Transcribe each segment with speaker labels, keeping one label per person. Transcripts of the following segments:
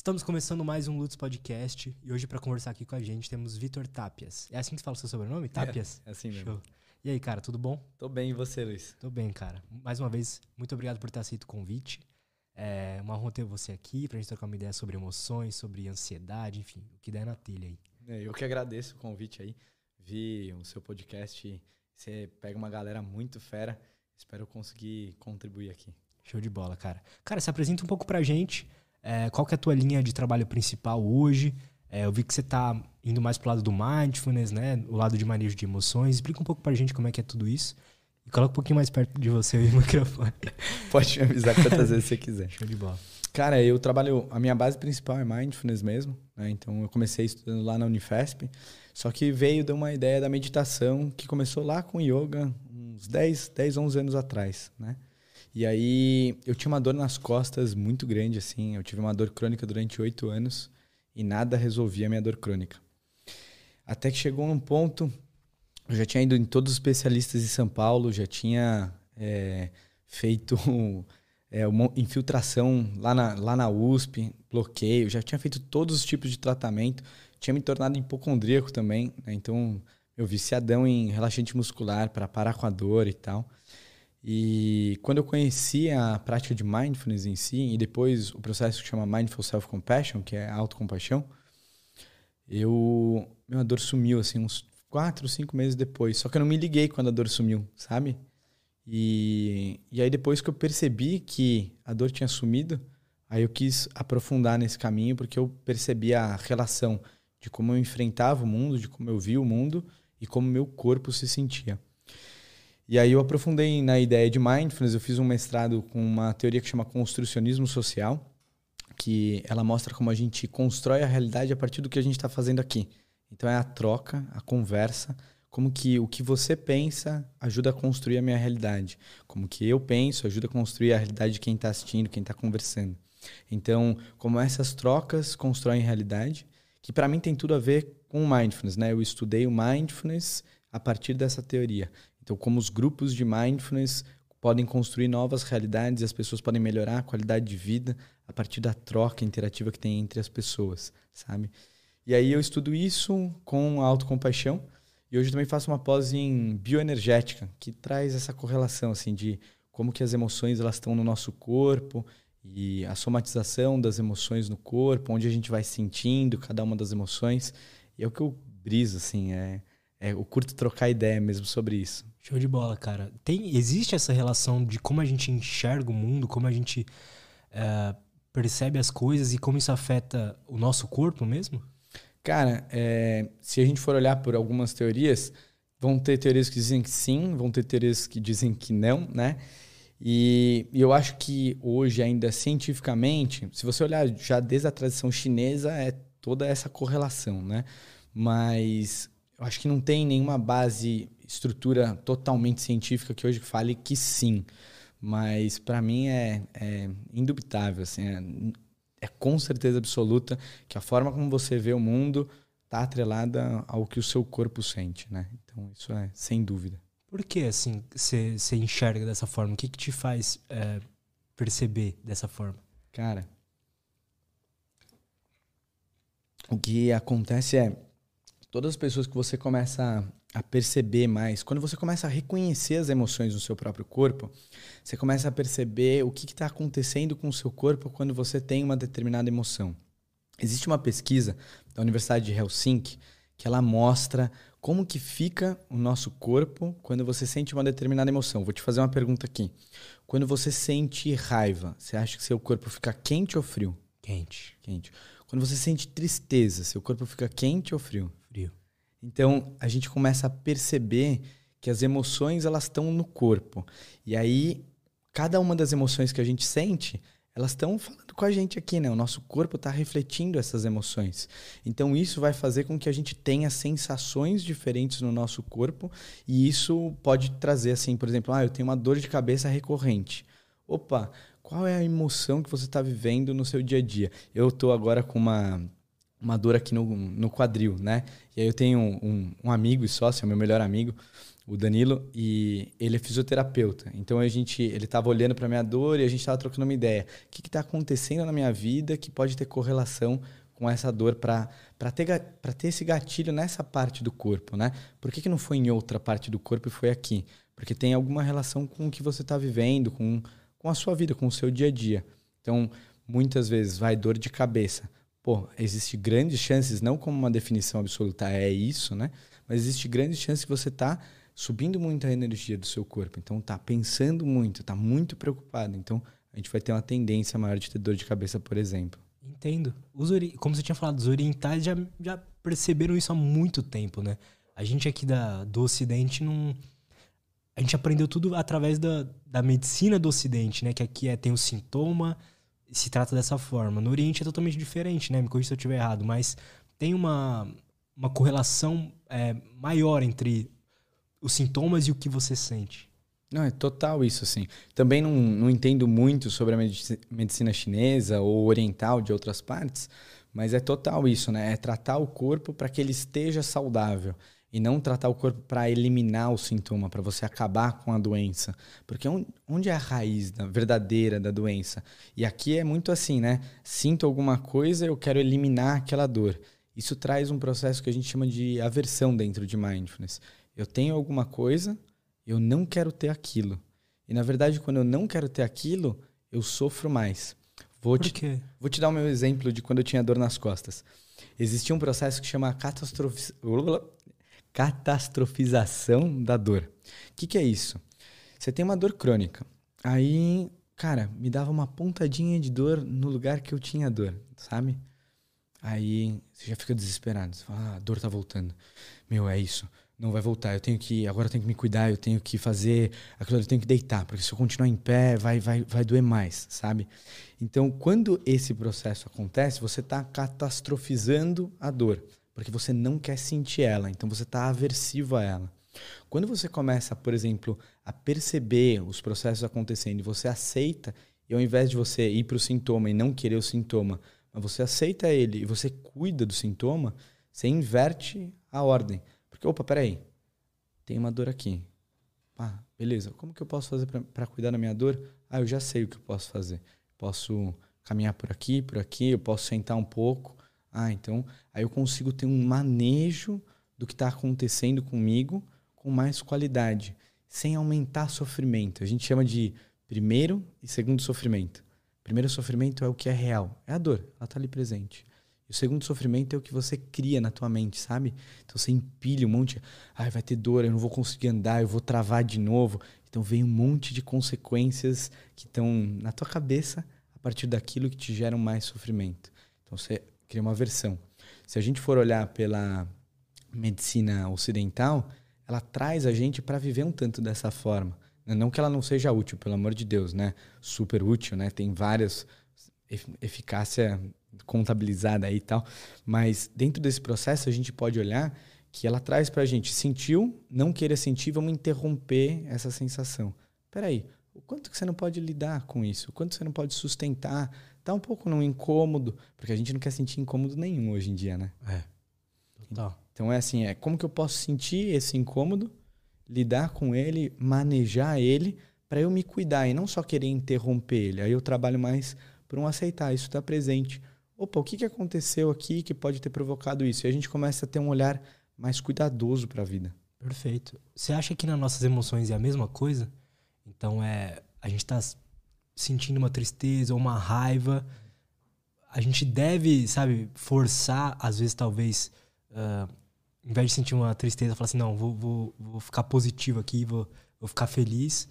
Speaker 1: Estamos começando mais um Lutz Podcast e hoje para conversar aqui com a gente temos Vitor Tapias. É assim que fala o seu sobrenome? Tapias?
Speaker 2: É, é assim mesmo. Show.
Speaker 1: E aí, cara, tudo bom?
Speaker 2: Tô bem, e você, Luiz?
Speaker 1: Tô bem, cara. Mais uma vez, muito obrigado por ter aceito o convite. É uma honra ter você aqui pra gente trocar uma ideia sobre emoções, sobre ansiedade, enfim, o que der na telha aí.
Speaker 2: É, eu que agradeço o convite aí. Vi o seu podcast, você pega uma galera muito fera. Espero conseguir contribuir aqui.
Speaker 1: Show de bola, cara. Cara, se apresenta um pouco pra gente. É, qual que é a tua linha de trabalho principal hoje? É, eu vi que você está indo mais pro lado do mindfulness, né? O lado de manejo de emoções. Explica um pouco pra gente como é que é tudo isso. E coloca um pouquinho mais perto de você o microfone.
Speaker 2: Pode me avisar quantas vezes você quiser.
Speaker 1: Show de bola.
Speaker 2: Cara, eu trabalho. A minha base principal é mindfulness mesmo. Né? Então eu comecei estudando lá na Unifesp. Só que veio de uma ideia da meditação que começou lá com yoga, uns 10, 10 11 anos atrás, né? E aí eu tinha uma dor nas costas muito grande, assim. Eu tive uma dor crônica durante oito anos e nada resolvia a minha dor crônica. Até que chegou num ponto, eu já tinha ido em todos os especialistas de São Paulo, já tinha é, feito é, uma infiltração lá na, lá na USP, bloqueio, já tinha feito todos os tipos de tratamento, tinha me tornado hipocondríaco também, né? então eu viciadão em relaxante muscular para parar com a dor e tal. E quando eu conheci a prática de mindfulness em si, e depois o processo que chama Mindful Self-Compassion, que é autocompaixão, eu. Minha dor sumiu, assim, uns quatro, cinco meses depois. Só que eu não me liguei quando a dor sumiu, sabe? E, e aí depois que eu percebi que a dor tinha sumido, aí eu quis aprofundar nesse caminho, porque eu percebi a relação de como eu enfrentava o mundo, de como eu via o mundo e como meu corpo se sentia. E aí eu aprofundei na ideia de mindfulness, eu fiz um mestrado com uma teoria que chama construcionismo social, que ela mostra como a gente constrói a realidade a partir do que a gente está fazendo aqui. Então é a troca, a conversa, como que o que você pensa ajuda a construir a minha realidade, como que eu penso ajuda a construir a realidade de quem está assistindo, quem está conversando. Então, como essas trocas constroem realidade, que para mim tem tudo a ver com mindfulness, né? Eu estudei o mindfulness a partir dessa teoria. Então, como os grupos de mindfulness podem construir novas realidades e as pessoas podem melhorar a qualidade de vida a partir da troca interativa que tem entre as pessoas, sabe? E aí eu estudo isso com autocompaixão e hoje também faço uma pós em bioenergética, que traz essa correlação assim de como que as emoções elas estão no nosso corpo e a somatização das emoções no corpo, onde a gente vai sentindo cada uma das emoções. E é o que eu briso assim, é, é eu curto trocar ideia mesmo sobre isso.
Speaker 1: Show de bola, cara. Tem, existe essa relação de como a gente enxerga o mundo, como a gente é, percebe as coisas e como isso afeta o nosso corpo mesmo?
Speaker 2: Cara, é, se a gente for olhar por algumas teorias, vão ter teorias que dizem que sim, vão ter teorias que dizem que não, né? E, e eu acho que hoje, ainda cientificamente, se você olhar já desde a tradição chinesa, é toda essa correlação, né? Mas eu acho que não tem nenhuma base estrutura totalmente científica que hoje fale que sim. Mas para mim é, é indubitável, assim, é, é, com certeza absoluta que a forma como você vê o mundo está atrelada ao que o seu corpo sente, né? Então isso é sem dúvida.
Speaker 1: Por que assim você enxerga dessa forma? O que, que te faz é, perceber dessa forma?
Speaker 2: Cara, o que acontece é todas as pessoas que você começa a perceber mais, quando você começa a reconhecer as emoções no seu próprio corpo, você começa a perceber o que está acontecendo com o seu corpo quando você tem uma determinada emoção. Existe uma pesquisa da Universidade de Helsinki que ela mostra como que fica o nosso corpo quando você sente uma determinada emoção. Vou te fazer uma pergunta aqui. Quando você sente raiva, você acha que seu corpo fica quente ou frio?
Speaker 1: Quente.
Speaker 2: Quente. Quando você sente tristeza, seu corpo fica quente ou frio? Então, a gente começa a perceber que as emoções elas estão no corpo. E aí, cada uma das emoções que a gente sente, elas estão falando com a gente aqui, né? O nosso corpo está refletindo essas emoções. Então, isso vai fazer com que a gente tenha sensações diferentes no nosso corpo. E isso pode trazer, assim, por exemplo, ah, eu tenho uma dor de cabeça recorrente. Opa, qual é a emoção que você está vivendo no seu dia a dia? Eu estou agora com uma uma dor aqui no, no quadril, né? E aí eu tenho um, um amigo e sócio, meu melhor amigo, o Danilo, e ele é fisioterapeuta. Então a gente, ele estava olhando para minha dor e a gente estava trocando uma ideia. O que está acontecendo na minha vida que pode ter correlação com essa dor para ter, ter esse gatilho nessa parte do corpo, né? Por que, que não foi em outra parte do corpo e foi aqui? Porque tem alguma relação com o que você está vivendo, com, com a sua vida, com o seu dia a dia. Então, muitas vezes vai dor de cabeça. Pô, existe grandes chances, não como uma definição absoluta é isso, né? Mas existe grandes chances que você está subindo muito a energia do seu corpo. Então, tá pensando muito, tá muito preocupado. Então, a gente vai ter uma tendência maior de ter dor de cabeça, por exemplo.
Speaker 1: Entendo. Os ori... Como você tinha falado, os orientais já, já perceberam isso há muito tempo, né? A gente aqui da, do Ocidente não. A gente aprendeu tudo através da, da medicina do Ocidente, né? Que aqui é, tem o sintoma se trata dessa forma. No Oriente é totalmente diferente, né? Me corrija se eu estiver errado, mas tem uma, uma correlação é, maior entre os sintomas e o que você sente.
Speaker 2: Não, é total isso, assim. Também não, não entendo muito sobre a medicina chinesa ou oriental de outras partes, mas é total isso, né? É tratar o corpo para que ele esteja saudável e não tratar o corpo para eliminar o sintoma, para você acabar com a doença. Porque onde é a raiz da, verdadeira da doença? E aqui é muito assim, né? Sinto alguma coisa, eu quero eliminar aquela dor. Isso traz um processo que a gente chama de aversão dentro de mindfulness. Eu tenho alguma coisa, eu não quero ter aquilo. E na verdade, quando eu não quero ter aquilo, eu sofro mais. Vou
Speaker 1: Por
Speaker 2: te,
Speaker 1: quê?
Speaker 2: Vou te dar o meu exemplo de quando eu tinha dor nas costas. Existia um processo que chama catastrofi... catastrofização da dor. O que, que é isso? Você tem uma dor crônica. Aí, cara, me dava uma pontadinha de dor no lugar que eu tinha dor, sabe? Aí você já fica desesperado. Você fala, ah, a dor tá voltando. Meu, é isso não vai voltar. Eu tenho que agora eu tenho que me cuidar, eu tenho que fazer aquilo, eu tenho que deitar, porque se eu continuar em pé, vai vai vai doer mais, sabe? Então, quando esse processo acontece, você está catastrofizando a dor, porque você não quer sentir ela, então você está aversivo a ela. Quando você começa, por exemplo, a perceber os processos acontecendo e você aceita, e ao invés de você ir para o sintoma e não querer o sintoma, mas você aceita ele e você cuida do sintoma, você inverte a ordem. Porque, opa, peraí, tem uma dor aqui. Ah, beleza, como que eu posso fazer para cuidar da minha dor? Ah, eu já sei o que eu posso fazer. Posso caminhar por aqui, por aqui, eu posso sentar um pouco. Ah, então, aí eu consigo ter um manejo do que está acontecendo comigo com mais qualidade, sem aumentar sofrimento. A gente chama de primeiro e segundo sofrimento. Primeiro sofrimento é o que é real, é a dor, ela está ali presente. E o segundo sofrimento é o que você cria na tua mente, sabe? Então você empilha um monte. Ai, vai ter dor, eu não vou conseguir andar, eu vou travar de novo. Então vem um monte de consequências que estão na tua cabeça a partir daquilo que te geram mais sofrimento. Então você cria uma versão. Se a gente for olhar pela medicina ocidental, ela traz a gente para viver um tanto dessa forma. Não que ela não seja útil, pelo amor de Deus, né? Super útil, né? Tem várias eficácia contabilizada aí e tal. Mas dentro desse processo a gente pode olhar que ela traz para a gente, sentiu, não queira sentir, vamos interromper essa sensação. Peraí, o quanto que você não pode lidar com isso? O quanto você não pode sustentar? Tá um pouco no incômodo, porque a gente não quer sentir incômodo nenhum hoje em dia, né?
Speaker 1: É. Total.
Speaker 2: Então é assim, é como que eu posso sentir esse incômodo, lidar com ele, manejar ele, para eu me cuidar e não só querer interromper ele. Aí eu trabalho mais por um aceitar, isso está presente opa, o que, que aconteceu aqui que pode ter provocado isso? E a gente começa a ter um olhar mais cuidadoso para a vida.
Speaker 1: Perfeito. Você acha que nas nossas emoções é a mesma coisa? Então é a gente está sentindo uma tristeza ou uma raiva, a gente deve, sabe, forçar, às vezes talvez, uh, em vez de sentir uma tristeza, falar assim, não, vou, vou, vou ficar positivo aqui, vou, vou ficar feliz.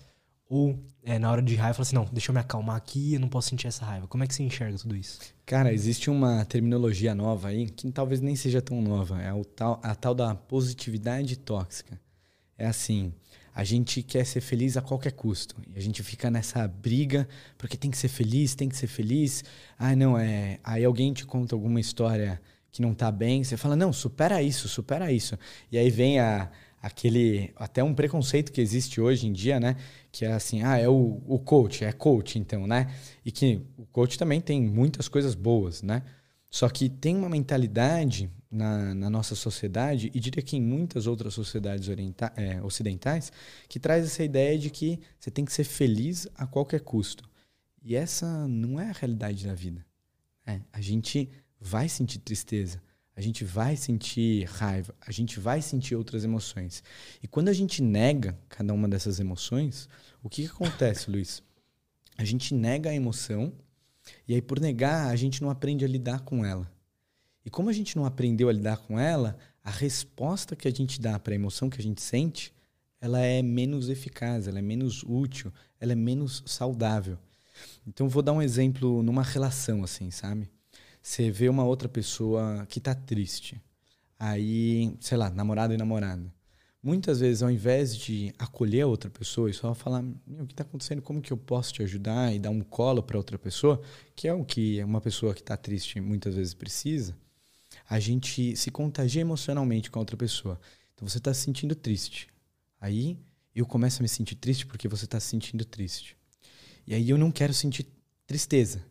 Speaker 1: Ou é, na hora de raiva, fala assim, não, deixa eu me acalmar aqui, eu não posso sentir essa raiva. Como é que você enxerga tudo isso?
Speaker 2: Cara, existe uma terminologia nova aí, que talvez nem seja tão nova. É o tal, a tal da positividade tóxica. É assim, a gente quer ser feliz a qualquer custo. E a gente fica nessa briga, porque tem que ser feliz, tem que ser feliz. Ah, não, é. Aí alguém te conta alguma história que não tá bem, você fala, não, supera isso, supera isso. E aí vem a aquele até um preconceito que existe hoje em dia, né? Que é assim, ah, é o, o coach, é coach, então, né? E que o coach também tem muitas coisas boas, né? Só que tem uma mentalidade na, na nossa sociedade, e diria que em muitas outras sociedades é, ocidentais, que traz essa ideia de que você tem que ser feliz a qualquer custo. E essa não é a realidade da vida. É, a gente vai sentir tristeza, a gente vai sentir raiva, a gente vai sentir outras emoções. E quando a gente nega cada uma dessas emoções, o que, que acontece, Luiz? A gente nega a emoção e aí, por negar, a gente não aprende a lidar com ela. E como a gente não aprendeu a lidar com ela, a resposta que a gente dá para a emoção que a gente sente, ela é menos eficaz, ela é menos útil, ela é menos saudável. Então, vou dar um exemplo numa relação, assim, sabe? Você vê uma outra pessoa que está triste. Aí, sei lá, namorado e namorada muitas vezes, ao invés de acolher a outra pessoa e só falar o que está acontecendo, como que eu posso te ajudar e dar um colo para outra pessoa, que é o que uma pessoa que está triste muitas vezes precisa, a gente se contagia emocionalmente com a outra pessoa. Então você está se sentindo triste. Aí eu começo a me sentir triste porque você está se sentindo triste. E aí eu não quero sentir tristeza.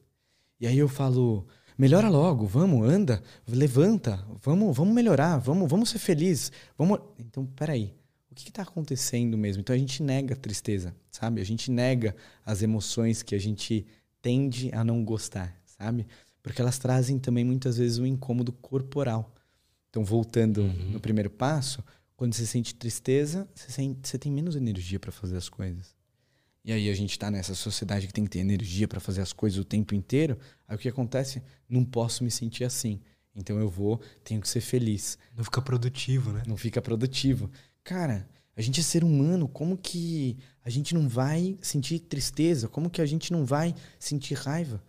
Speaker 2: E aí eu falo, melhora logo, vamos, anda, levanta, vamos, vamos melhorar, vamos, vamos ser felizes, vamos. Então, peraí, o que está acontecendo mesmo? Então a gente nega a tristeza, sabe? A gente nega as emoções que a gente tende a não gostar, sabe? Porque elas trazem também muitas vezes um incômodo corporal. Então, voltando uhum. no primeiro passo, quando você sente tristeza, você, sente, você tem menos energia para fazer as coisas. E aí a gente está nessa sociedade que tem que ter energia para fazer as coisas o tempo inteiro. Aí o que acontece? Não posso me sentir assim. Então eu vou, tenho que ser feliz.
Speaker 1: Não fica produtivo, né?
Speaker 2: Não fica produtivo. Cara, a gente é ser humano, como que a gente não vai sentir tristeza? Como que a gente não vai sentir raiva?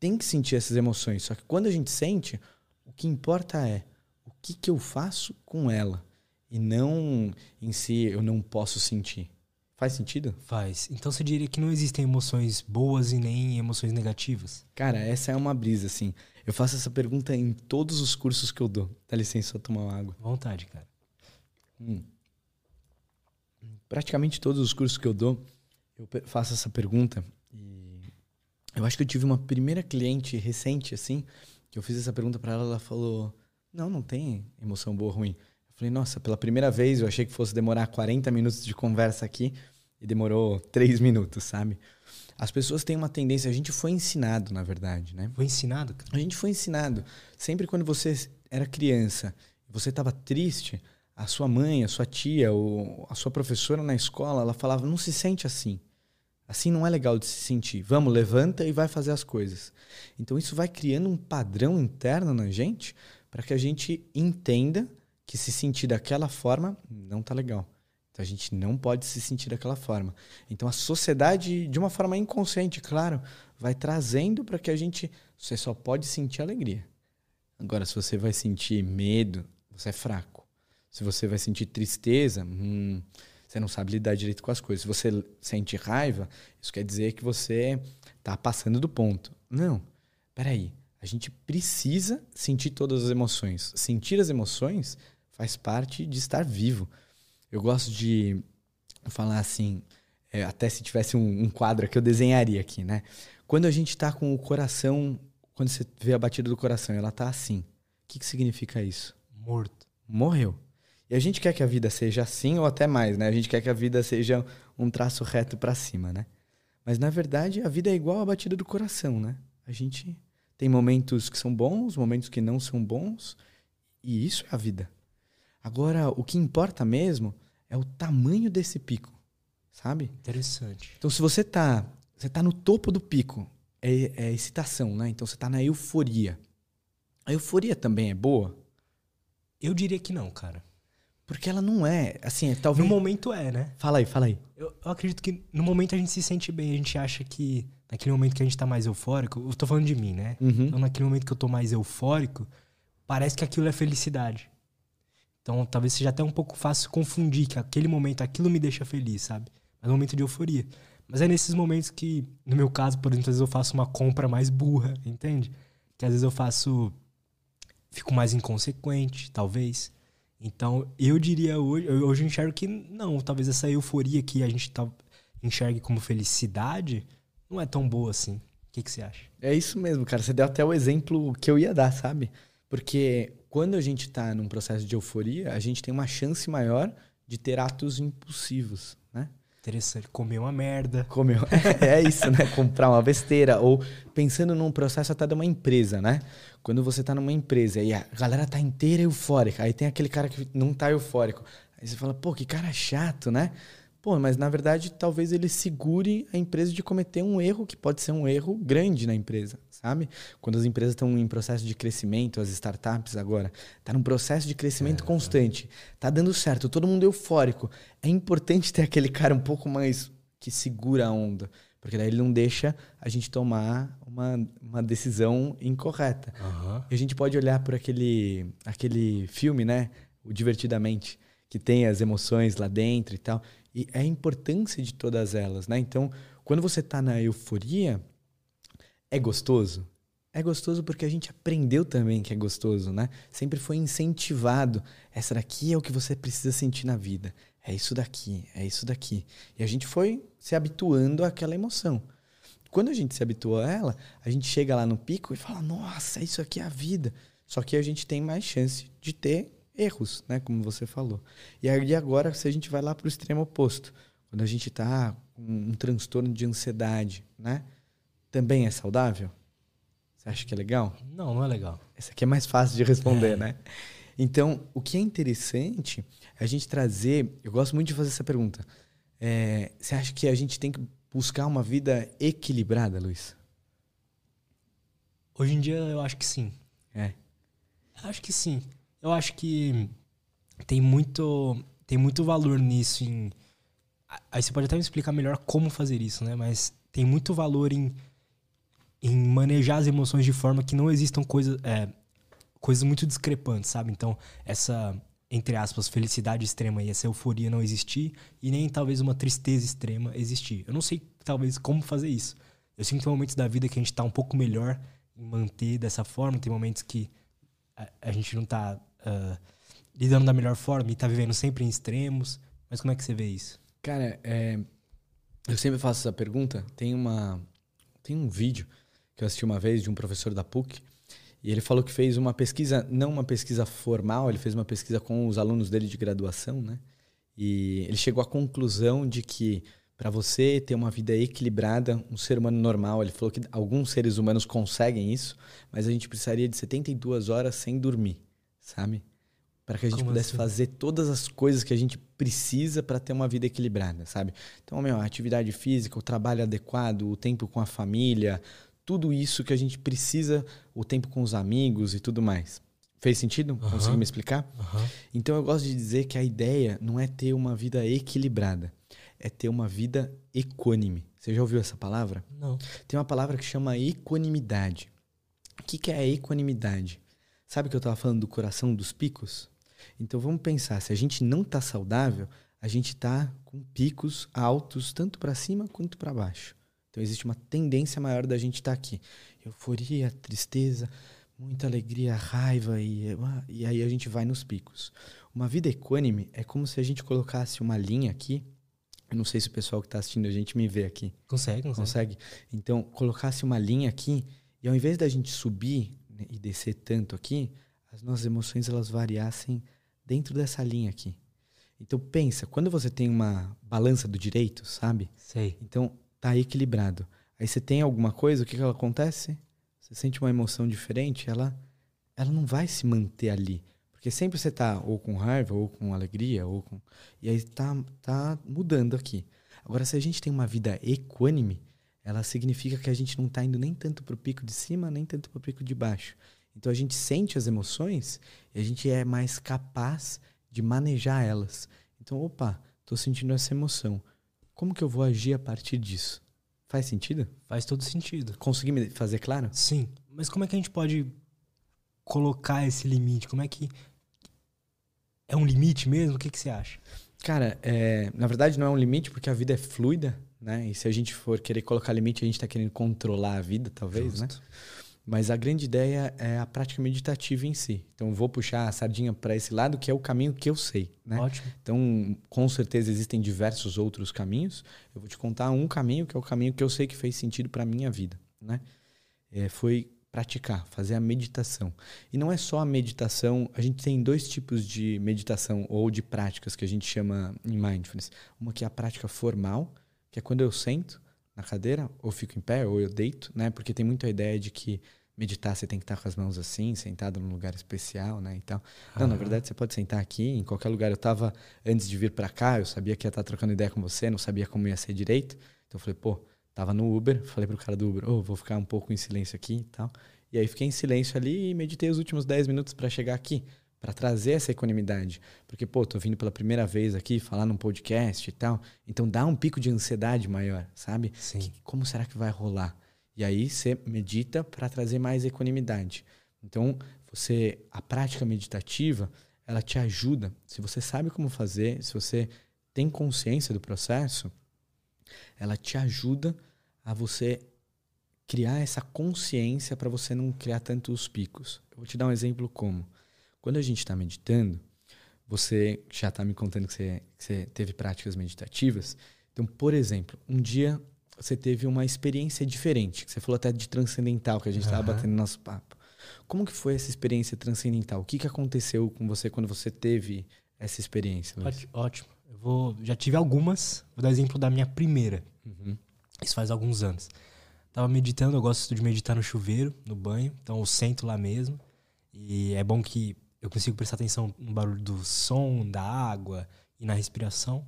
Speaker 2: Tem que sentir essas emoções. Só que quando a gente sente, o que importa é o que, que eu faço com ela. E não em si eu não posso sentir. Faz sentido?
Speaker 1: Faz. Então você diria que não existem emoções boas e nem emoções negativas?
Speaker 2: Cara, essa é uma brisa, assim. Eu faço essa pergunta em todos os cursos que eu dou. Dá licença, eu tomar uma água.
Speaker 1: Vontade, cara. Hum.
Speaker 2: Praticamente todos os cursos que eu dou, eu faço essa pergunta. Eu acho que eu tive uma primeira cliente recente, assim, que eu fiz essa pergunta para ela, ela falou: Não, não tem emoção boa ou ruim. Falei, nossa, pela primeira vez eu achei que fosse demorar 40 minutos de conversa aqui e demorou 3 minutos, sabe? As pessoas têm uma tendência, a gente foi ensinado, na verdade, né?
Speaker 1: Foi ensinado, cara?
Speaker 2: A gente foi ensinado. Sempre quando você era criança, você estava triste, a sua mãe, a sua tia, ou a sua professora na escola, ela falava: não se sente assim. Assim não é legal de se sentir. Vamos, levanta e vai fazer as coisas. Então isso vai criando um padrão interno na gente para que a gente entenda que se sentir daquela forma não tá legal. Então a gente não pode se sentir daquela forma. Então a sociedade, de uma forma inconsciente, claro, vai trazendo para que a gente. Você só pode sentir alegria. Agora, se você vai sentir medo, você é fraco. Se você vai sentir tristeza, hum, você não sabe lidar direito com as coisas. Se você sente raiva, isso quer dizer que você está passando do ponto. Não. Peraí. A gente precisa sentir todas as emoções. Sentir as emoções faz parte de estar vivo. Eu gosto de falar assim, é, até se tivesse um, um, quadro que eu desenharia aqui, né? Quando a gente está com o coração, quando você vê a batida do coração, ela tá assim. O que, que significa isso?
Speaker 1: Morto.
Speaker 2: Morreu. E a gente quer que a vida seja assim ou até mais, né? A gente quer que a vida seja um traço reto para cima, né? Mas na verdade a vida é igual a batida do coração, né? A gente tem momentos que são bons, momentos que não são bons, e isso é a vida. Agora, o que importa mesmo é o tamanho desse pico, sabe?
Speaker 1: Interessante.
Speaker 2: Então, se você tá, você tá no topo do pico, é, é excitação, né? Então, você tá na euforia. A euforia também é boa?
Speaker 1: Eu diria que não, cara.
Speaker 2: Porque ela não é, assim, é, talvez...
Speaker 1: No momento é, né?
Speaker 2: Fala aí, fala aí.
Speaker 1: Eu, eu, acredito que no momento a gente se sente bem, a gente acha que naquele momento que a gente tá mais eufórico, eu tô falando de mim, né? Uhum. Então naquele momento que eu tô mais eufórico, parece que aquilo é felicidade. Então talvez seja até um pouco fácil confundir que aquele momento, aquilo me deixa feliz, sabe? Mas é um momento de euforia. Mas é nesses momentos que, no meu caso, por exemplo, às vezes eu faço uma compra mais burra, entende? Que às vezes eu faço. Fico mais inconsequente, talvez. Então, eu diria hoje, hoje eu enxergo que não, talvez essa euforia que a gente tá, enxergue como felicidade não é tão boa assim. O que, que você acha?
Speaker 2: É isso mesmo, cara. Você deu até o exemplo que eu ia dar, sabe? Porque quando a gente está num processo de euforia, a gente tem uma chance maior de ter atos impulsivos, né?
Speaker 1: Interessante. Comer uma merda.
Speaker 2: Comer. É, isso, né? Comprar uma besteira. Ou pensando num processo até de uma empresa, né? Quando você tá numa empresa e a galera tá inteira eufórica, aí tem aquele cara que não tá eufórico. Aí você fala, pô, que cara chato, né? Pô, mas na verdade talvez ele segure a empresa de cometer um erro que pode ser um erro grande na empresa, sabe? Quando as empresas estão em processo de crescimento, as startups agora, tá num processo de crescimento é, constante, tá dando certo, todo mundo eufórico. É importante ter aquele cara um pouco mais que segura a onda, porque daí ele não deixa a gente tomar uma, uma decisão incorreta. Uhum. E a gente pode olhar por aquele aquele filme, né? O Divertidamente, que tem as emoções lá dentro e tal. E é a importância de todas elas, né? Então, quando você está na euforia, é gostoso? É gostoso porque a gente aprendeu também que é gostoso, né? Sempre foi incentivado. Essa daqui é o que você precisa sentir na vida. É isso daqui, é isso daqui. E a gente foi se habituando àquela emoção. Quando a gente se habituou a ela, a gente chega lá no pico e fala: Nossa, isso aqui é a vida. Só que a gente tem mais chance de ter erros, né? Como você falou. E aí agora, se a gente vai lá para o extremo oposto, quando a gente está com um transtorno de ansiedade, né? Também é saudável? Você acha que é legal?
Speaker 1: Não, não é legal.
Speaker 2: Essa aqui é mais fácil de responder, é. né? Então, o que é interessante é a gente trazer. Eu gosto muito de fazer essa pergunta. É, você acha que a gente tem que buscar uma vida equilibrada, Luiz?
Speaker 1: Hoje em dia, eu acho que sim.
Speaker 2: É.
Speaker 1: Acho que sim. Eu acho que tem muito, tem muito valor nisso. Em, aí você pode até me explicar melhor como fazer isso, né? Mas tem muito valor em, em manejar as emoções de forma que não existam coisas, é, coisas muito discrepantes, sabe? Então, essa, entre aspas, felicidade extrema e essa euforia não existir, e nem talvez uma tristeza extrema existir. Eu não sei, talvez, como fazer isso. Eu sinto que tem momentos da vida que a gente tá um pouco melhor em manter dessa forma, tem momentos que a, a gente não tá uh, lidando da melhor forma e tá vivendo sempre em extremos. Mas como é que você vê isso?
Speaker 2: Cara, é, eu sempre faço essa pergunta. Tem uma tem um vídeo que eu assisti uma vez de um professor da PUC e ele falou que fez uma pesquisa, não uma pesquisa formal, ele fez uma pesquisa com os alunos dele de graduação, né? E ele chegou à conclusão de que para você ter uma vida equilibrada, um ser humano normal, ele falou que alguns seres humanos conseguem isso, mas a gente precisaria de 72 horas sem dormir sabe? Para que a gente Como pudesse assim? fazer todas as coisas que a gente precisa para ter uma vida equilibrada, sabe? Então, meu, a atividade física, o trabalho adequado, o tempo com a família, tudo isso que a gente precisa, o tempo com os amigos e tudo mais. Fez sentido? Uhum. Conseguiu me explicar? Uhum. Então eu gosto de dizer que a ideia não é ter uma vida equilibrada, é ter uma vida equânime. Você já ouviu essa palavra?
Speaker 1: Não.
Speaker 2: Tem uma palavra que chama equanimidade. O que, que é a equanimidade? Sabe que eu estava falando do coração dos picos? Então vamos pensar, se a gente não está saudável, a gente está com picos altos, tanto para cima quanto para baixo. Então existe uma tendência maior da gente estar tá aqui. Euforia, tristeza, muita alegria, raiva, e, e aí a gente vai nos picos. Uma vida equânime é como se a gente colocasse uma linha aqui. Eu não sei se o pessoal que está assistindo a gente me vê aqui.
Speaker 1: Consegue,
Speaker 2: consegue. Consegue? Então, colocasse uma linha aqui, e ao invés da gente subir né, e descer tanto aqui, as nossas emoções elas variassem dentro dessa linha aqui. Então pensa, quando você tem uma balança do direito, sabe?
Speaker 1: Sei.
Speaker 2: Então tá equilibrado. Aí você tem alguma coisa, o que que acontece? Você sente uma emoção diferente, ela ela não vai se manter ali, porque sempre você tá ou com raiva, ou com alegria, ou com e aí tá tá mudando aqui. Agora se a gente tem uma vida equânime, ela significa que a gente não está indo nem tanto para o pico de cima, nem tanto para o pico de baixo. Então a gente sente as emoções e a gente é mais capaz de manejar elas. Então, opa, estou sentindo essa emoção. Como que eu vou agir a partir disso? Faz sentido?
Speaker 1: Faz todo sentido.
Speaker 2: Consegui me fazer claro?
Speaker 1: Sim. Mas como é que a gente pode colocar esse limite? Como é que. É um limite mesmo? O que, que você acha?
Speaker 2: Cara, é, na verdade não é um limite porque a vida é fluida né? E se a gente for querer colocar limite, a gente está querendo controlar a vida, talvez, né? Justo. né? Mas a grande ideia é a prática meditativa em si. Então, vou puxar a sardinha para esse lado, que é o caminho que eu sei. Né?
Speaker 1: Ótimo.
Speaker 2: Então, com certeza existem diversos outros caminhos. Eu vou te contar um caminho, que é o caminho que eu sei que fez sentido para minha vida. né? É, foi praticar, fazer a meditação. E não é só a meditação, a gente tem dois tipos de meditação ou de práticas que a gente chama em mindfulness. Uma que é a prática formal, que é quando eu sento na cadeira, ou fico em pé, ou eu deito, né? Porque tem muito a ideia de que meditar você tem que estar com as mãos assim, sentado num lugar especial, né? Então, não, na verdade você pode sentar aqui, em qualquer lugar. Eu estava antes de vir para cá, eu sabia que ia estar trocando ideia com você, não sabia como ia ser direito. Então eu falei, pô, tava no Uber, falei pro cara do Uber, oh, vou ficar um pouco em silêncio aqui e tal. E aí fiquei em silêncio ali e meditei os últimos 10 minutos para chegar aqui, para trazer essa equanimidade. Porque, pô, tô vindo pela primeira vez aqui falar num podcast e tal. Então dá um pico de ansiedade maior, sabe?
Speaker 1: Sim.
Speaker 2: Que, como será que vai rolar? E aí você medita para trazer mais equanimidade. Então, você a prática meditativa, ela te ajuda, se você sabe como fazer, se você tem consciência do processo, ela te ajuda a você criar essa consciência para você não criar tantos picos. Eu vou te dar um exemplo como. Quando a gente está meditando, você já está me contando que você, que você teve práticas meditativas. Então, por exemplo, um dia você teve uma experiência diferente. Você falou até de transcendental, que a gente estava uhum. batendo no nosso papo. Como que foi essa experiência transcendental? O que, que aconteceu com você quando você teve essa experiência?
Speaker 1: Luiz? Ótimo. Eu vou, já tive algumas. Vou dar exemplo da minha primeira. Uhum. Isso faz alguns anos. Tava meditando, eu gosto de meditar no chuveiro, no banho. Então eu sento lá mesmo. E é bom que eu consigo prestar atenção no barulho do som, da água e na respiração.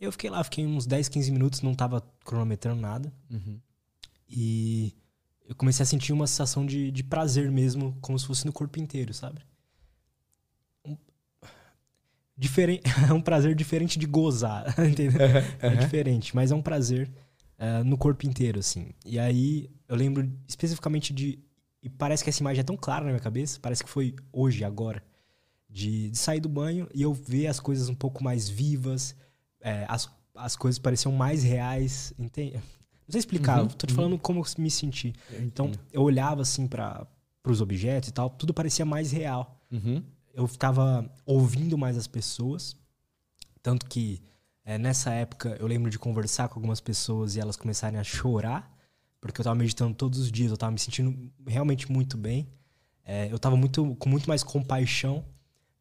Speaker 1: Eu fiquei lá, fiquei uns 10, 15 minutos, não tava cronometrando nada. Uhum. E eu comecei a sentir uma sensação de, de prazer mesmo, como se fosse no corpo inteiro, sabe? Um, diferente, é um prazer diferente de gozar, entendeu? Uhum. É diferente, mas é um prazer uh, no corpo inteiro, assim. E aí eu lembro especificamente de. E parece que essa imagem é tão clara na minha cabeça, parece que foi hoje, agora. De, de sair do banho e eu ver as coisas um pouco mais vivas, é, as, as coisas pareciam mais reais. Entende? Não sei explicar, uhum, tô te falando uhum. como eu me senti. Eu então, eu olhava assim para os objetos e tal, tudo parecia mais real. Uhum. Eu ficava ouvindo mais as pessoas. Tanto que é, nessa época eu lembro de conversar com algumas pessoas e elas começarem a chorar, porque eu tava meditando todos os dias, eu tava me sentindo realmente muito bem. É, eu tava muito, com muito mais compaixão.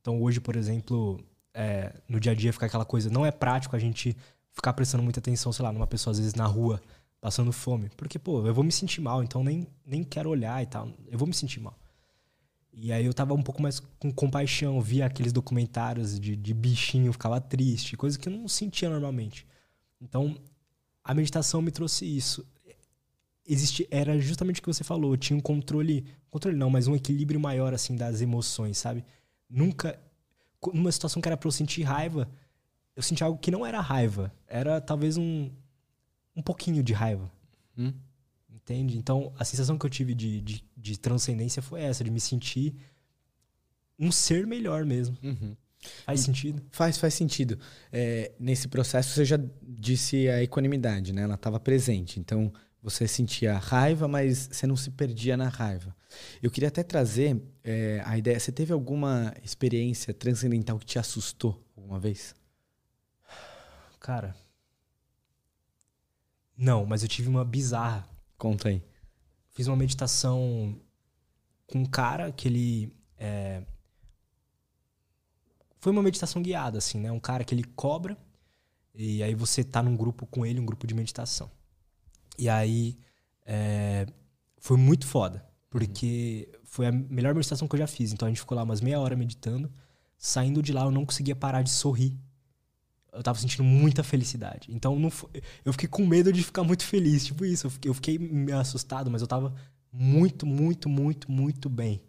Speaker 1: Então hoje, por exemplo, é, no dia a dia fica aquela coisa, não é prático a gente ficar prestando muita atenção, sei lá, numa pessoa às vezes na rua passando fome. Porque, pô, eu vou me sentir mal, então nem, nem quero olhar e tal. Eu vou me sentir mal. E aí eu tava um pouco mais com compaixão, via aqueles documentários de, de bichinho, ficava triste, coisa que eu não sentia normalmente. Então, a meditação me trouxe isso. Existe, era justamente o que você falou, tinha um controle, controle não, mas um equilíbrio maior assim das emoções, sabe? Nunca numa situação que era pra eu sentir raiva, eu senti algo que não era raiva. Era talvez um, um pouquinho de raiva. Hum? Entende? Então, a sensação que eu tive de, de, de, transcendência foi essa, de me sentir um ser melhor mesmo. Uhum. Faz sentido?
Speaker 2: Faz, faz sentido. É, nesse processo, você já disse a equanimidade, né? Ela estava presente. Então, você sentia raiva, mas você não se perdia na raiva. Eu queria até trazer é, a ideia. Você teve alguma experiência transcendental que te assustou alguma vez?
Speaker 1: Cara. Não, mas eu tive uma bizarra.
Speaker 2: Conta aí.
Speaker 1: Fiz uma meditação com um cara que ele. É... Foi uma meditação guiada, assim, né? Um cara que ele cobra. E aí você tá num grupo com ele, um grupo de meditação. E aí. É... Foi muito foda. Porque foi a melhor meditação que eu já fiz. Então a gente ficou lá umas meia hora meditando. Saindo de lá, eu não conseguia parar de sorrir. Eu tava sentindo muita felicidade. Então não foi, eu fiquei com medo de ficar muito feliz. Tipo isso. Eu fiquei, eu fiquei meio assustado, mas eu tava muito, muito, muito, muito bem.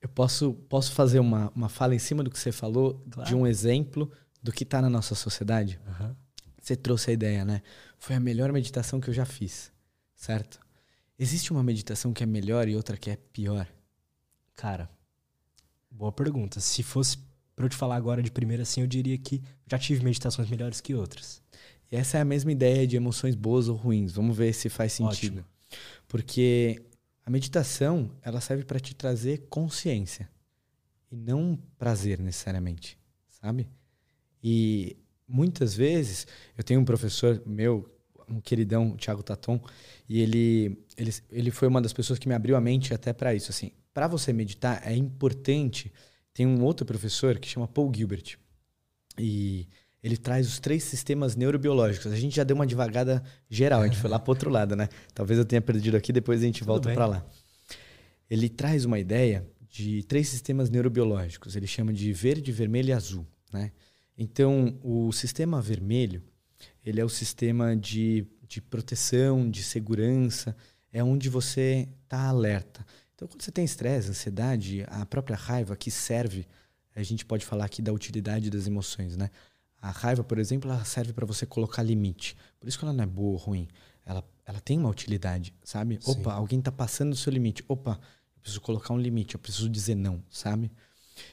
Speaker 2: Eu posso, posso fazer uma, uma fala em cima do que você falou, claro. de um exemplo do que está na nossa sociedade? Uhum. Você trouxe a ideia, né? Foi a melhor meditação que eu já fiz, certo? Existe uma meditação que é melhor e outra que é pior?
Speaker 1: Cara, boa pergunta. Se fosse para eu te falar agora de primeira assim, eu diria que já tive meditações melhores que outras.
Speaker 2: E essa é a mesma ideia de emoções boas ou ruins. Vamos ver se faz sentido. Ótimo. Porque a meditação, ela serve para te trazer consciência e não prazer necessariamente, sabe? E muitas vezes eu tenho um professor meu um queridão, o Thiago Taton, e ele, ele, ele foi uma das pessoas que me abriu a mente até para isso. Assim, para você meditar, é importante. Tem um outro professor que chama Paul Gilbert. E ele traz os três sistemas neurobiológicos. A gente já deu uma devagada geral, a gente foi lá para outro lado, né? Talvez eu tenha perdido aqui, depois a gente Tudo volta para lá. Ele traz uma ideia de três sistemas neurobiológicos. Ele chama de verde, vermelho e azul, né? Então, o sistema vermelho, ele é o sistema de, de proteção, de segurança, é onde você está alerta. Então, quando você tem estresse, ansiedade, a própria raiva que serve, a gente pode falar aqui da utilidade das emoções, né? A raiva, por exemplo, ela serve para você colocar limite. Por isso que ela não é boa ou ruim. Ela, ela tem uma utilidade, sabe? Sim. Opa, alguém está passando do seu limite. Opa, eu preciso colocar um limite, eu preciso dizer não, sabe?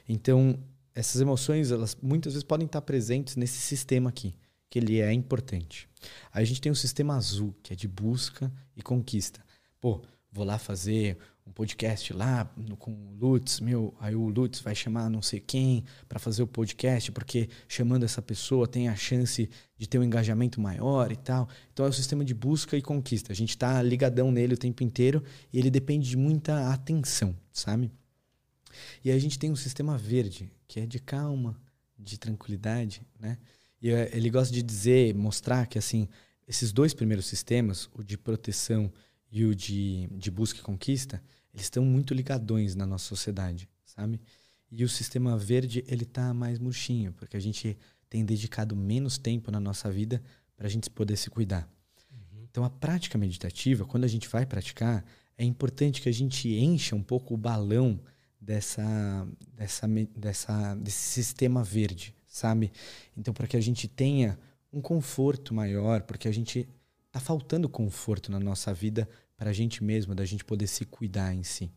Speaker 2: Então, essas emoções, elas muitas vezes podem estar presentes nesse sistema aqui, que ele é importante. Aí a gente tem o sistema azul, que é de busca e conquista. Pô, vou lá fazer um podcast lá no, com o Lutz, meu, aí o Lutz vai chamar não sei quem para fazer o podcast, porque chamando essa pessoa tem a chance de ter um engajamento maior e tal. Então é o sistema de busca e conquista. A gente está ligadão nele o tempo inteiro e ele depende de muita atenção, sabe? E aí a gente tem um sistema verde, que é de calma, de tranquilidade, né? E eh, ele gosta de dizer, mostrar que assim, esses dois primeiros sistemas, o de proteção e o de, de busca e conquista, eles estão muito ligadões na nossa sociedade, sabe? E o sistema verde, ele tá mais murchinho, porque a gente tem dedicado menos tempo na nossa vida para a gente poder se cuidar. Uhum. Então, a prática meditativa, quando a gente vai praticar, é importante que a gente encha um pouco o balão dessa, dessa, dessa, desse sistema verde, sabe? Então, para que a gente tenha um conforto maior, porque a gente tá faltando conforto na nossa vida para a gente mesmo, da gente poder se cuidar em si.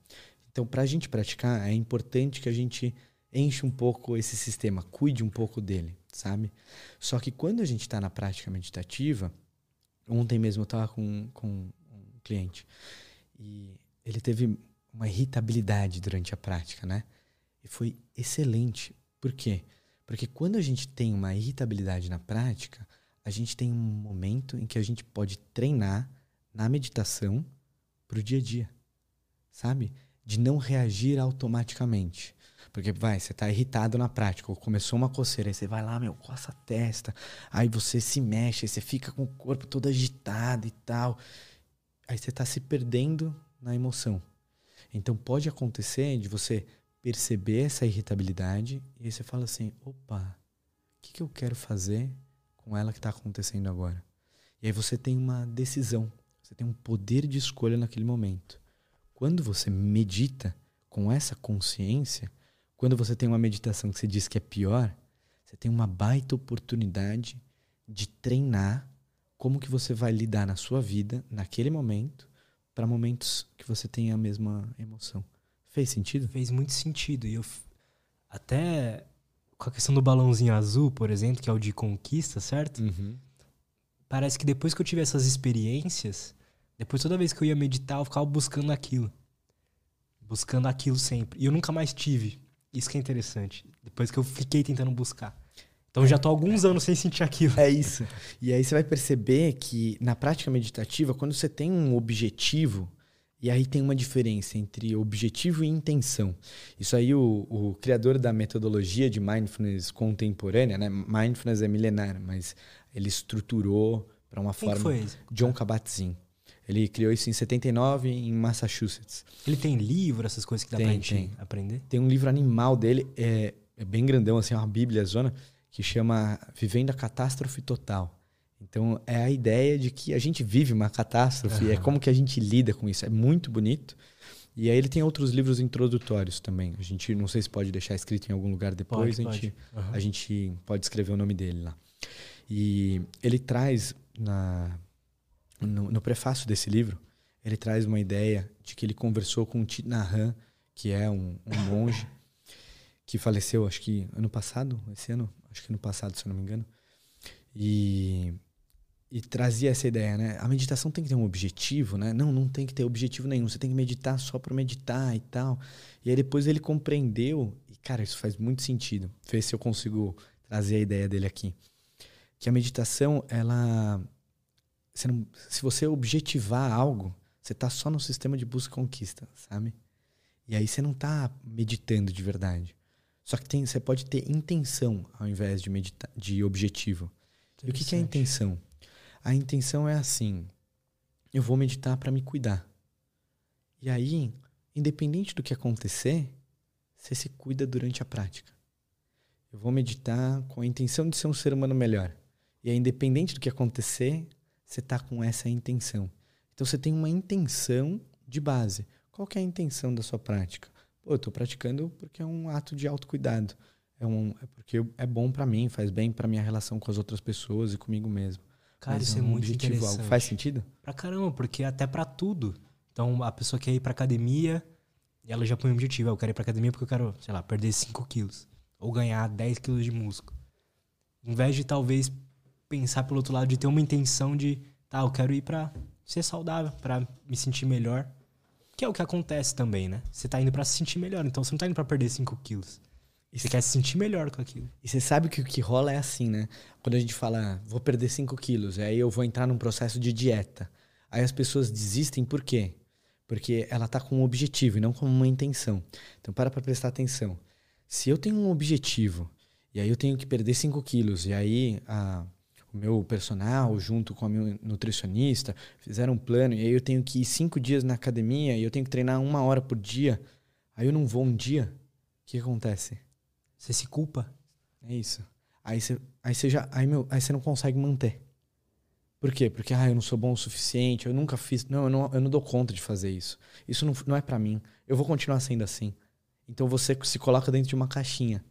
Speaker 2: Então, para a gente praticar, é importante que a gente enche um pouco esse sistema, cuide um pouco dele, sabe? Só que quando a gente está na prática meditativa, ontem mesmo eu estava com, com um cliente e ele teve uma irritabilidade durante a prática, né? E foi excelente. Por quê? Porque quando a gente tem uma irritabilidade na prática, a gente tem um momento em que a gente pode treinar na meditação para o dia a dia, sabe? De não reagir automaticamente. Porque vai, você está irritado na prática, ou começou uma coceira, aí você vai lá, meu, coça a testa, aí você se mexe, aí você fica com o corpo todo agitado e tal. Aí você está se perdendo na emoção. Então pode acontecer de você perceber essa irritabilidade e aí você fala assim: opa, o que, que eu quero fazer com ela que está acontecendo agora? E aí você tem uma decisão. Você tem um poder de escolha naquele momento. Quando você medita com essa consciência, quando você tem uma meditação que você diz que é pior, você tem uma baita oportunidade de treinar como que você vai lidar na sua vida naquele momento para momentos que você tem a mesma emoção. Fez sentido?
Speaker 1: Fez muito sentido. E eu até com a questão do balãozinho azul, por exemplo, que é o de conquista, certo? Uhum. Parece que depois que eu tive essas experiências, depois, toda vez que eu ia meditar, eu ficava buscando aquilo. Buscando aquilo sempre. E eu nunca mais tive. Isso que é interessante. Depois que eu fiquei tentando buscar. Então, já tô há alguns anos sem sentir aquilo.
Speaker 2: É isso. E aí você vai perceber que na prática meditativa, quando você tem um objetivo, e aí tem uma diferença entre objetivo e intenção. Isso aí o, o criador da metodologia de mindfulness contemporânea, né? Mindfulness é milenar, mas ele estruturou para uma
Speaker 1: Quem
Speaker 2: forma.
Speaker 1: Foi esse?
Speaker 2: John Kabat-Zinn. Ele criou isso em 79 em Massachusetts.
Speaker 1: Ele tem livro, essas coisas que dá
Speaker 2: tem,
Speaker 1: pra gente
Speaker 2: tem.
Speaker 1: aprender?
Speaker 2: Tem um livro animal dele, é, é bem grandão, assim, é uma bíblia zona, que chama Vivendo a Catástrofe Total. Então, é a ideia de que a gente vive uma catástrofe, uhum. é como que a gente lida com isso. É muito bonito. E aí ele tem outros livros introdutórios também. A gente não sei se pode deixar escrito em algum lugar depois, pode, a, gente, uhum. a gente pode escrever o nome dele lá. E ele traz na no, no, prefácio desse livro, ele traz uma ideia de que ele conversou com Thich Nhat que é um, um monge que faleceu, acho que ano passado, esse ano, acho que ano passado, se eu não me engano. E, e trazia essa ideia, né? A meditação tem que ter um objetivo, né? Não, não tem que ter objetivo nenhum. Você tem que meditar só para meditar e tal. E aí depois ele compreendeu, e cara, isso faz muito sentido. Ver se eu consigo trazer a ideia dele aqui. Que a meditação, ela não, se você objetivar algo, você tá só no sistema de busca e conquista, sabe? E aí você não tá meditando de verdade. Só que tem, você pode ter intenção ao invés de, medita de objetivo. E o que, que é intenção? A intenção é assim: eu vou meditar para me cuidar. E aí, independente do que acontecer, você se cuida durante a prática. Eu vou meditar com a intenção de ser um ser humano melhor. E aí, independente do que acontecer, você está com essa intenção. Então você tem uma intenção de base. Qual que é a intenção da sua prática? Pô, eu estou praticando porque é um ato de autocuidado. É, um, é porque é bom para mim, faz bem para minha relação com as outras pessoas e comigo mesmo.
Speaker 1: Cara, Mas isso é, um é muito objetivo, interessante.
Speaker 2: Faz sentido?
Speaker 1: Pra caramba, porque até para tudo. Então a pessoa quer ir pra academia e ela já põe um objetivo. Eu quero ir pra academia porque eu quero, sei lá, perder 5 quilos. Ou ganhar 10 quilos de músculo. Em vez de talvez pensar pelo outro lado, de ter uma intenção de, tá, eu quero ir pra ser saudável, para me sentir melhor. Que é o que acontece também, né? Você tá indo para se sentir melhor, então você não tá indo para perder 5 quilos. E você quer se sentir melhor com aquilo.
Speaker 2: E você sabe que o que rola é assim, né? Quando a gente fala, vou perder 5 quilos, aí eu vou entrar num processo de dieta. Aí as pessoas desistem por quê? Porque ela tá com um objetivo e não com uma intenção. Então para pra prestar atenção. Se eu tenho um objetivo e aí eu tenho que perder 5 quilos, e aí a o meu personal junto com a minha nutricionista, fizeram um plano, e aí eu tenho que ir cinco dias na academia e eu tenho que treinar uma hora por dia. Aí eu não vou um dia. O que acontece?
Speaker 1: Você se culpa.
Speaker 2: É isso. Aí você, aí você já. Aí, meu, aí você não consegue manter. Por quê? Porque ah, eu não sou bom o suficiente, eu nunca fiz. Não, eu não, eu não dou conta de fazer isso. Isso não, não é para mim. Eu vou continuar sendo assim. Então você se coloca dentro de uma caixinha.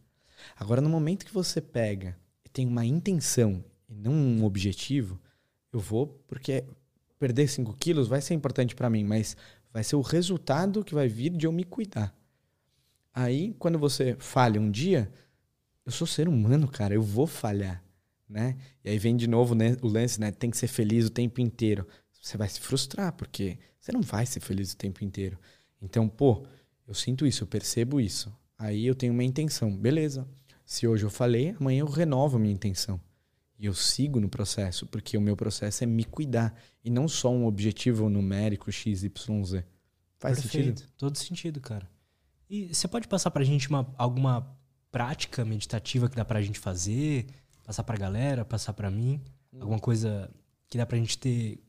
Speaker 2: Agora, no momento que você pega e tem uma intenção e não um objetivo, eu vou porque perder 5 quilos vai ser importante para mim, mas vai ser o resultado que vai vir de eu me cuidar. Aí, quando você falha um dia, eu sou ser humano, cara, eu vou falhar, né? E aí vem de novo né, o lance, né? Tem que ser feliz o tempo inteiro. Você vai se frustrar, porque você não vai ser feliz o tempo inteiro. Então, pô, eu sinto isso, eu percebo isso. Aí eu tenho uma intenção, beleza. Se hoje eu falei, amanhã eu renovo a minha intenção. E eu sigo no processo, porque o meu processo é me cuidar. E não só um objetivo numérico XYZ. Faz Perfeito. sentido?
Speaker 1: Todo sentido, cara. E você pode passar pra gente uma, alguma prática meditativa que dá pra gente fazer? Passar pra galera, passar pra mim? Alguma coisa que dá pra gente ter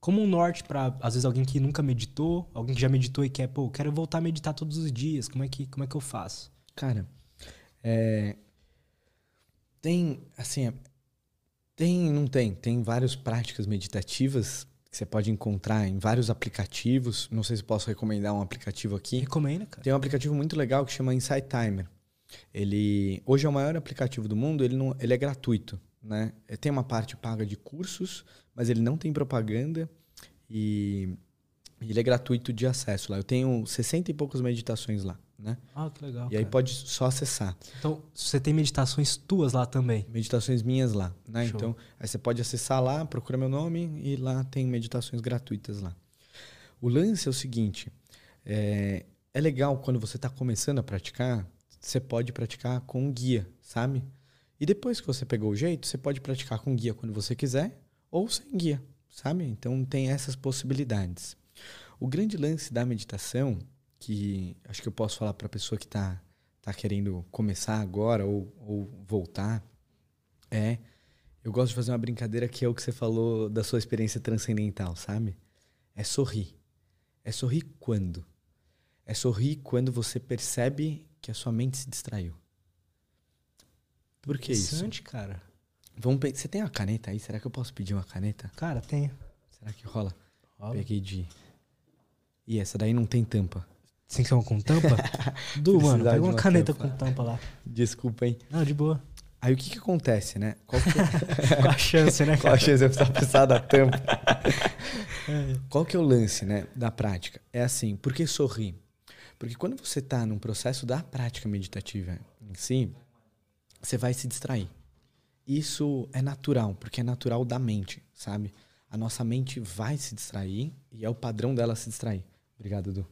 Speaker 1: como um norte para às vezes alguém que nunca meditou, alguém que já meditou e quer, pô, quero voltar a meditar todos os dias, como é que, como é que eu faço?
Speaker 2: Cara, é, tem, assim, tem, não tem. Tem várias práticas meditativas que você pode encontrar em vários aplicativos. Não sei se posso recomendar um aplicativo aqui.
Speaker 1: Recomenda, cara.
Speaker 2: Tem um aplicativo muito legal que chama Insight Timer. Ele hoje é o maior aplicativo do mundo. Ele não, ele é gratuito, né? Tem uma parte paga de cursos, mas ele não tem propaganda e ele é gratuito de acesso lá. Eu tenho 60 e poucas meditações lá né?
Speaker 1: Ah, que legal.
Speaker 2: E aí pode só acessar.
Speaker 1: Então, você tem meditações tuas lá também?
Speaker 2: Meditações minhas lá, né? Show. Então, aí você pode acessar lá, procura meu nome e lá tem meditações gratuitas lá. O lance é o seguinte, é, é legal quando você está começando a praticar, você pode praticar com um guia, sabe? E depois que você pegou o jeito, você pode praticar com guia quando você quiser ou sem guia, sabe? Então tem essas possibilidades. O grande lance da meditação que acho que eu posso falar para a pessoa que está tá querendo começar agora ou, ou voltar é eu gosto de fazer uma brincadeira que é o que você falou da sua experiência transcendental, sabe? É sorrir. É sorrir quando? É sorrir quando você percebe que a sua mente se distraiu. Por que isso?
Speaker 1: Interessante, cara.
Speaker 2: Vamos Você tem uma caneta aí? Será que eu posso pedir uma caneta?
Speaker 1: Cara, tenho.
Speaker 2: Será que rola? rola. Peguei de. E essa daí não tem tampa.
Speaker 1: Sem ser uma com tampa? Du, mano, pega uma, uma caneta tampa. com tampa lá.
Speaker 2: Desculpa, hein?
Speaker 1: Não, de boa.
Speaker 2: Aí o que que acontece, né? Qual, que...
Speaker 1: É Qual a chance, né?
Speaker 2: Qual a chance de eu precisar pensar da tampa? É. Qual que é o lance, né, da prática? É assim, por que sorrir? Porque quando você está num processo da prática meditativa em si, você vai se distrair. Isso é natural, porque é natural da mente, sabe? A nossa mente vai se distrair e é o padrão dela se distrair. Obrigado, Edu.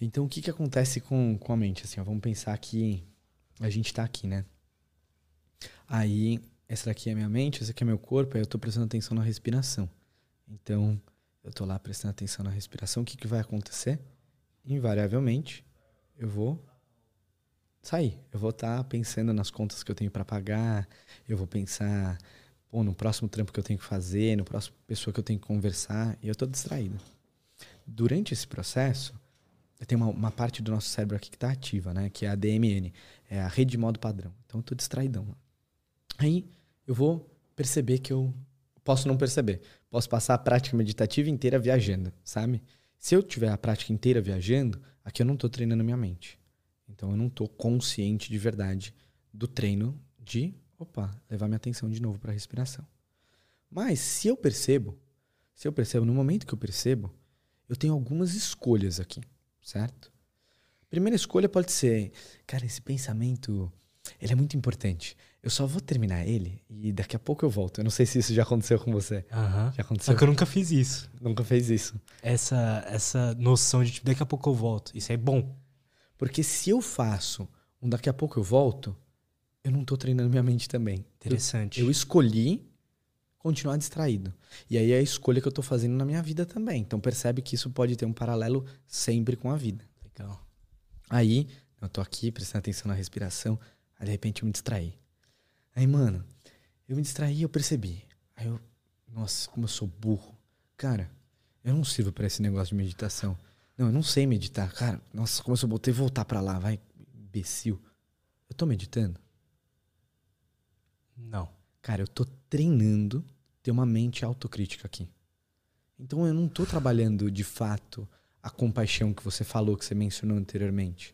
Speaker 2: Então, o que, que acontece com, com a mente? Assim, ó, vamos pensar que a gente está aqui, né? Aí essa daqui é minha mente, esse aqui é meu corpo, aí eu tô prestando atenção na respiração. Então, eu tô lá prestando atenção na respiração, o que, que vai acontecer? Invariavelmente, eu vou sair. Eu vou estar tá pensando nas contas que eu tenho para pagar, eu vou pensar pô, no próximo trampo que eu tenho que fazer, no próximo pessoa que eu tenho que conversar, e eu tô distraído. Durante esse processo, tem uma, uma parte do nosso cérebro aqui que está ativa, né? Que é a DMN, é a rede de modo padrão. Então eu tô distraidão. Aí eu vou perceber que eu posso não perceber. Posso passar a prática meditativa inteira viajando, sabe? Se eu tiver a prática inteira viajando, aqui eu não estou treinando minha mente. Então eu não estou consciente de verdade do treino de, opa, levar minha atenção de novo para a respiração. Mas se eu percebo, se eu percebo, no momento que eu percebo, eu tenho algumas escolhas aqui, certo? Primeira escolha pode ser, cara, esse pensamento, ele é muito importante. Eu só vou terminar ele e daqui a pouco eu volto. Eu não sei se isso já aconteceu com você.
Speaker 1: Uhum.
Speaker 2: Já aconteceu?
Speaker 1: Só que eu nunca fiz isso.
Speaker 2: Nunca fez isso.
Speaker 1: Essa, essa noção de tipo, daqui a pouco eu volto. Isso é bom.
Speaker 2: Porque se eu faço um daqui a pouco eu volto, eu não estou treinando minha mente também.
Speaker 1: Interessante.
Speaker 2: Eu, eu, escolhi continuar distraído. E aí é a escolha que eu estou fazendo na minha vida também. Então percebe que isso pode ter um paralelo sempre com a vida.
Speaker 1: Legal.
Speaker 2: Aí, eu tô aqui prestando atenção na respiração, aí de repente eu me distraí. Aí, mano, eu me distraí eu percebi. Aí eu, nossa, como eu sou burro. Cara, eu não sirvo para esse negócio de meditação. Não, eu não sei meditar. Cara, nossa, como eu sou botei voltar para lá, vai, imbecil. Eu tô meditando?
Speaker 1: Não.
Speaker 2: Cara, eu tô treinando ter uma mente autocrítica aqui. Então eu não tô trabalhando de fato a compaixão que você falou, que você mencionou anteriormente.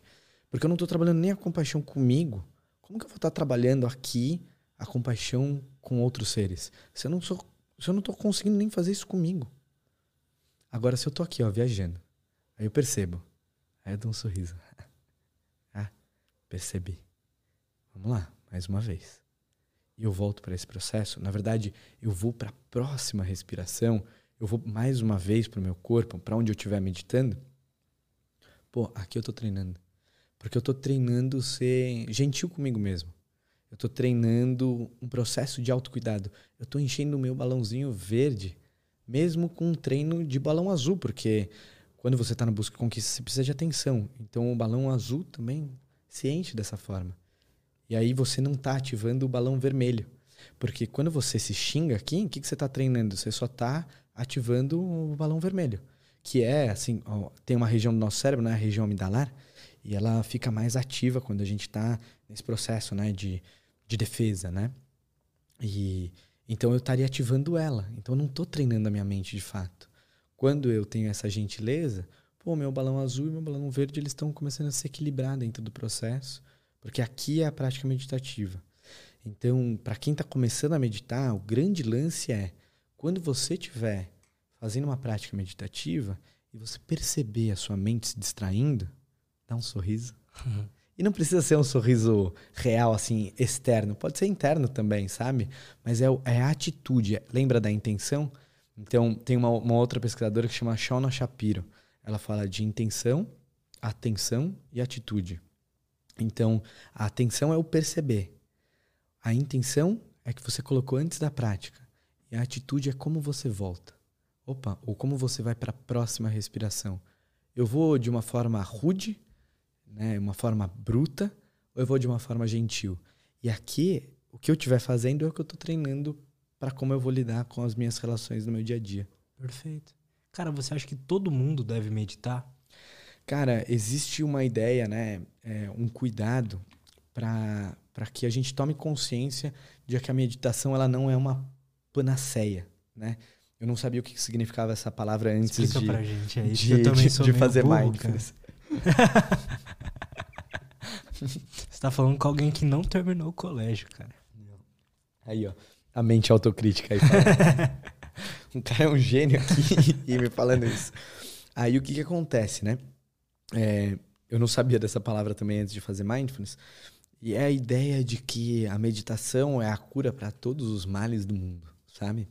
Speaker 2: Porque eu não tô trabalhando nem a compaixão comigo. Como que eu vou estar trabalhando aqui a compaixão com outros seres. Se eu não sou, se eu não tô conseguindo nem fazer isso comigo. Agora se eu tô aqui, ó, viajando, aí eu percebo. Aí eu dou um sorriso. ah, percebi. Vamos lá, mais uma vez. E eu volto para esse processo. Na verdade, eu vou para a próxima respiração. Eu vou mais uma vez para o meu corpo, para onde eu estiver meditando. Pô, aqui eu estou treinando. Porque eu estou treinando ser gentil comigo mesmo. Eu estou treinando um processo de autocuidado. Eu estou enchendo o meu balãozinho verde, mesmo com um treino de balão azul, porque quando você está na busca de conquista, você precisa de atenção. Então o balão azul também se enche dessa forma. E aí você não está ativando o balão vermelho. Porque quando você se xinga aqui, o que, que você está treinando? Você só está ativando o balão vermelho. Que é, assim, ó, tem uma região do nosso cérebro, né, a região amidalar, e ela fica mais ativa quando a gente está nesse processo né, de de defesa, né? E então eu estaria ativando ela. Então eu não estou treinando a minha mente de fato. Quando eu tenho essa gentileza, pô, meu balão azul e meu balão verde eles estão começando a se equilibrar dentro do processo, porque aqui é a prática meditativa. Então, para quem está começando a meditar, o grande lance é quando você estiver fazendo uma prática meditativa e você perceber a sua mente se distraindo, dá um sorriso. Uhum. E não precisa ser um sorriso real, assim, externo. Pode ser interno também, sabe? Mas é, é a atitude. Lembra da intenção? Então, tem uma, uma outra pesquisadora que chama Shauna Shapiro. Ela fala de intenção, atenção e atitude. Então, a atenção é o perceber. A intenção é que você colocou antes da prática. E a atitude é como você volta. Opa, ou como você vai para a próxima respiração. Eu vou de uma forma rude né, uma forma bruta ou eu vou de uma forma gentil? E aqui, o que eu estiver fazendo é o que eu estou treinando para como eu vou lidar com as minhas relações no meu dia a dia.
Speaker 1: Perfeito. Cara, você acha que todo mundo deve meditar?
Speaker 2: Cara, existe uma ideia, né, é, um cuidado para que a gente tome consciência de que a meditação ela não é uma panaceia, né? Eu não sabia o que significava essa palavra antes
Speaker 1: Explica
Speaker 2: de,
Speaker 1: pra gente aí.
Speaker 2: de, de, de fazer burro, mindfulness.
Speaker 1: Você tá falando com alguém que não terminou o colégio, cara.
Speaker 2: Aí, ó. A mente autocrítica aí. um cara é um gênio aqui e me falando isso. Aí o que que acontece, né? É, eu não sabia dessa palavra também antes de fazer mindfulness. E é a ideia de que a meditação é a cura para todos os males do mundo, sabe?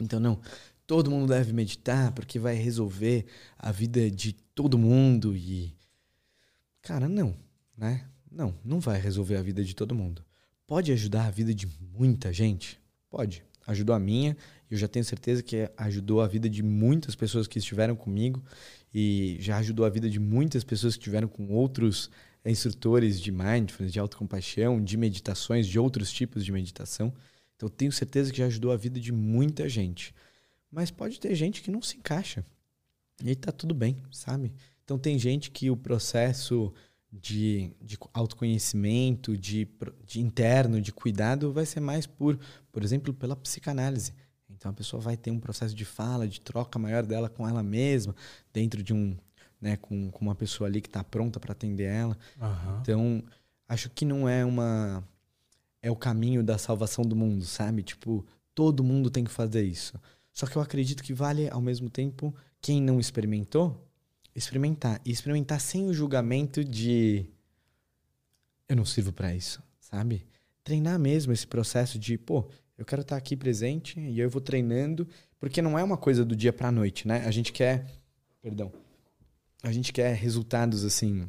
Speaker 2: Então, não, todo mundo deve meditar porque vai resolver a vida de todo mundo e. Cara, não, né? Não, não vai resolver a vida de todo mundo. pode ajudar a vida de muita gente? Pode. Ajudou a minha, eu já tenho certeza que ajudou a vida de muitas pessoas que estiveram comigo e já ajudou a vida de muitas pessoas que estiveram com outros instrutores de mindfulness, de autocompaixão, de meditações, de outros tipos de meditação. Então, tenho certeza que já ajudou a vida de muita gente. Mas pode ter gente que não se encaixa. E tá tudo bem, sabe? Então, tem gente que o processo de, de autoconhecimento, de, de interno, de cuidado, vai ser mais por, por exemplo, pela psicanálise. Então a pessoa vai ter um processo de fala, de troca maior dela com ela mesma, dentro de um, né, com, com uma pessoa ali que está pronta para atender ela. Uhum. Então acho que não é uma é o caminho da salvação do mundo, sabe? Tipo todo mundo tem que fazer isso. Só que eu acredito que vale ao mesmo tempo quem não experimentou experimentar. E experimentar sem o julgamento de eu não sirvo para isso, sabe? Treinar mesmo esse processo de, pô, eu quero estar aqui presente e eu vou treinando, porque não é uma coisa do dia para a noite, né? A gente quer, perdão, a gente quer resultados assim.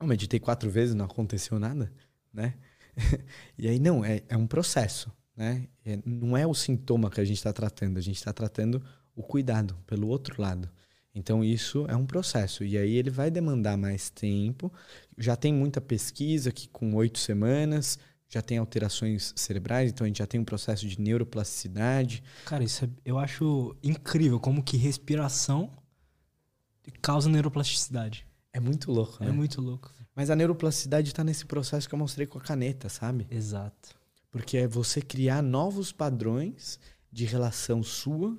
Speaker 2: Eu meditei quatro vezes, não aconteceu nada, né? e aí não, é, é um processo, né? É, não é o sintoma que a gente está tratando, a gente está tratando o cuidado pelo outro lado. Então, isso é um processo. E aí ele vai demandar mais tempo. Já tem muita pesquisa que com oito semanas já tem alterações cerebrais, então a gente já tem um processo de neuroplasticidade.
Speaker 1: Cara, isso é, eu acho incrível como que respiração causa neuroplasticidade.
Speaker 2: É muito louco,
Speaker 1: é né? É muito louco.
Speaker 2: Mas a neuroplasticidade está nesse processo que eu mostrei com a caneta, sabe?
Speaker 1: Exato.
Speaker 2: Porque é você criar novos padrões de relação sua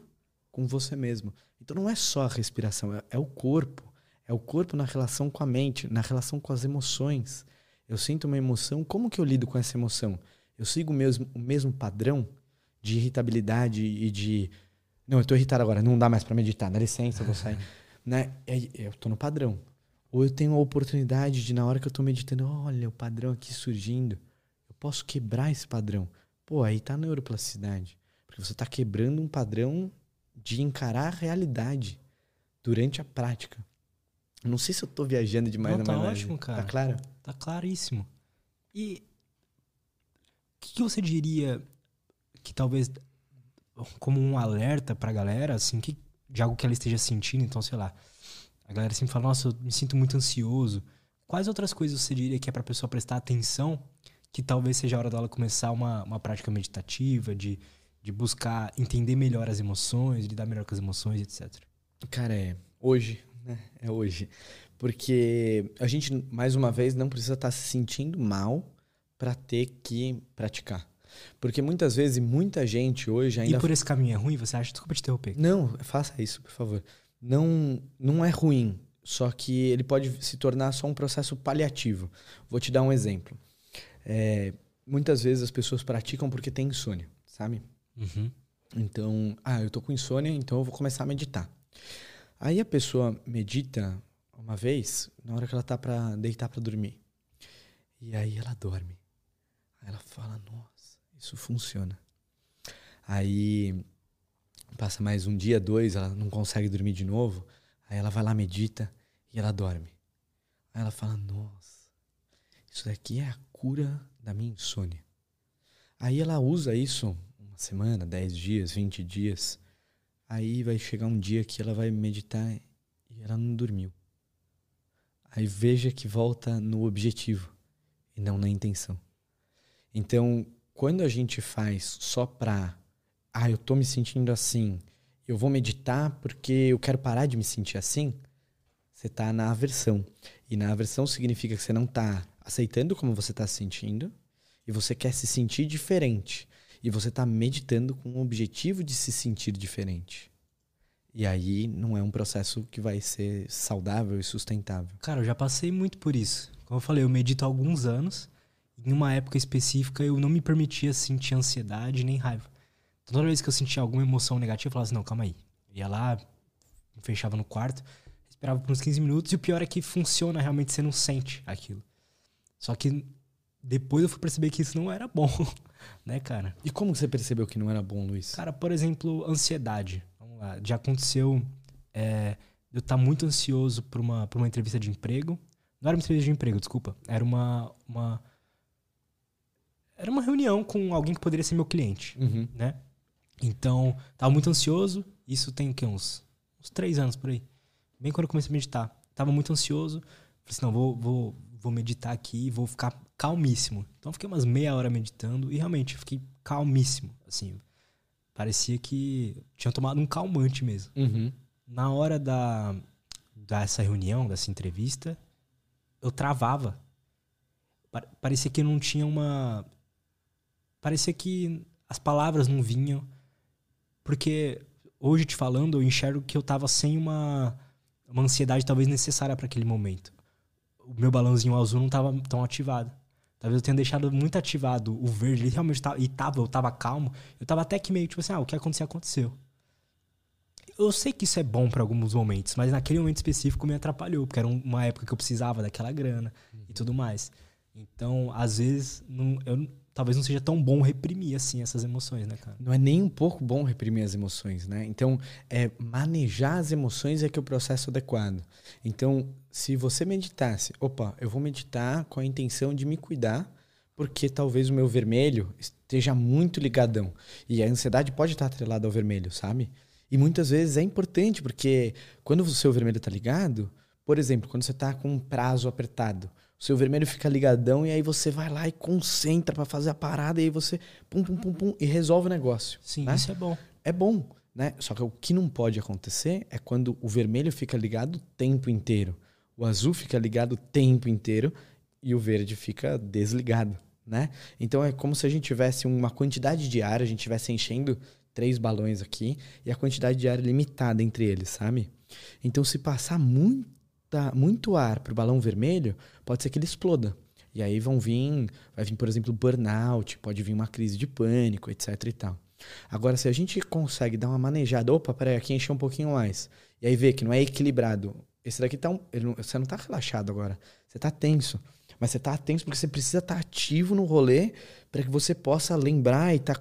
Speaker 2: com você mesmo. Então não é só a respiração, é, é o corpo. É o corpo na relação com a mente, na relação com as emoções. Eu sinto uma emoção, como que eu lido com essa emoção? Eu sigo o mesmo, o mesmo padrão de irritabilidade e de. Não, eu estou irritado agora, não dá mais para meditar, dá licença, eu vou sair. né? É, eu estou no padrão. Ou eu tenho a oportunidade de, na hora que eu estou meditando, olha o padrão aqui surgindo. Eu posso quebrar esse padrão. Pô, aí tá a neuroplasticidade. Porque você está quebrando um padrão de encarar a realidade durante a prática. Não sei se eu tô viajando demais
Speaker 1: Não,
Speaker 2: na
Speaker 1: tá ótimo, cara.
Speaker 2: Tá claro?
Speaker 1: Tá claríssimo. E o que, que, você diria que talvez como um alerta pra galera, assim, que, de algo que ela esteja sentindo, então, sei lá, a galera sempre fala, nossa, eu me sinto muito ansioso. Quais outras coisas você diria que é pra pessoa prestar atenção que talvez seja a hora dela começar uma, uma prática meditativa, de de buscar entender melhor as emoções, lidar melhor com as emoções, etc.
Speaker 2: Cara, é hoje, né? É hoje. Porque a gente, mais uma vez, não precisa estar se sentindo mal para ter que praticar. Porque muitas vezes, muita gente hoje ainda.
Speaker 1: E por esse caminho é ruim, você acha? Desculpa te interromper.
Speaker 2: Não, faça isso, por favor. Não, não é ruim, só que ele pode se tornar só um processo paliativo. Vou te dar um exemplo. É, muitas vezes as pessoas praticam porque têm insônia, sabe?
Speaker 1: Uhum.
Speaker 2: Então, ah, eu tô com insônia, então eu vou começar a meditar. Aí a pessoa medita uma vez, na hora que ela tá para deitar para dormir. E aí ela dorme. Aí ela fala: "Nossa, isso funciona". Aí passa mais um dia, dois, ela não consegue dormir de novo. Aí ela vai lá, medita e ela dorme. Aí ela fala: "Nossa, isso daqui é a cura da minha insônia". Aí ela usa isso semana, 10 dias, 20 dias. Aí vai chegar um dia que ela vai meditar e ela não dormiu. Aí veja que volta no objetivo e não na intenção. Então, quando a gente faz só pra, ah, eu tô me sentindo assim, eu vou meditar porque eu quero parar de me sentir assim, você tá na aversão. E na aversão significa que você não tá aceitando como você tá se sentindo e você quer se sentir diferente. E você está meditando com o objetivo de se sentir diferente. E aí não é um processo que vai ser saudável e sustentável.
Speaker 1: Cara, eu já passei muito por isso. Como eu falei, eu medito há alguns anos. Em uma época específica, eu não me permitia sentir ansiedade nem raiva. Então, toda vez que eu sentia alguma emoção negativa, eu falava assim: não, calma aí. Eu ia lá, me fechava no quarto, esperava por uns 15 minutos. E o pior é que funciona realmente, você não sente aquilo. Só que depois eu fui perceber que isso não era bom, né, cara?
Speaker 2: E como você percebeu que não era bom, Luiz?
Speaker 1: Cara, por exemplo, ansiedade. Lá. Já aconteceu é, eu estar tá muito ansioso por uma, por uma entrevista de emprego. Não era uma entrevista de emprego, desculpa. Era uma. uma era uma reunião com alguém que poderia ser meu cliente,
Speaker 2: Uhum.
Speaker 1: né? Então, tava muito ansioso. Isso tem? Uns, uns três anos por aí. Bem quando eu comecei a meditar. Tava muito ansioso. Falei assim, não, vou, vou, vou meditar aqui e vou ficar calmíssimo. Então, eu fiquei umas meia hora meditando e realmente fiquei calmíssimo. Assim, parecia que tinha tomado um calmante mesmo.
Speaker 2: Uhum.
Speaker 1: Na hora da dessa reunião, dessa entrevista, eu travava. Pa- Parecia que não tinha uma. Parecia que as palavras não vinham. Porque hoje te falando, eu enxergo que eu tava sem uma, uma ansiedade talvez necessária para aquele momento. O meu balãozinho azul não tava tão ativado. Talvez eu tenha deixado muito ativado o verde, ele realmente tava, e tava, eu tava calmo. Eu tava até que meio tipo assim, ah, o que aconteceu, aconteceu. Eu sei que isso é bom para alguns momentos, mas naquele momento específico me atrapalhou, porque era um- uma época que eu precisava daquela grana e tudo mais. Então, às vezes, não, eu, talvez não seja tão bom reprimir assim essas emoções, né, cara?
Speaker 2: Não é nem um pouco bom reprimir as emoções, né? Então, é manejar as emoções é que é o processo adequado. Então, se você meditasse, opa, eu vou meditar com a intenção de me cuidar, porque talvez o meu vermelho esteja muito ligadão. E a ansiedade pode estar atrelada ao vermelho, sabe? E muitas vezes é importante, porque quando o seu vermelho está ligado, por exemplo, quando você está com um prazo apertado, o seu vermelho fica ligadão e aí você vai lá e concentra para fazer a parada e aí você pum, pum, pum, pum e resolve o negócio.
Speaker 1: Sim,
Speaker 2: né?
Speaker 1: isso é bom.
Speaker 2: É bom, né? Só que o que não pode acontecer é quando o vermelho fica ligado o tempo inteiro, o azul fica ligado o tempo inteiro e o verde fica desligado, né? Então é como se a gente tivesse uma quantidade de ar, a gente estivesse enchendo três balões aqui e a quantidade de ar limitada entre eles, sabe? Então se passar muita, muito ar pro balão vermelho, pode ser que ele exploda. E aí vão vir, vai vir, por exemplo, burnout, pode vir uma crise de pânico, etc e tal. Agora, se a gente consegue dar uma manejada, opa, peraí, aqui encher um pouquinho mais, e aí ver que não é equilibrado, esse daqui tá um, não- você não tá relaxado agora, você tá tenso. Mas você tá tenso porque você precisa estar ativo no rolê para que você possa lembrar e estar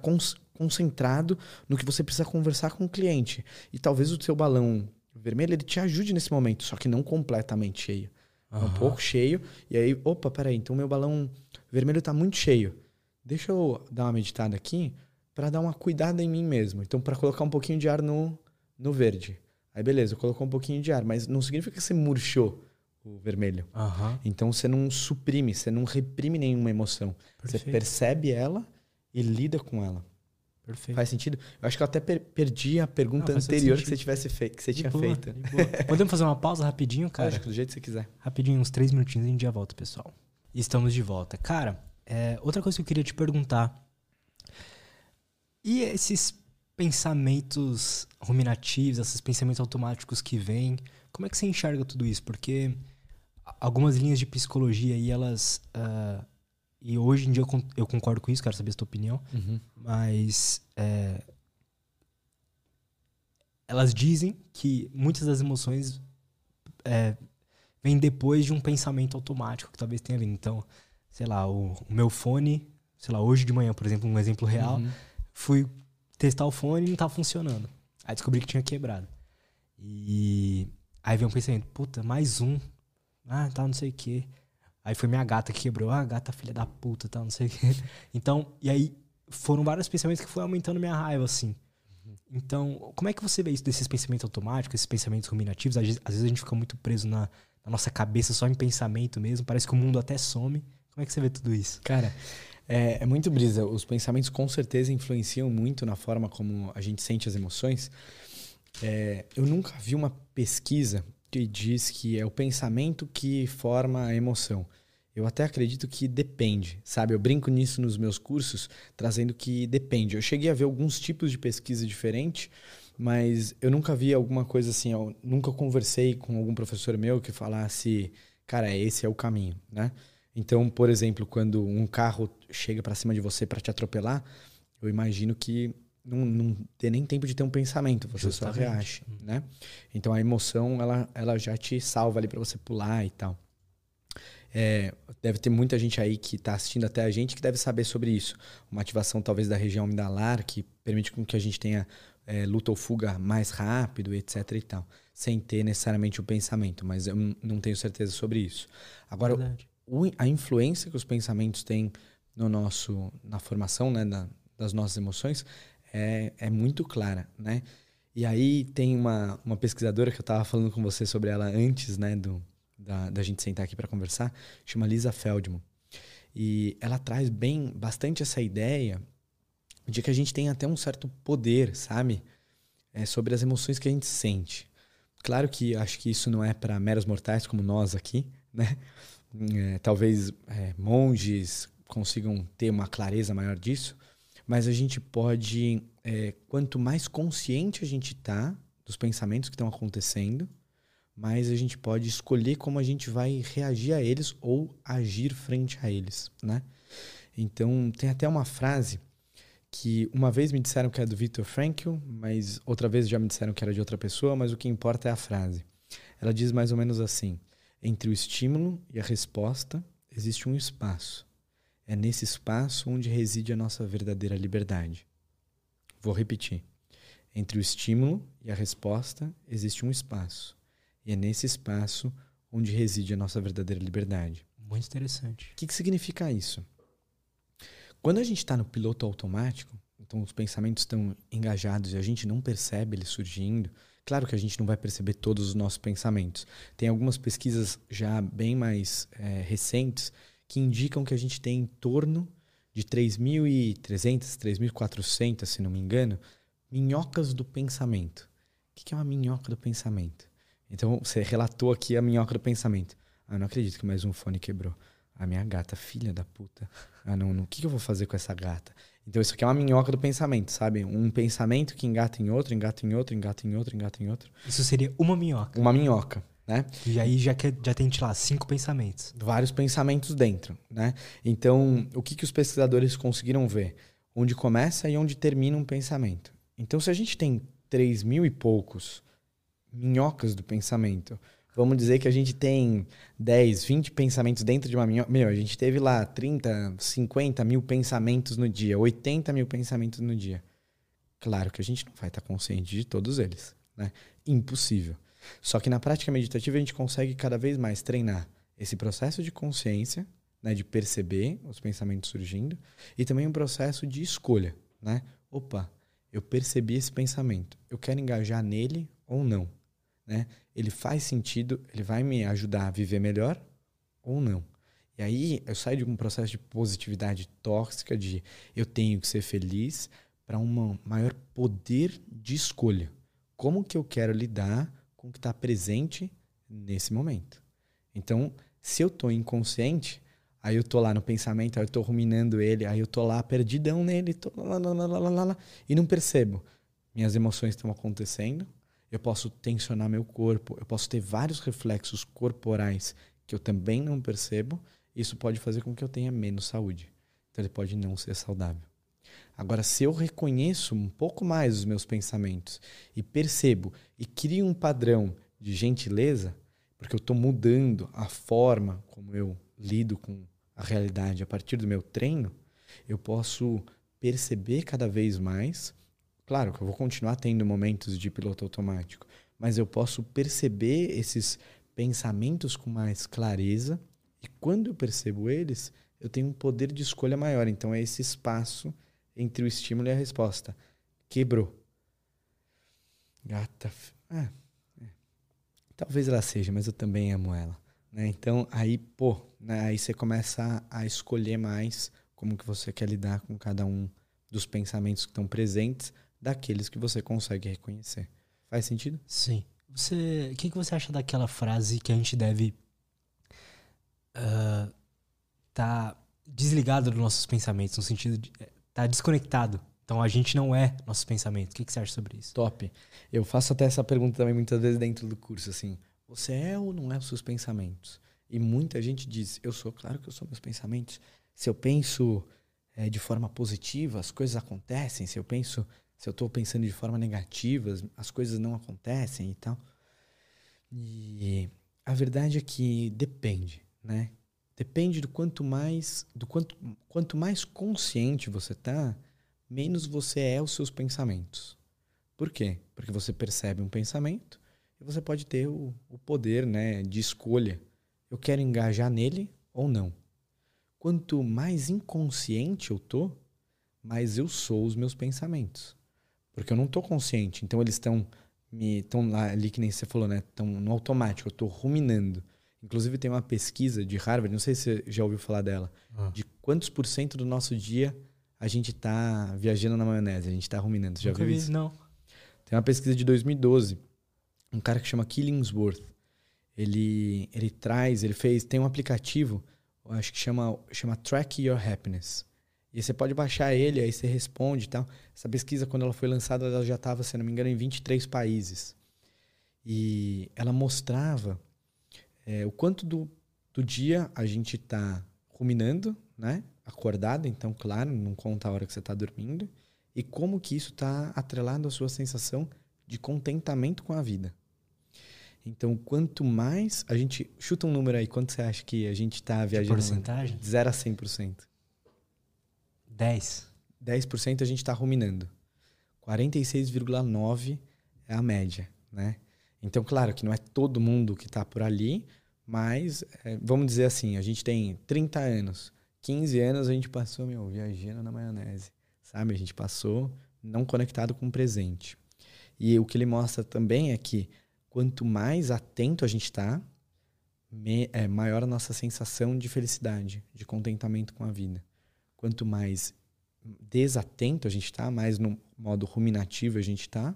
Speaker 2: concentrado no que você precisa conversar com o cliente. E talvez o seu balão vermelho ele te ajude nesse momento, só que não completamente cheio. É um pouco cheio. E aí, opa, peraí, então meu balão vermelho tá muito cheio. Deixa eu dar uma meditada aqui para dar uma cuidada em mim mesmo. Então, para colocar um pouquinho de ar no, no verde. Aí, beleza, colocou um pouquinho de ar, mas não significa que você murchou o vermelho.
Speaker 1: Aham.
Speaker 2: Então, você não suprime, você não reprime nenhuma emoção. Você
Speaker 1: Perfeito.
Speaker 2: percebe ela e lida com ela.
Speaker 1: Perfeito.
Speaker 2: Faz sentido? Eu acho que eu até per- perdi a pergunta
Speaker 1: Não,
Speaker 2: anterior que você, tivesse fe que você
Speaker 1: De
Speaker 2: tinha
Speaker 1: boa,
Speaker 2: feito.
Speaker 1: Podemos fazer uma pausa rapidinho, cara?
Speaker 2: Lógico, do jeito que você quiser.
Speaker 1: Rapidinho, uns três minutinhos e a gente já volta, pessoal. Estamos de volta. Cara, é, outra coisa que eu queria te perguntar. E esses pensamentos ruminativos, esses pensamentos automáticos que vêm, como é que você enxerga tudo isso? Porque algumas linhas de psicologia aí, elas. ah, e hoje em dia eu, con- eu concordo com isso, quero saber a sua opinião. Mas é, elas dizem que muitas das emoções é, vêm depois de um pensamento automático que talvez tenha vindo. Então, sei lá, o, o meu fone, sei lá, hoje de manhã, por exemplo, um exemplo real,
Speaker 2: Uhum.
Speaker 1: fui testar o fone e não tava funcionando. Aí descobri que tinha quebrado. E aí veio um pensamento, puta, mais um. Ah, tá, não sei o quê. Aí foi minha gata que quebrou. Ah, gata filha da puta, tal, não sei o quê. Então, e aí foram vários pensamentos que foi aumentando minha raiva, assim. Então, como é que você vê isso desses pensamentos automáticos, esses pensamentos ruminativos? Às vezes, às vezes a gente fica muito preso na, na nossa cabeça, só em pensamento mesmo. Parece que o mundo até some. Como é que você vê tudo isso?
Speaker 2: Cara, é, é muito brisa. Os pensamentos com certeza influenciam muito na forma como a gente sente as emoções. É, eu nunca vi uma pesquisa que diz que é o pensamento que forma a emoção. Eu até acredito que depende, sabe? Eu brinco nisso nos meus cursos, trazendo que depende. Eu cheguei a ver alguns tipos de pesquisa diferentes, mas eu nunca vi alguma coisa assim. Eu nunca conversei com algum professor meu que falasse, cara, esse é o caminho, né? Então, por exemplo, quando um carro chega para cima de você para te atropelar, eu imagino que não, não dê nem tempo de ter um pensamento, você
Speaker 1: Justamente.
Speaker 2: só reage, né? Então a emoção ela, ela já te salva ali para você pular e tal. É, deve ter muita gente aí que está assistindo até a gente que deve saber sobre isso. Uma ativação talvez da região amidalar que permite com que a gente tenha é, luta ou fuga mais rápido, etc e tal, sem ter necessariamente o pensamento, mas eu não tenho certeza sobre isso. Agora, o- a influência que os pensamentos têm no nosso na formação né, da, das nossas emoções é, é muito clara, né? E aí tem uma, uma pesquisadora que eu estava falando com você sobre ela antes, né, do, da, da gente sentar aqui para conversar, chama Lisa Feldman. E ela traz bem bastante essa ideia de que a gente tem até um certo poder, sabe? É, sobre as emoções que a gente sente. Claro que acho que isso não é para meros mortais como nós aqui, né? É, talvez é, monges consigam ter uma clareza maior disso, mas a gente pode, é, quanto mais consciente a gente está dos pensamentos que estão acontecendo, mais a gente pode escolher como a gente vai reagir a eles ou agir frente a eles, né? Então, tem até uma frase que uma vez me disseram que é do Viktor Frankl, mas outra vez já me disseram que era de outra pessoa, mas o que importa é a frase. Ela diz mais ou menos assim: entre o estímulo e a resposta existe um espaço. É nesse espaço onde reside a nossa verdadeira liberdade. Vou repetir. Entre o estímulo e a resposta existe um espaço. E é nesse espaço onde reside a nossa verdadeira liberdade.
Speaker 1: Muito interessante.
Speaker 2: O que, que significa isso? Quando a gente está no piloto automático, então os pensamentos estão engajados e a gente não percebe eles surgindo. Claro que a gente não vai perceber todos os nossos pensamentos. Tem algumas pesquisas já bem mais é, recentes que indicam que a gente tem em torno de 3.300, 3.400, se não me engano, minhocas do pensamento. O que é uma minhoca do pensamento? Então, você relatou aqui a minhoca do pensamento. Ah, não acredito que mais um fone quebrou. A minha gata, filha da puta. Ah, não, não. O que eu vou fazer com essa gata? Então, isso aqui é uma minhoca do pensamento, sabe? Um pensamento que engata em outro, engata em outro, engata em outro, engata em outro.
Speaker 1: Isso seria uma minhoca.
Speaker 2: Uma minhoca, né?
Speaker 1: E aí já, que, já tem, sei lá, cinco pensamentos.
Speaker 2: Vários pensamentos dentro, né? Então, o que, que os pesquisadores conseguiram ver? Onde começa e onde termina um pensamento. Então, se a gente tem três mil e poucos minhocas do pensamento Vamos dizer que a gente tem 10, 20 pensamentos dentro de uma minhoca. Meu, a gente teve lá 30, 50 mil pensamentos no dia, 80 mil pensamentos no dia. Claro que a gente não vai estar consciente de todos eles. Né? Impossível. Só que na prática meditativa a gente consegue cada vez mais treinar esse processo de consciência, né, de perceber os pensamentos surgindo, e também um processo de escolha. Né? Opa, eu percebi esse pensamento. Eu quero engajar nele ou não né? Ele faz sentido, ele vai me ajudar a viver melhor ou não. E aí eu saio de um processo de positividade tóxica de eu tenho que ser feliz para um maior poder de escolha. Como que eu quero lidar com o que está presente nesse momento? Então, se eu estou inconsciente, aí eu estou lá no pensamento, aí eu estou ruminando ele, aí eu estou lá perdidão nele, tô lá, lá, lá, lá, lá, lá, e não percebo. Minhas emoções estão acontecendo, eu posso tensionar meu corpo, eu posso ter vários reflexos corporais que eu também não percebo. Isso pode fazer com que eu tenha menos saúde. Então ele pode não ser saudável. Agora, se eu reconheço um pouco mais os meus pensamentos e percebo e crio um padrão de gentileza, porque eu estou mudando a forma como eu lido com a realidade a partir do meu treino, eu posso perceber cada vez mais Claro que eu vou continuar tendo momentos de piloto automático, mas eu posso perceber esses pensamentos com mais clareza e quando eu percebo eles, eu tenho um poder de escolha maior. Então é esse espaço entre o estímulo e a resposta. Quebrou. Gata. Ah, é. Talvez ela seja, mas eu também amo ela. Né? Então aí, pô, né? aí você começa a escolher mais como que você quer lidar com cada um dos pensamentos que estão presentes daqueles que você consegue reconhecer. Faz sentido?
Speaker 1: Sim. Você, o que, que você acha daquela frase que a gente deve uh, tá desligado dos nossos pensamentos, no sentido de eh, tá desconectado. Então a gente não é nossos pensamentos. O que, que você acha sobre isso?
Speaker 2: Top. Eu faço até essa pergunta também muitas vezes dentro do curso, assim. Você é ou não é os seus pensamentos? E muita gente diz, eu sou, claro que eu sou meus pensamentos. Se eu penso é, de forma positiva, as coisas acontecem. Se eu penso se eu estou pensando de forma negativa, as coisas não acontecem e tal. E a verdade é que depende, né? Depende do quanto mais, do quanto, quanto mais consciente você tá, menos você é os seus pensamentos. Por quê? Porque você percebe um pensamento e você pode ter o, o poder, né, de escolha. Eu quero engajar nele ou não. quanto mais inconsciente eu tô, mais eu sou os meus pensamentos. Porque eu não tô consciente. Então eles estão me estão ali que nem você falou, né? Estão no automático, eu tô ruminando. Inclusive tem uma pesquisa de Harvard, não sei se você já ouviu falar dela, ah. de quantos por cento do nosso dia a gente tá viajando na maionese, a gente tá ruminando. Você já
Speaker 1: Nunca
Speaker 2: viu
Speaker 1: vi,
Speaker 2: isso?
Speaker 1: Não.
Speaker 2: Tem uma pesquisa de 2012, um cara que chama Killingsworth. Ele ele traz, ele fez, tem um aplicativo, acho que chama chama Track Your Happiness. E você pode baixar ele, aí você responde e tal. Essa pesquisa, quando ela foi lançada, ela já estava, se não me engano, em 23 países. E ela mostrava é, o quanto do, do dia a gente está ruminando, né? Acordado, então, claro, não conta a hora que você está dormindo. E como que isso está atrelado à sua sensação de contentamento com a vida. Então, quanto mais a gente. Chuta um número aí, quanto você acha que a gente está viajando?
Speaker 1: De porcentagem?
Speaker 2: De 0 a 100%.
Speaker 1: 10.
Speaker 2: 10% a gente está ruminando. 46,9% é a média, né? Então, claro que não é todo mundo que está por ali, mas é, vamos dizer assim, a gente tem 30 anos, 15 anos a gente passou, meu, viajando na maionese, sabe? A gente passou não conectado com o presente. E o que ele mostra também é que quanto mais atento a gente está, é maior a nossa sensação de felicidade, de contentamento com a vida. Quanto mais desatento a gente está, mais no modo ruminativo a gente está,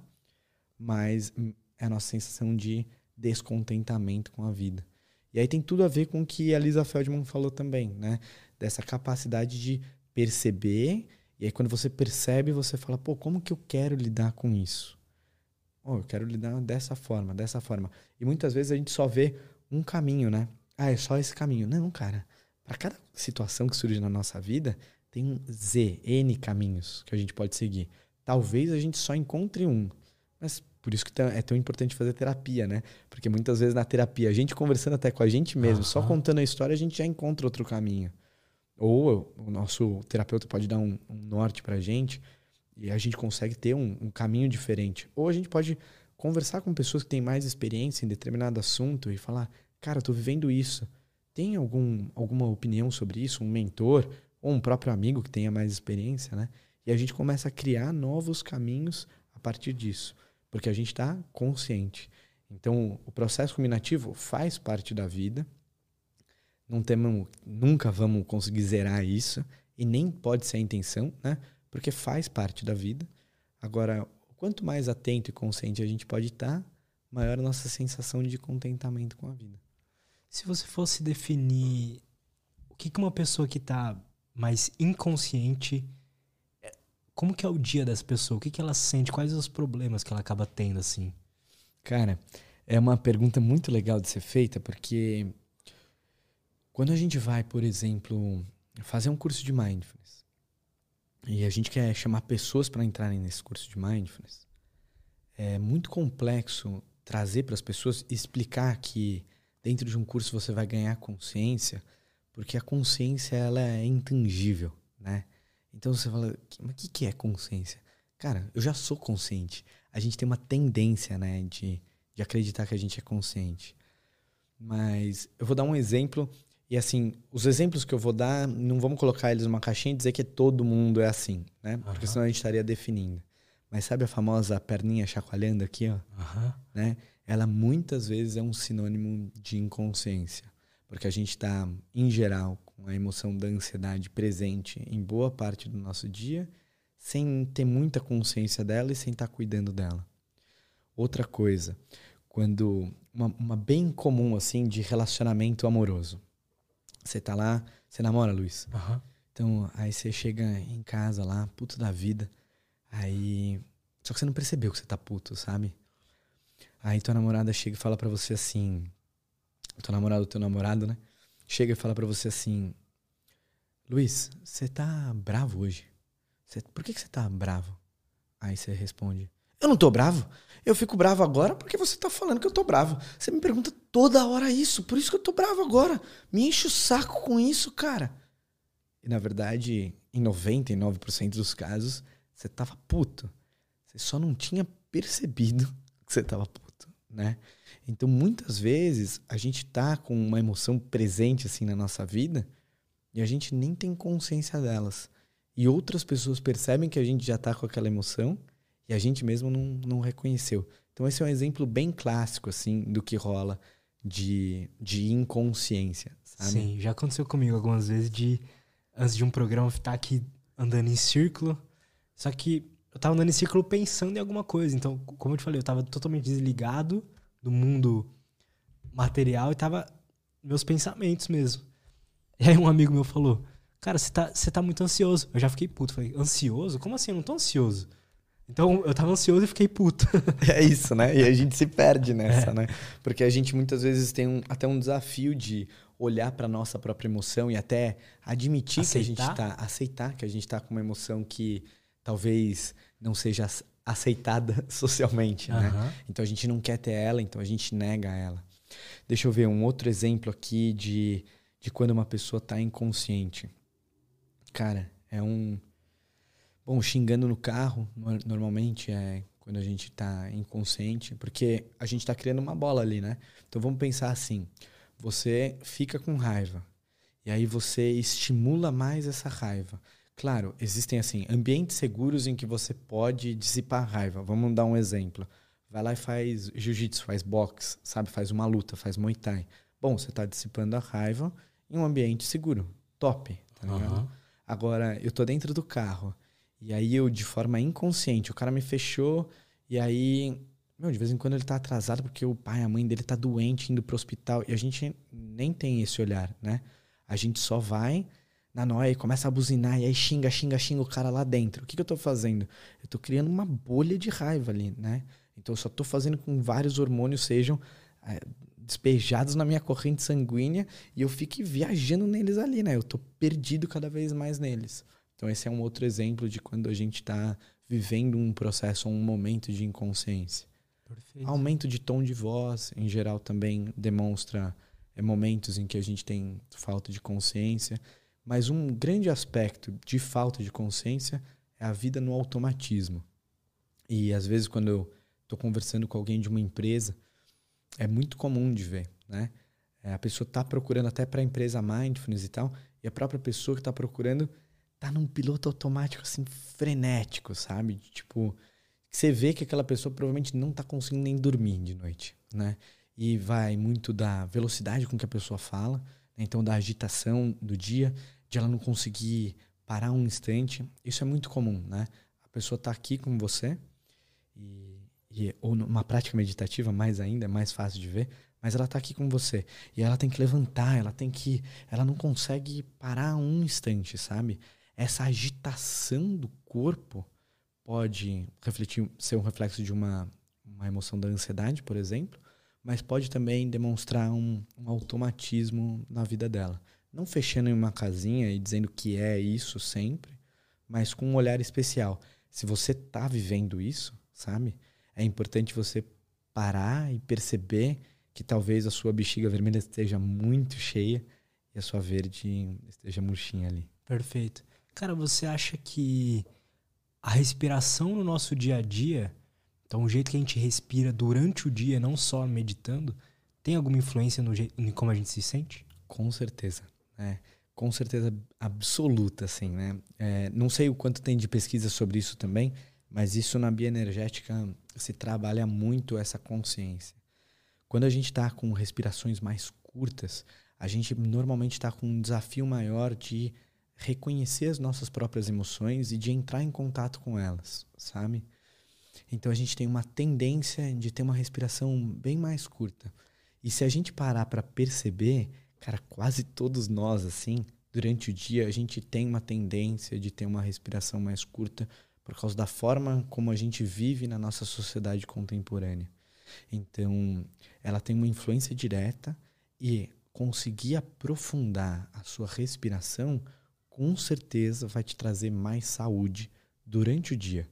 Speaker 2: mais é a nossa sensação de descontentamento com a vida. E aí tem tudo a ver com o que a Lisa Feldman falou também, né? Dessa capacidade de perceber, e aí quando você percebe, você fala, pô, como que eu quero lidar com isso? Oh, eu quero lidar dessa forma, dessa forma. E muitas vezes a gente só vê um caminho, né? Ah, é só esse caminho. Não, cara. Para cada situação que surge na nossa vida, tem um Z, N caminhos que a gente pode seguir. Talvez a gente só encontre um. Mas por isso que é tão importante fazer terapia, né? Porque muitas vezes na terapia, a gente conversando até com a gente mesmo, uhum. só contando a história, a gente já encontra outro caminho. Ou o nosso terapeuta pode dar um, um norte pra gente e a gente consegue ter um, um, caminho diferente. Ou a gente pode conversar com pessoas que têm mais experiência em determinado assunto e falar: Cara, eu tô vivendo isso. Tem algum, alguma opinião sobre isso? Um mentor ou um próprio amigo que tenha mais experiência, né? E a gente começa a criar novos caminhos a partir disso porque a gente está consciente. Então, o processo combinativo faz parte da vida. Não temos, nunca vamos conseguir zerar isso e nem pode ser a intenção, né? Porque faz parte da vida. Agora, quanto mais atento e consciente a gente pode estar, tá, maior a nossa sensação de contentamento com a vida.
Speaker 1: Se você fosse definir o que, que uma pessoa que está mais inconsciente como que é o dia dessa pessoa? O que, que ela sente? Quais os problemas que ela acaba tendo, assim?
Speaker 2: Cara, é uma pergunta muito legal de ser feita, porque quando a gente vai, por exemplo, fazer um curso de mindfulness, e a gente quer chamar pessoas para entrarem nesse curso de mindfulness, é muito complexo trazer para as pessoas explicar que dentro de um curso você vai ganhar consciência, porque a consciência ela é intangível, né? Então você fala, mas o que, que é consciência? Cara, eu já sou consciente. A gente tem uma tendência, né, de, de acreditar que a gente é consciente. Mas eu vou dar um exemplo, e assim, os exemplos que eu vou dar, não vamos colocar eles numa caixinha e dizer que todo mundo é assim, né? Porque senão a gente estaria definindo. Mas sabe a famosa perninha chacoalhando aqui, ó? Né? Ela muitas vezes é um sinônimo de inconsciência. Porque a gente está, em geral, com a emoção da ansiedade presente em boa parte do nosso dia, sem ter muita consciência dela e sem estar tá cuidando dela. Outra coisa, quando uma, uma bem comum assim de relacionamento amoroso. Você tá lá, você namora, Luiz.
Speaker 1: Uhum.
Speaker 2: Então, aí você chega em casa lá, puto da vida. Aí. Só que você não percebeu que você tá puto, sabe? Aí tua namorada chega e fala para você assim. Tua namorada, teu namorado, né? chega e fala para você assim: Luiz, você tá bravo hoje? Cê, por que você tá bravo? Aí você responde: Eu não tô bravo. Eu fico bravo agora porque você tá falando que eu tô bravo. Você me pergunta toda hora isso, por isso que eu tô bravo agora. Me enche o saco com isso, cara. E na verdade, em 99% dos casos, você tava puto. Você só não tinha percebido que você tava puto, né? Então, muitas vezes, a gente tá com uma emoção presente assim na nossa vida e a gente nem tem consciência delas. E outras pessoas percebem que a gente já está com aquela emoção e a gente mesmo não, não reconheceu. Então, esse é um exemplo bem clássico, assim, do que rola de, de inconsciência, sabe?
Speaker 1: Sim, já aconteceu comigo algumas vezes de, antes de um programa, estar aqui andando em círculo, só que eu tava andando em círculo pensando em alguma coisa. Então, como eu te falei, eu tava totalmente desligado do mundo material e tava meus pensamentos mesmo. E aí um amigo meu falou, cara, você tá, tá muito ansioso. Eu já fiquei puto. Falei, ansioso? Como assim? Eu não tô ansioso. Então, eu tava ansioso e fiquei puto.
Speaker 2: é isso, né? E a gente se perde nessa, é. né? Porque a gente muitas vezes tem um, até um desafio de olhar para nossa própria emoção e até admitir aceitar? que a gente tá aceitar que a gente tá com uma emoção que talvez não seja aceitada socialmente, uhum. né? Então a gente não quer ter ela, então a gente nega ela. Deixa eu ver um outro exemplo aqui de, de quando uma pessoa tá inconsciente. Cara, é um Bom, xingando no carro, normalmente é quando a gente está inconsciente, porque a gente está criando uma bola ali, né? Então vamos pensar assim: você fica com raiva e aí você estimula mais essa raiva. Claro, existem assim ambientes seguros em que você pode dissipar a raiva. Vamos dar um exemplo. Vai lá e faz jiu-jitsu, faz boxe, sabe? Faz uma luta, faz muay thai. Bom, você está dissipando a raiva em um ambiente seguro. Top, tá ligado? Uhum. Agora, eu tô dentro do carro e aí eu, de forma inconsciente, o cara me fechou e aí, meu, de vez em quando ele tá atrasado porque o pai, a mãe dele tá doente, indo pro hospital. E a gente nem tem esse olhar, né? A gente só vai na noia e começa a buzinar e aí xinga, xinga, xinga o cara lá dentro. O que, que eu tô fazendo? Eu tô criando uma bolha de raiva ali, né? Então eu só tô fazendo com que vários hormônios sejam é, despejados na minha corrente sanguínea e eu fique viajando neles ali, né? Eu tô perdido cada vez mais neles. Então, esse é um outro exemplo de quando a gente está vivendo um processo, um momento de inconsciência. Perfeito. Aumento de tom de voz, em geral, também demonstra é, momentos em que a gente tem falta de consciência. Mas um grande aspecto de falta de consciência é a vida no automatismo. E às vezes, quando eu estou conversando com alguém de uma empresa, é muito comum de ver, né? É, a pessoa está procurando até para a empresa mindfulness e tal, e a própria pessoa que está procurando tá num piloto automático assim frenético, sabe? Tipo, você vê que aquela pessoa provavelmente não tá conseguindo nem dormir de noite, né? E vai muito da velocidade com que a pessoa fala? Então da agitação do dia, de ela não conseguir parar um instante. Isso é muito comum, né? A pessoa tá aqui com você e, e ou numa prática meditativa mais ainda, é mais fácil de ver, mas ela tá aqui com você e ela tem que levantar, ela tem que, ela não consegue parar um instante, sabe? essa agitação do corpo pode refletir, ser um reflexo de uma, uma emoção da ansiedade, por exemplo, mas pode também demonstrar um, um automatismo na vida dela. Não fechando em uma casinha e dizendo que é isso sempre, mas com um olhar especial. Se você está vivendo isso, sabe? É importante você parar e perceber que talvez a sua bexiga vermelha esteja muito cheia e a sua verde esteja murchinha ali.
Speaker 1: Perfeito. Cara, você acha que a respiração no nosso dia a dia, então o jeito que a gente respira durante o dia, não só meditando, tem alguma influência no jeito, em como a gente se sente?
Speaker 2: Com certeza. É, com certeza absoluta, assim, né? É, não sei o quanto tem de pesquisa sobre isso também, mas isso na bioenergética se trabalha muito essa consciência. Quando a gente está com respirações mais curtas, a gente normalmente está com um desafio maior de reconhecer as nossas próprias emoções e de entrar em contato com elas, sabe? Então a gente tem uma tendência de ter uma respiração bem mais curta. E se a gente parar para perceber, cara, quase todos nós assim, durante o dia a gente tem uma tendência de ter uma respiração mais curta por causa da forma como a gente vive na nossa sociedade contemporânea. Então, ela tem uma influência direta e conseguir aprofundar a sua respiração com certeza vai te trazer mais saúde durante o dia.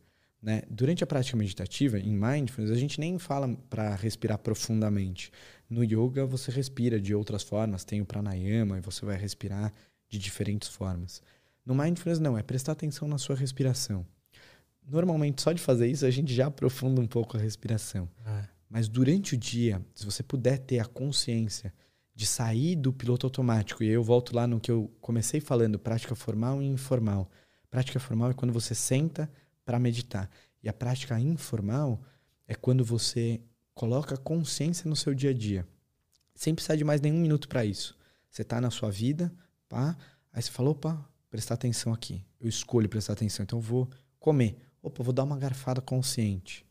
Speaker 2: Né? Durante a prática meditativa, em mindfulness, a gente nem fala para respirar profundamente. No yoga, você respira de outras formas, tem o pranayama e você vai respirar de diferentes formas. No mindfulness, não, é prestar atenção na sua respiração. Normalmente, só de fazer isso, a gente já aprofunda um pouco a respiração. É. Mas durante o dia, se você puder ter a consciência de sair do piloto automático. E aí eu volto lá no que eu comecei falando, prática formal e informal. Prática formal é quando você senta para meditar. E a prática informal é quando você coloca consciência no seu dia a dia. Sem precisar de mais nenhum minuto para isso. Você está na sua vida, pá, aí você falou, opa, prestar atenção aqui. Eu escolho prestar atenção, então eu vou comer. Opa, vou dar uma garfada consciente.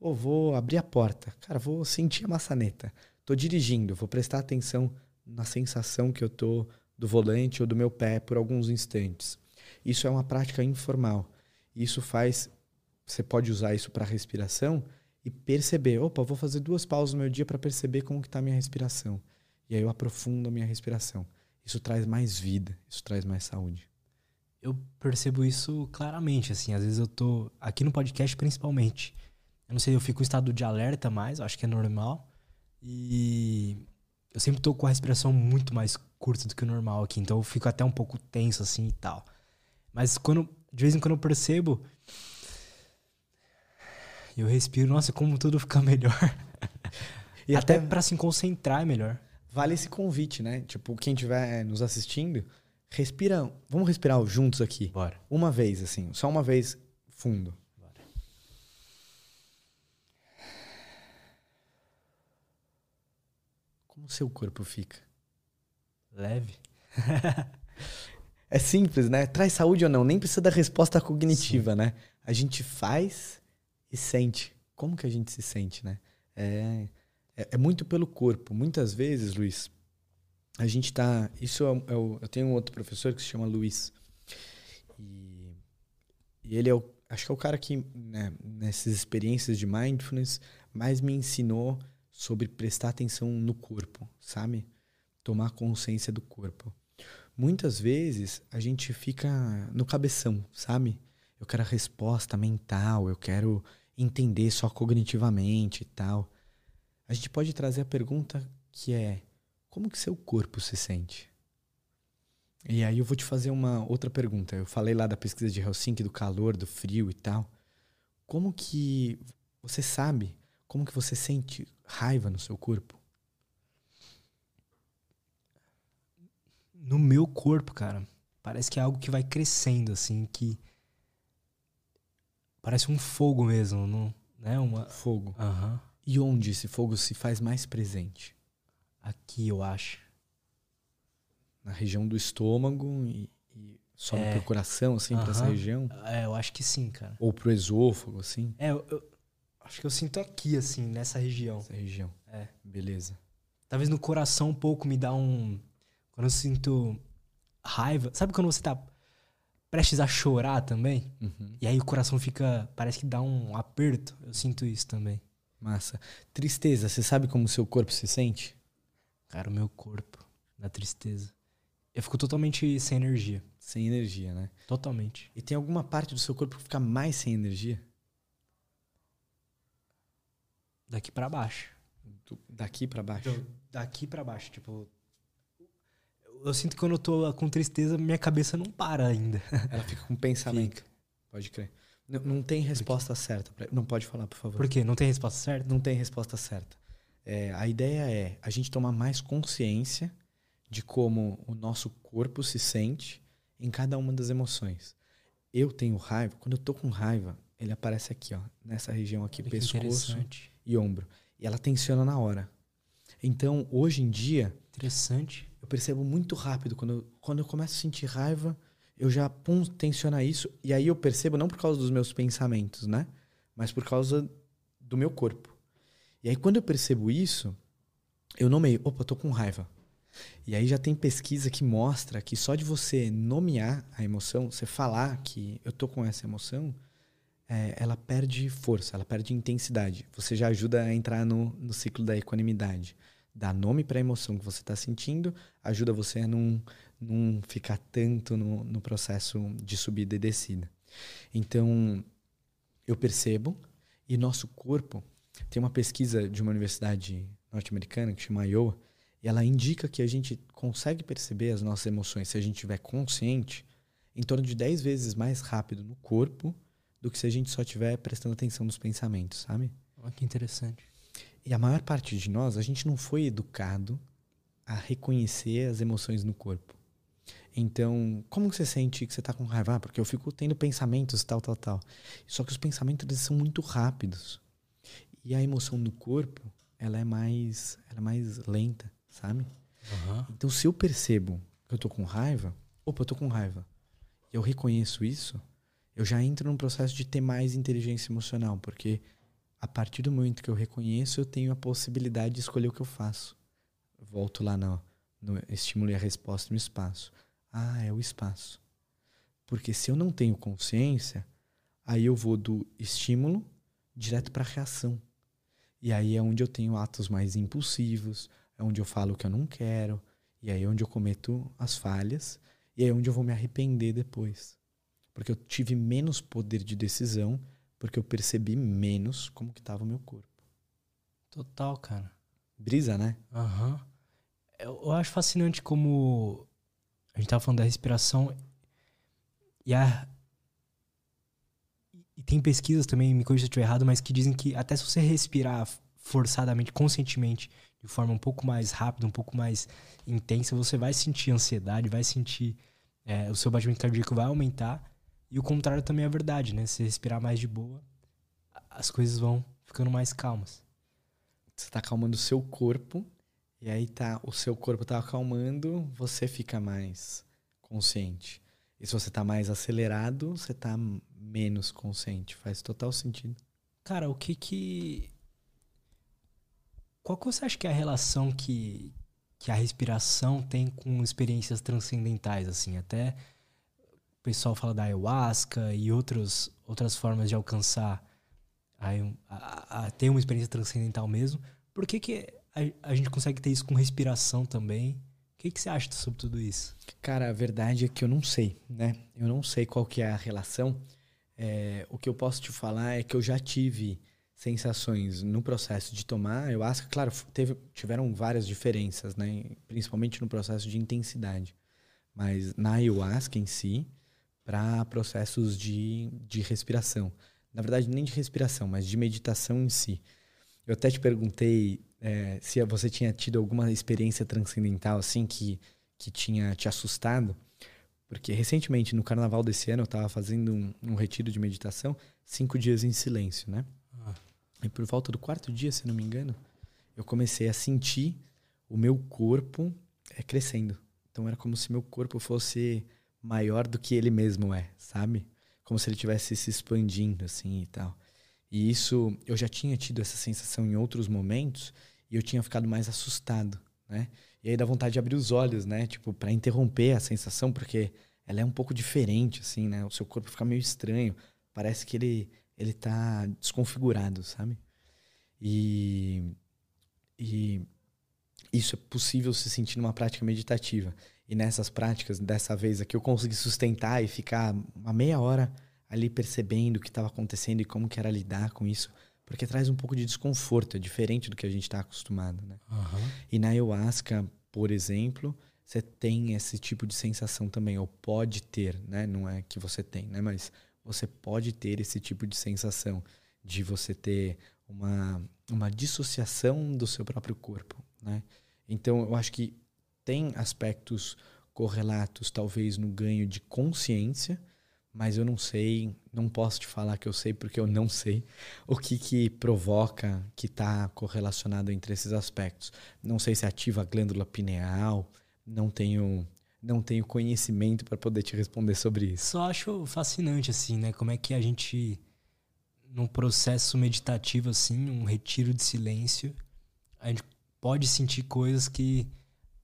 Speaker 2: Ou vou abrir a porta. Cara, vou sentir a maçaneta. Tô dirigindo, vou prestar atenção na sensação que eu tô do volante ou do meu pé por alguns instantes. Isso é uma prática informal. Isso faz você pode usar isso para respiração e perceber, opa, vou fazer duas pausas no meu dia para perceber como que tá a minha respiração. E aí eu aprofundo a minha respiração. Isso traz mais vida, isso traz mais saúde.
Speaker 1: Eu percebo isso claramente, assim, às vezes eu tô aqui no podcast principalmente. Eu não sei, eu fico em estado de alerta mais, acho que é normal. E eu sempre tô com a respiração muito mais curta do que o normal aqui, então eu fico até um pouco tenso assim e tal. Mas quando de vez em quando eu percebo eu respiro, nossa, como tudo fica melhor. e até, até para se concentrar é melhor.
Speaker 2: Vale esse convite, né? Tipo, quem estiver nos assistindo, respira. Vamos respirar juntos aqui.
Speaker 1: Bora.
Speaker 2: Uma vez, assim, só uma vez fundo. Bora. Como o seu corpo fica?
Speaker 1: Leve.
Speaker 2: é simples, né? Traz saúde ou não, nem precisa da resposta cognitiva, Sim. né? A gente faz e sente. Como que a gente se sente, né? É, é, é muito pelo corpo. Muitas vezes, Luiz, a gente tá. Isso é, é o, eu tenho um outro professor que se chama Luiz. E, e ele é o. Acho que é o cara que, né, nessas experiências de mindfulness, mais me ensinou sobre prestar atenção no corpo, sabe? Tomar consciência do corpo. Muitas vezes a gente fica no cabeção, sabe? Eu quero a resposta mental, eu quero entender só cognitivamente e tal. A gente pode trazer a pergunta que é: como que seu corpo se sente? E aí eu vou te fazer uma outra pergunta. Eu falei lá da pesquisa de Helsinki do calor, do frio e tal. Como que você sabe como que você sente raiva no seu corpo?
Speaker 1: No meu corpo, cara, parece que é algo que vai crescendo assim, que Parece um fogo mesmo, não, né? Uma...
Speaker 2: Fogo.
Speaker 1: Uhum.
Speaker 2: E onde esse fogo se faz mais presente?
Speaker 1: Aqui, eu acho.
Speaker 2: Na região do estômago e, e sobe é. pro coração, assim, uhum. pra essa região?
Speaker 1: É, eu acho que sim, cara.
Speaker 2: Ou pro esôfago, assim?
Speaker 1: É, eu, eu acho que eu sinto aqui, assim, nessa região.
Speaker 2: Essa região.
Speaker 1: É.
Speaker 2: Beleza.
Speaker 1: Talvez no coração um pouco me dá um... Quando eu sinto raiva... Sabe quando você tá prestes a chorar também.
Speaker 2: Uhum.
Speaker 1: E aí o coração fica. Parece que dá um aperto. Eu sinto isso também.
Speaker 2: Massa. Tristeza, você sabe como o seu corpo se sente?
Speaker 1: Cara, o meu corpo, na tristeza. Eu fico totalmente sem energia.
Speaker 2: Sem energia, né?
Speaker 1: Totalmente.
Speaker 2: E tem alguma parte do seu corpo que fica mais sem energia?
Speaker 1: Daqui para baixo.
Speaker 2: Do, daqui para baixo?
Speaker 1: Do, daqui para baixo. Tipo, eu sinto que quando eu tô com tristeza, minha cabeça não para ainda.
Speaker 2: Ela fica com pensamento. Fica. Pode crer. Não, não tem resposta certa. Pra... Não pode falar, por favor.
Speaker 1: Por quê? Não tem resposta certa?
Speaker 2: Não tem resposta certa. É, a ideia é a gente tomar mais consciência de como o nosso corpo se sente em cada uma das emoções. Eu tenho raiva, quando eu tô com raiva, ele aparece aqui, ó, nessa região aqui, Olha pescoço e ombro. E ela tensiona na hora. Então, hoje em dia.
Speaker 1: Interessante
Speaker 2: eu percebo muito rápido. Quando eu, quando eu começo a sentir raiva, eu já pum, isso. E aí eu percebo, não por causa dos meus pensamentos, né? Mas por causa do meu corpo. E aí quando eu percebo isso, eu nomeio, opa, tô com raiva. E aí já tem pesquisa que mostra que só de você nomear a emoção, você falar que eu tô com essa emoção, é, ela perde força, ela perde intensidade. Você já ajuda a entrar no, no ciclo da equanimidade dar nome para a emoção que você está sentindo, ajuda você a não, não ficar tanto no, no processo de subida e descida. Então, eu percebo, e nosso corpo tem uma pesquisa de uma universidade norte-americana que chama Iowa, e ela indica que a gente consegue perceber as nossas emoções se a gente estiver consciente em torno de 10 vezes mais rápido no corpo do que se a gente só estiver prestando atenção nos pensamentos, sabe?
Speaker 1: Olha que interessante.
Speaker 2: E a maior parte de nós, a gente não foi educado a reconhecer as emoções no corpo. Então, como você sente que você está com raiva? Ah, porque eu fico tendo pensamentos tal, tal, tal. Só que os pensamentos eles são muito rápidos. E a emoção no corpo, ela é mais, ela é mais lenta, sabe? Uhum. Então, se eu percebo que eu tô com raiva, opa, eu tô com raiva. Eu reconheço isso, eu já entro num processo de ter mais inteligência emocional, porque a partir do momento que eu reconheço, eu tenho a possibilidade de escolher o que eu faço. Volto lá no, no estímulo e a resposta no espaço. Ah, é o espaço. Porque se eu não tenho consciência, aí eu vou do estímulo direto para a reação. E aí é onde eu tenho atos mais impulsivos, é onde eu falo o que eu não quero, e aí é onde eu cometo as falhas, e aí é onde eu vou me arrepender depois. Porque eu tive menos poder de decisão, porque eu percebi menos como que estava o meu corpo.
Speaker 1: Total, cara.
Speaker 2: Brisa, né?
Speaker 1: Aham. Uhum. Eu, eu acho fascinante como a gente tava falando da respiração e a e tem pesquisas também, me corrija se eu estiver errado, mas que dizem que até se você respirar forçadamente, conscientemente, de forma um pouco mais rápida, um pouco mais intensa, você vai sentir ansiedade, vai sentir é, o seu batimento cardíaco vai aumentar. E o contrário também é verdade, né? Se respirar mais de boa, as coisas vão ficando mais calmas.
Speaker 2: Você está acalmando o seu corpo e aí tá, o seu corpo tá acalmando, você fica mais consciente. E se você tá mais acelerado, você tá menos consciente. Faz total sentido.
Speaker 1: Cara, o que que. Qual que você acha que é a relação que, que a respiração tem com experiências transcendentais, assim? Até pessoal fala da ayahuasca e outros, outras formas de alcançar a, a, ter uma experiência transcendental mesmo. Por que, que a, a gente consegue ter isso com respiração também. O que, que você acha sobre tudo isso?
Speaker 2: Cara, a verdade é que eu não sei, né? Eu não sei qual que é a relação. É, o que eu posso te falar é que eu já tive sensações no processo de tomar que claro, teve, tiveram várias diferenças, né? Principalmente no processo de intensidade. Mas na ayahuasca em si, para processos de, de respiração. Na verdade, nem de respiração, mas de meditação em si. Eu até te perguntei é, se você tinha tido alguma experiência transcendental assim que, que tinha te assustado. Porque recentemente, no carnaval desse ano, eu estava fazendo um, um, retiro de meditação, cinco dias em silêncio, né? Ah. E por volta do quarto dia, se não me engano, eu comecei a sentir o meu corpo é, crescendo. Então era como se meu corpo fosse maior do que ele mesmo é, sabe? Como se ele tivesse se expandindo assim e tal. E isso eu já tinha tido essa sensação em outros momentos e eu tinha ficado mais assustado, né? E aí dá vontade de abrir os olhos, né? Tipo, para interromper a sensação, porque ela é um pouco diferente, assim, né? O seu corpo fica meio estranho. Parece que ele, ele tá desconfigurado, sabe? E, e isso é possível se sentir numa prática meditativa. E nessas práticas, dessa vez aqui, eu consegui sustentar e ficar uma meia hora ali percebendo o que estava acontecendo e como que era lidar com isso porque traz um pouco de desconforto, é diferente do que a gente está acostumado. Né? Uhum. E na ayahuasca, por exemplo, você tem esse tipo de sensação também, ou pode ter, né? não é que você tem, né? mas você pode ter esse tipo de sensação de você ter uma, uma dissociação do seu próprio corpo. Né? Então, eu acho que tem aspectos correlatos, talvez, no ganho de consciência, mas eu não sei, não posso te falar que eu sei porque eu não sei o que que provoca que está correlacionado entre esses aspectos. Não sei se ativa a glândula pineal, não tenho não tenho conhecimento para poder te responder sobre isso.
Speaker 1: Só acho fascinante assim, né? Como é que a gente num processo meditativo assim, um retiro de silêncio, a gente pode sentir coisas que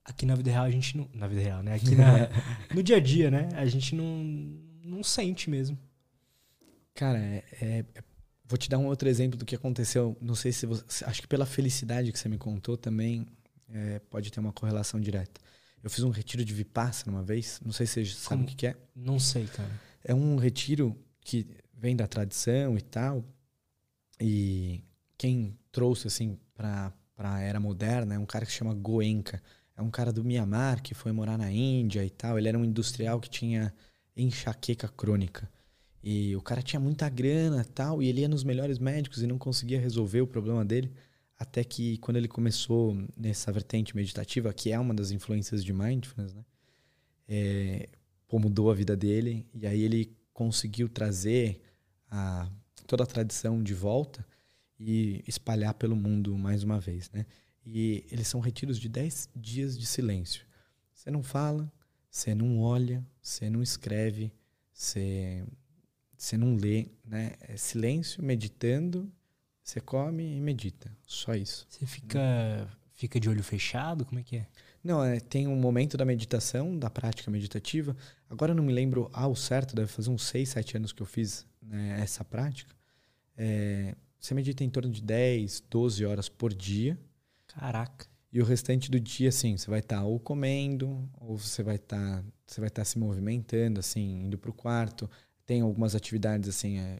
Speaker 1: aqui na vida real a gente não, na vida real, né? Aqui na, no dia a dia, né? A gente não não sente mesmo.
Speaker 2: Cara, é, é, vou te dar um outro exemplo do que aconteceu. Não sei se você. Acho que pela felicidade que você me contou também é, pode ter uma correlação direta. Eu fiz um retiro de Vipassana uma vez. Não sei se você sabe o que, que é.
Speaker 1: Não sei, cara.
Speaker 2: É um retiro que vem da tradição e tal. E quem trouxe, assim, para a era moderna é um cara que se chama Goenka. É um cara do Myanmar que foi morar na Índia e tal. Ele era um industrial que tinha enxaqueca crônica. E o cara tinha muita grana tal, e ele ia nos melhores médicos e não conseguia resolver o problema dele. até que quando ele começou nessa vertente meditativa, que é uma das influências de mindfulness, né? É, pô, mudou a vida dele e aí ele conseguiu trazer a, toda a tradição de volta e espalhar pelo mundo mais uma vez, né? E eles são retiros de 10 dias de silêncio. Você não fala, você não olha, você não escreve, você, você não lê, né? É silêncio, meditando, você come e medita. Só isso.
Speaker 1: Você fica, fica de olho fechado? Como é que é?
Speaker 2: Não, é, tem um momento da meditação, da prática meditativa. Agora eu não me lembro ao certo, deve fazer uns 6, 7 anos que eu fiz né, essa prática. É, você medita em torno de 10, 12 horas por dia.
Speaker 1: Caraca.
Speaker 2: E o restante do dia, assim, você vai estar tá ou comendo, ou você vai estar tá, você vai estar tá se movimentando, assim, indo para o quarto. Tem algumas atividades, assim, é,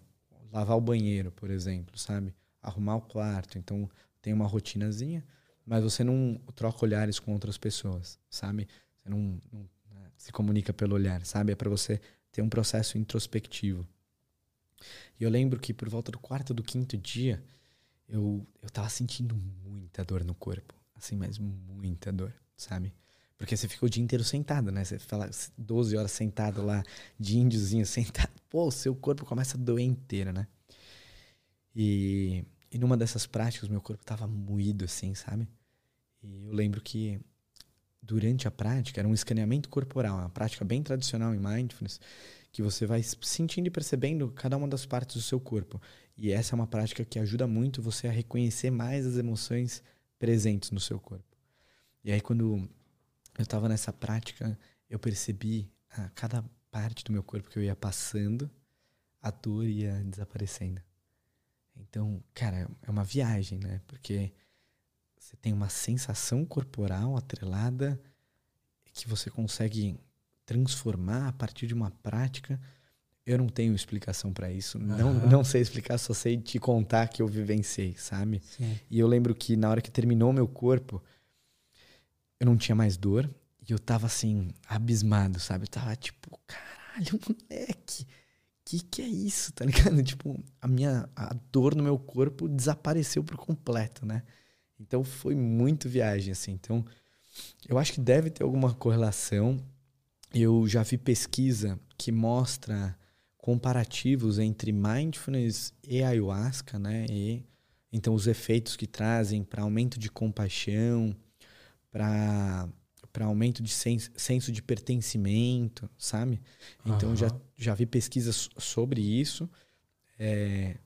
Speaker 2: lavar o banheiro, por exemplo, sabe? Arrumar o quarto. Então, tem uma rotinazinha, mas você não troca olhares com outras pessoas, sabe? Você não, não né, se comunica pelo olhar, sabe? É para você ter um processo introspectivo. E eu lembro que por volta do quarto do quinto dia, eu, eu tava sentindo muita dor no corpo. Assim, mas muita dor, sabe? Porque você fica o dia inteiro sentado, né? Você fala 12 horas sentado lá, de índiozinho sentado. Pô, o seu corpo começa a doer inteiro, né? E, e numa dessas práticas, meu corpo tava moído, assim, sabe? E eu lembro que durante a prática, era um escaneamento corporal, uma prática bem tradicional em mindfulness, que você vai sentindo e percebendo cada uma das partes do seu corpo. E essa é uma prática que ajuda muito você a reconhecer mais as emoções presentes no seu corpo. E aí, quando eu estava nessa prática, eu percebi a cada parte do meu corpo que eu ia passando, a dor ia desaparecendo. Então, cara, é uma viagem, né? Porque você tem uma sensação corporal atrelada que você consegue transformar a partir de uma prática. Eu não tenho explicação para isso. Uhum. Não, não sei explicar, só sei te contar que eu vivenciei, sabe? Sim. E eu lembro que na hora que terminou meu corpo, eu não tinha mais dor. E eu tava assim, abismado, sabe? Eu tava tipo, caralho, moleque, que que é isso, tá ligado? Tipo, a minha a dor no meu corpo desapareceu por completo, né? Então foi muito viagem, assim. Então, eu acho que deve ter alguma correlação eu já vi pesquisa que mostra comparativos entre mindfulness e ayahuasca, né? E então os efeitos que trazem para aumento de compaixão, para para aumento de senso, senso de pertencimento, sabe? Então uhum. já já vi pesquisas sobre isso. É,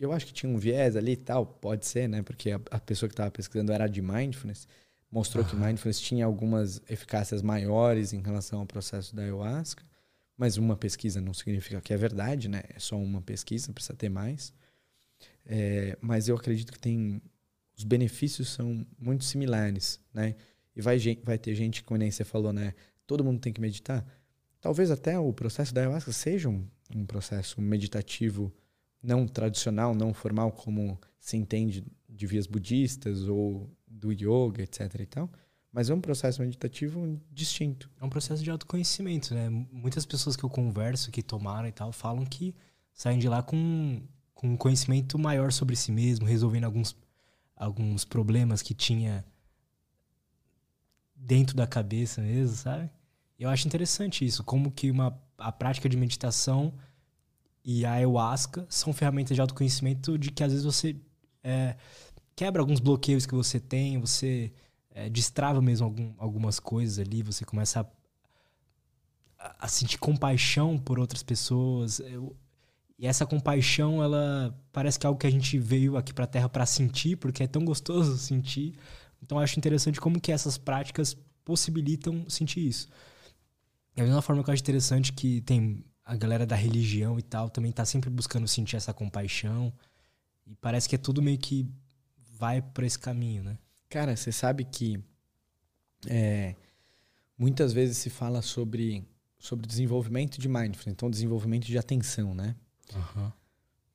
Speaker 2: eu acho que tinha um viés ali e tal, pode ser, né? Porque a, a pessoa que estava pesquisando era de mindfulness mostrou que mindfulness tinha algumas eficácias maiores em relação ao processo da ayahuasca, mas uma pesquisa não significa que é verdade, né? É só uma pesquisa, precisa ter mais. É, mas eu acredito que tem os benefícios são muito similares, né? E vai, vai ter gente, como nem você falou, né? Todo mundo tem que meditar. Talvez até o processo da ayahuasca seja um, um processo meditativo não tradicional, não formal, como se entende de vias budistas ou do yoga, etc e tal, mas é um processo meditativo distinto.
Speaker 1: É um processo de autoconhecimento, né? Muitas pessoas que eu converso, que tomaram e tal, falam que saem de lá com, com um conhecimento maior sobre si mesmo, resolvendo alguns, alguns problemas que tinha dentro da cabeça mesmo, sabe? Eu acho interessante isso, como que uma, a prática de meditação e a ayahuasca são ferramentas de autoconhecimento de que às vezes você é, quebra alguns bloqueios que você tem, você é, destrava mesmo algum, algumas coisas ali, você começa a, a sentir compaixão por outras pessoas. Eu, e essa compaixão, ela parece que é algo que a gente veio aqui para a Terra para sentir, porque é tão gostoso sentir. Então, acho interessante como que essas práticas possibilitam sentir isso. Da mesma forma que eu acho interessante que tem a galera da religião e tal também tá sempre buscando sentir essa compaixão. E parece que é tudo meio que vai para esse caminho, né?
Speaker 2: Cara, você sabe que é, muitas vezes se fala sobre, sobre desenvolvimento de mindfulness, então desenvolvimento de atenção, né? Uhum.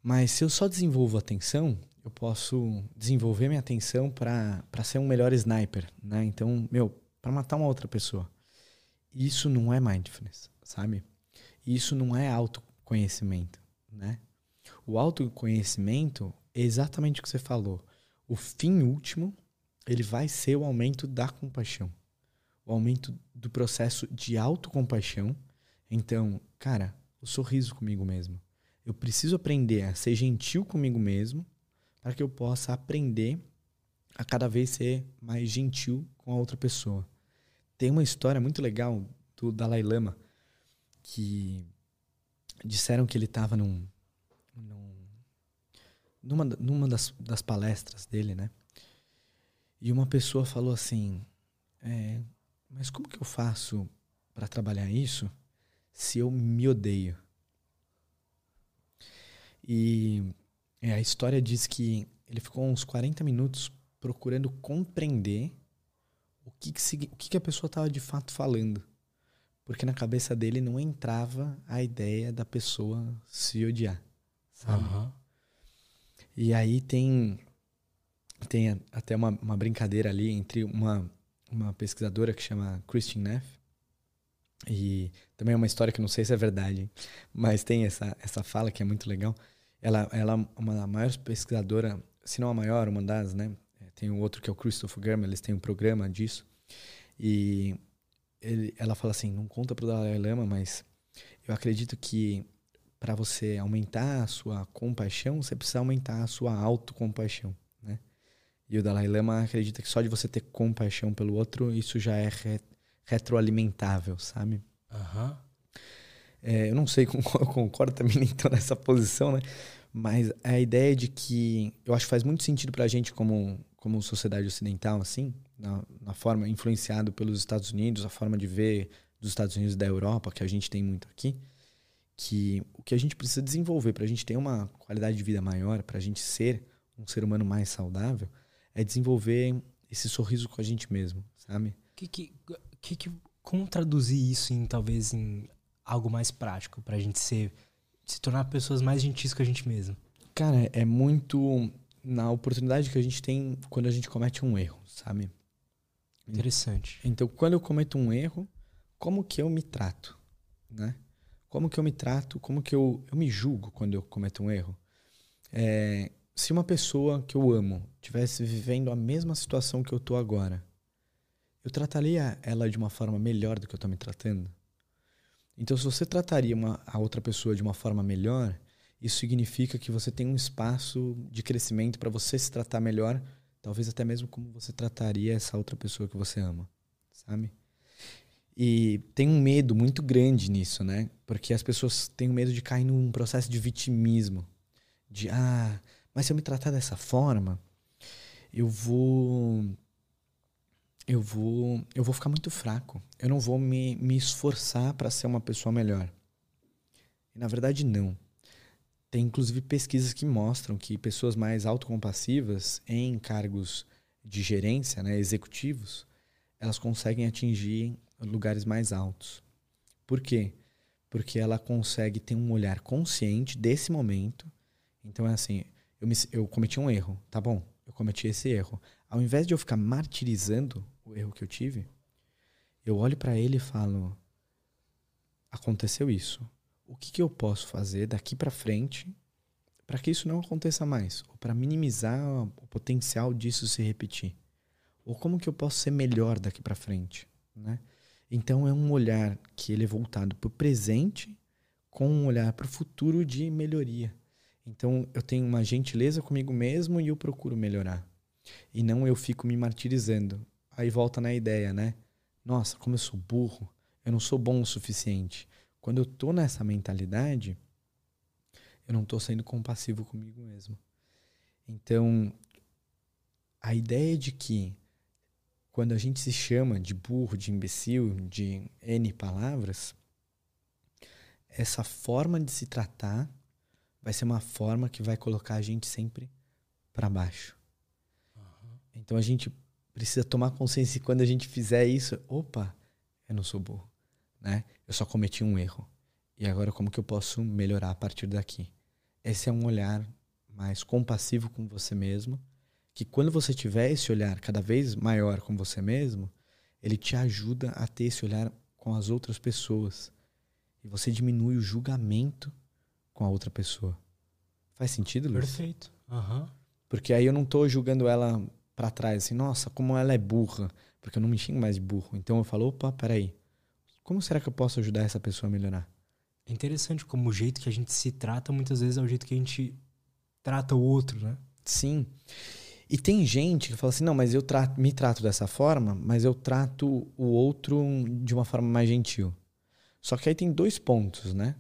Speaker 2: Mas se eu só desenvolvo atenção, eu posso desenvolver minha atenção para ser um melhor sniper, né? Então, meu, para matar uma outra pessoa. Isso não é mindfulness, sabe? Isso não é autoconhecimento, né? O autoconhecimento é exatamente o que você falou o fim último, ele vai ser o aumento da compaixão. O aumento do processo de autocompaixão. Então, cara, o sorriso comigo mesmo. Eu preciso aprender a ser gentil comigo mesmo para que eu possa aprender a cada vez ser mais gentil com a outra pessoa. Tem uma história muito legal do Dalai Lama que disseram que ele estava num, numa, numa das, das palestras dele, né? E uma pessoa falou assim: é, Mas como que eu faço para trabalhar isso se eu me odeio? E é, a história diz que ele ficou uns 40 minutos procurando compreender o que, que, o que, que a pessoa estava de fato falando. Porque na cabeça dele não entrava a ideia da pessoa se odiar. Sabe? Uhum. E aí tem, tem até uma, uma brincadeira ali entre uma, uma pesquisadora que chama Christine Neff. E também é uma história que não sei se é verdade, mas tem essa, essa fala que é muito legal. Ela, ela é uma maior pesquisadora, se não a maior, uma das, né? Tem um outro que é o Christopher Germer, eles têm um programa disso. E ele, ela fala assim, não conta para o Dalai Lama, mas eu acredito que para você aumentar a sua compaixão, você precisa aumentar a sua autocompaixão, né? E o Dalai Lama acredita que só de você ter compaixão pelo outro, isso já é re retroalimentável, sabe?
Speaker 1: Uhum.
Speaker 2: É, eu não sei com qual eu concordo também nessa posição, né? Mas a ideia de que eu acho que faz muito sentido para a gente como como sociedade ocidental, assim, na, na, forma influenciado pelos Estados Unidos, a forma de ver dos Estados Unidos e da Europa, que a gente tem muito aqui, que o que a gente precisa desenvolver para a gente ter uma qualidade de vida maior, para a gente ser um ser humano mais saudável, é desenvolver esse sorriso com a gente mesmo, sabe?
Speaker 1: Que, que, que, que como traduzir isso em talvez em algo mais prático para a gente ser se tornar pessoas mais gentis com a gente mesmo?
Speaker 2: Cara, é muito na oportunidade que a gente tem quando a gente comete um erro, sabe?
Speaker 1: Interessante.
Speaker 2: Então, quando eu cometo um erro, como que eu me trato, né? Como que eu me trato, como que eu, eu me julgo quando eu cometo um erro? É, se uma pessoa que eu amo tivesse vivendo a mesma situação que eu tô agora, eu trataria ela de uma forma melhor do que eu estou me tratando? Então, se você trataria uma, a outra pessoa de uma forma melhor, isso significa que você tem um espaço de crescimento para você se tratar melhor, talvez até mesmo como você trataria essa outra pessoa que você ama, sabe? E tem um medo muito grande nisso, né? Porque as pessoas têm medo de cair num processo de vitimismo, de ah, mas se eu me tratar dessa forma, eu vou eu vou eu vou ficar muito fraco. Eu não vou me, me esforçar para ser uma pessoa melhor. E na verdade não. Tem inclusive pesquisas que mostram que pessoas mais autocompassivas em cargos de gerência, né, executivos, elas conseguem atingir lugares mais altos. Por quê? Porque ela consegue ter um olhar consciente desse momento. Então é assim, eu, me, eu cometi um erro, tá bom? Eu cometi esse erro. Ao invés de eu ficar martirizando o erro que eu tive, eu olho para ele e falo: aconteceu isso o que, que eu posso fazer daqui para frente para que isso não aconteça mais, ou para minimizar o potencial disso se repetir, ou como que eu posso ser melhor daqui para frente, né? Então é um olhar que ele é voltado para o presente com um olhar para o futuro de melhoria. Então eu tenho uma gentileza comigo mesmo e eu procuro melhorar. E não eu fico me martirizando. Aí volta na ideia, né? Nossa, como eu sou burro, eu não sou bom o suficiente. Quando eu tô nessa mentalidade, eu não tô sendo compassivo comigo mesmo. Então, a ideia de que quando a gente se chama de burro, de imbecil, de N palavras, essa forma de se tratar vai ser uma forma que vai colocar a gente sempre para baixo. Uhum. Então a gente precisa tomar consciência que quando a gente fizer isso, opa, eu não sou burro né? Eu só cometi um erro. E agora como que eu posso melhorar a partir daqui? Esse é um olhar mais compassivo com você mesmo, que quando você tiver esse olhar cada vez maior com você mesmo, ele te ajuda a ter esse olhar com as outras pessoas. E você diminui o julgamento com a outra pessoa. Faz sentido, Luiz?
Speaker 1: Perfeito. Uhum.
Speaker 2: Porque aí eu não tô julgando ela para trás, assim, nossa, como ela é burra. Porque eu não me xingo mais de burro. Então eu falo, opa, peraí. Como será que eu posso ajudar essa pessoa a melhorar?
Speaker 1: É interessante como o jeito que a gente se trata muitas vezes é o jeito que a gente trata o outro, né?
Speaker 2: Sim. E tem gente que fala assim: não, mas eu me trato dessa forma, mas eu trato o outro de uma forma mais gentil. Só que aí tem dois pontos, né?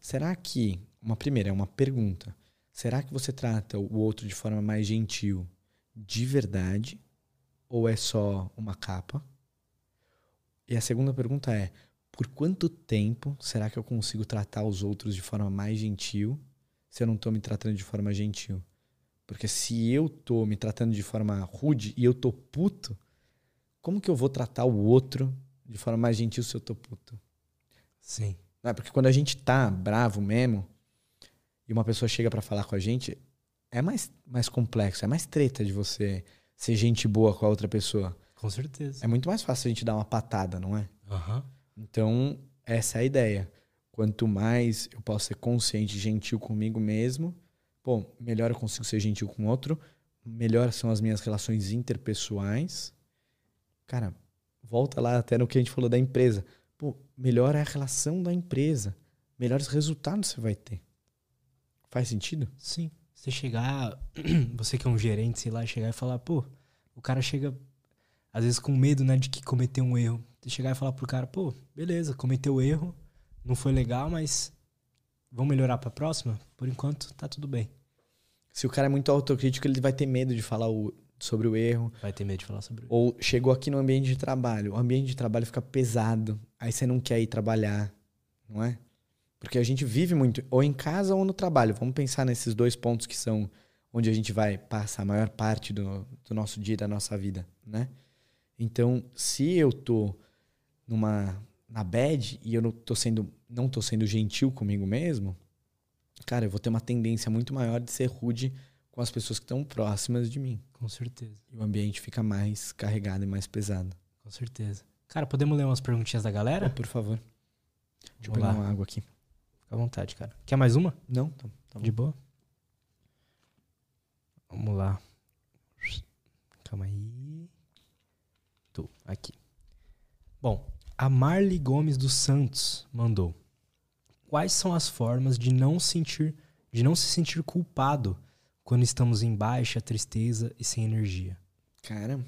Speaker 2: Será que, uma primeira, é uma pergunta: será que você trata o outro de forma mais gentil de verdade? Ou é só uma capa? E a segunda pergunta é: por quanto tempo será que eu consigo tratar os outros de forma mais gentil se eu não estou me tratando de forma gentil? Porque se eu tô me tratando de forma rude e eu tô puto, como que eu vou tratar o outro de forma mais gentil se eu tô puto?
Speaker 1: Sim.
Speaker 2: Não é? Porque quando a gente tá bravo mesmo e uma pessoa chega para falar com a gente, é mais, mais complexo, é mais treta de você ser gente boa com a outra pessoa.
Speaker 1: Com certeza.
Speaker 2: É muito mais fácil a gente dar uma patada, não é?
Speaker 1: Uhum.
Speaker 2: Então, essa é a ideia. Quanto mais eu posso ser consciente e gentil comigo mesmo, pô, melhor eu consigo ser gentil com o outro, melhor são as minhas relações interpessoais. Cara, volta lá até no que a gente falou da empresa. Pô, melhor é a relação da empresa. Melhores resultados você vai ter. Faz sentido?
Speaker 1: Sim. Você chegar, você que é um gerente, sei lá, chegar e falar, pô, o cara chega, às vezes com medo, né, de que cometeu um erro. Você chegar e falar pro cara, pô, beleza, cometeu erro, não foi legal, mas Vamos melhorar para a próxima? Por enquanto, tá tudo bem.
Speaker 2: Se o cara é muito autocrítico, ele vai ter medo de falar o, sobre o erro.
Speaker 1: Vai ter medo de falar sobre o
Speaker 2: erro. Ou chegou aqui no ambiente de trabalho. O ambiente de trabalho fica pesado. Aí você não quer ir trabalhar, não é? Porque a gente vive muito, ou em casa ou no trabalho. Vamos pensar nesses dois pontos que são onde a gente vai passar a maior parte do, do nosso dia, da nossa vida, né? Então, se eu tô numa na bad e eu não tô sendo não tô sendo gentil comigo mesmo, cara, eu vou ter uma tendência muito maior de ser rude com as pessoas que estão próximas de mim.
Speaker 1: Com certeza.
Speaker 2: E o ambiente fica mais carregado e mais pesado.
Speaker 1: Com certeza. Cara, podemos ler umas perguntinhas da galera?
Speaker 2: Oh, por favor. Deixa Vamos eu pegar lá. uma água aqui.
Speaker 1: Fica à vontade, cara. Quer mais uma?
Speaker 2: Não, tá,
Speaker 1: tá De boa? Vamos lá. Calma aí. Tô, aqui. Bom, a Marli Gomes dos Santos mandou: Quais são as formas de não sentir, de não se sentir culpado quando estamos em baixa, tristeza e sem energia?
Speaker 2: Cara,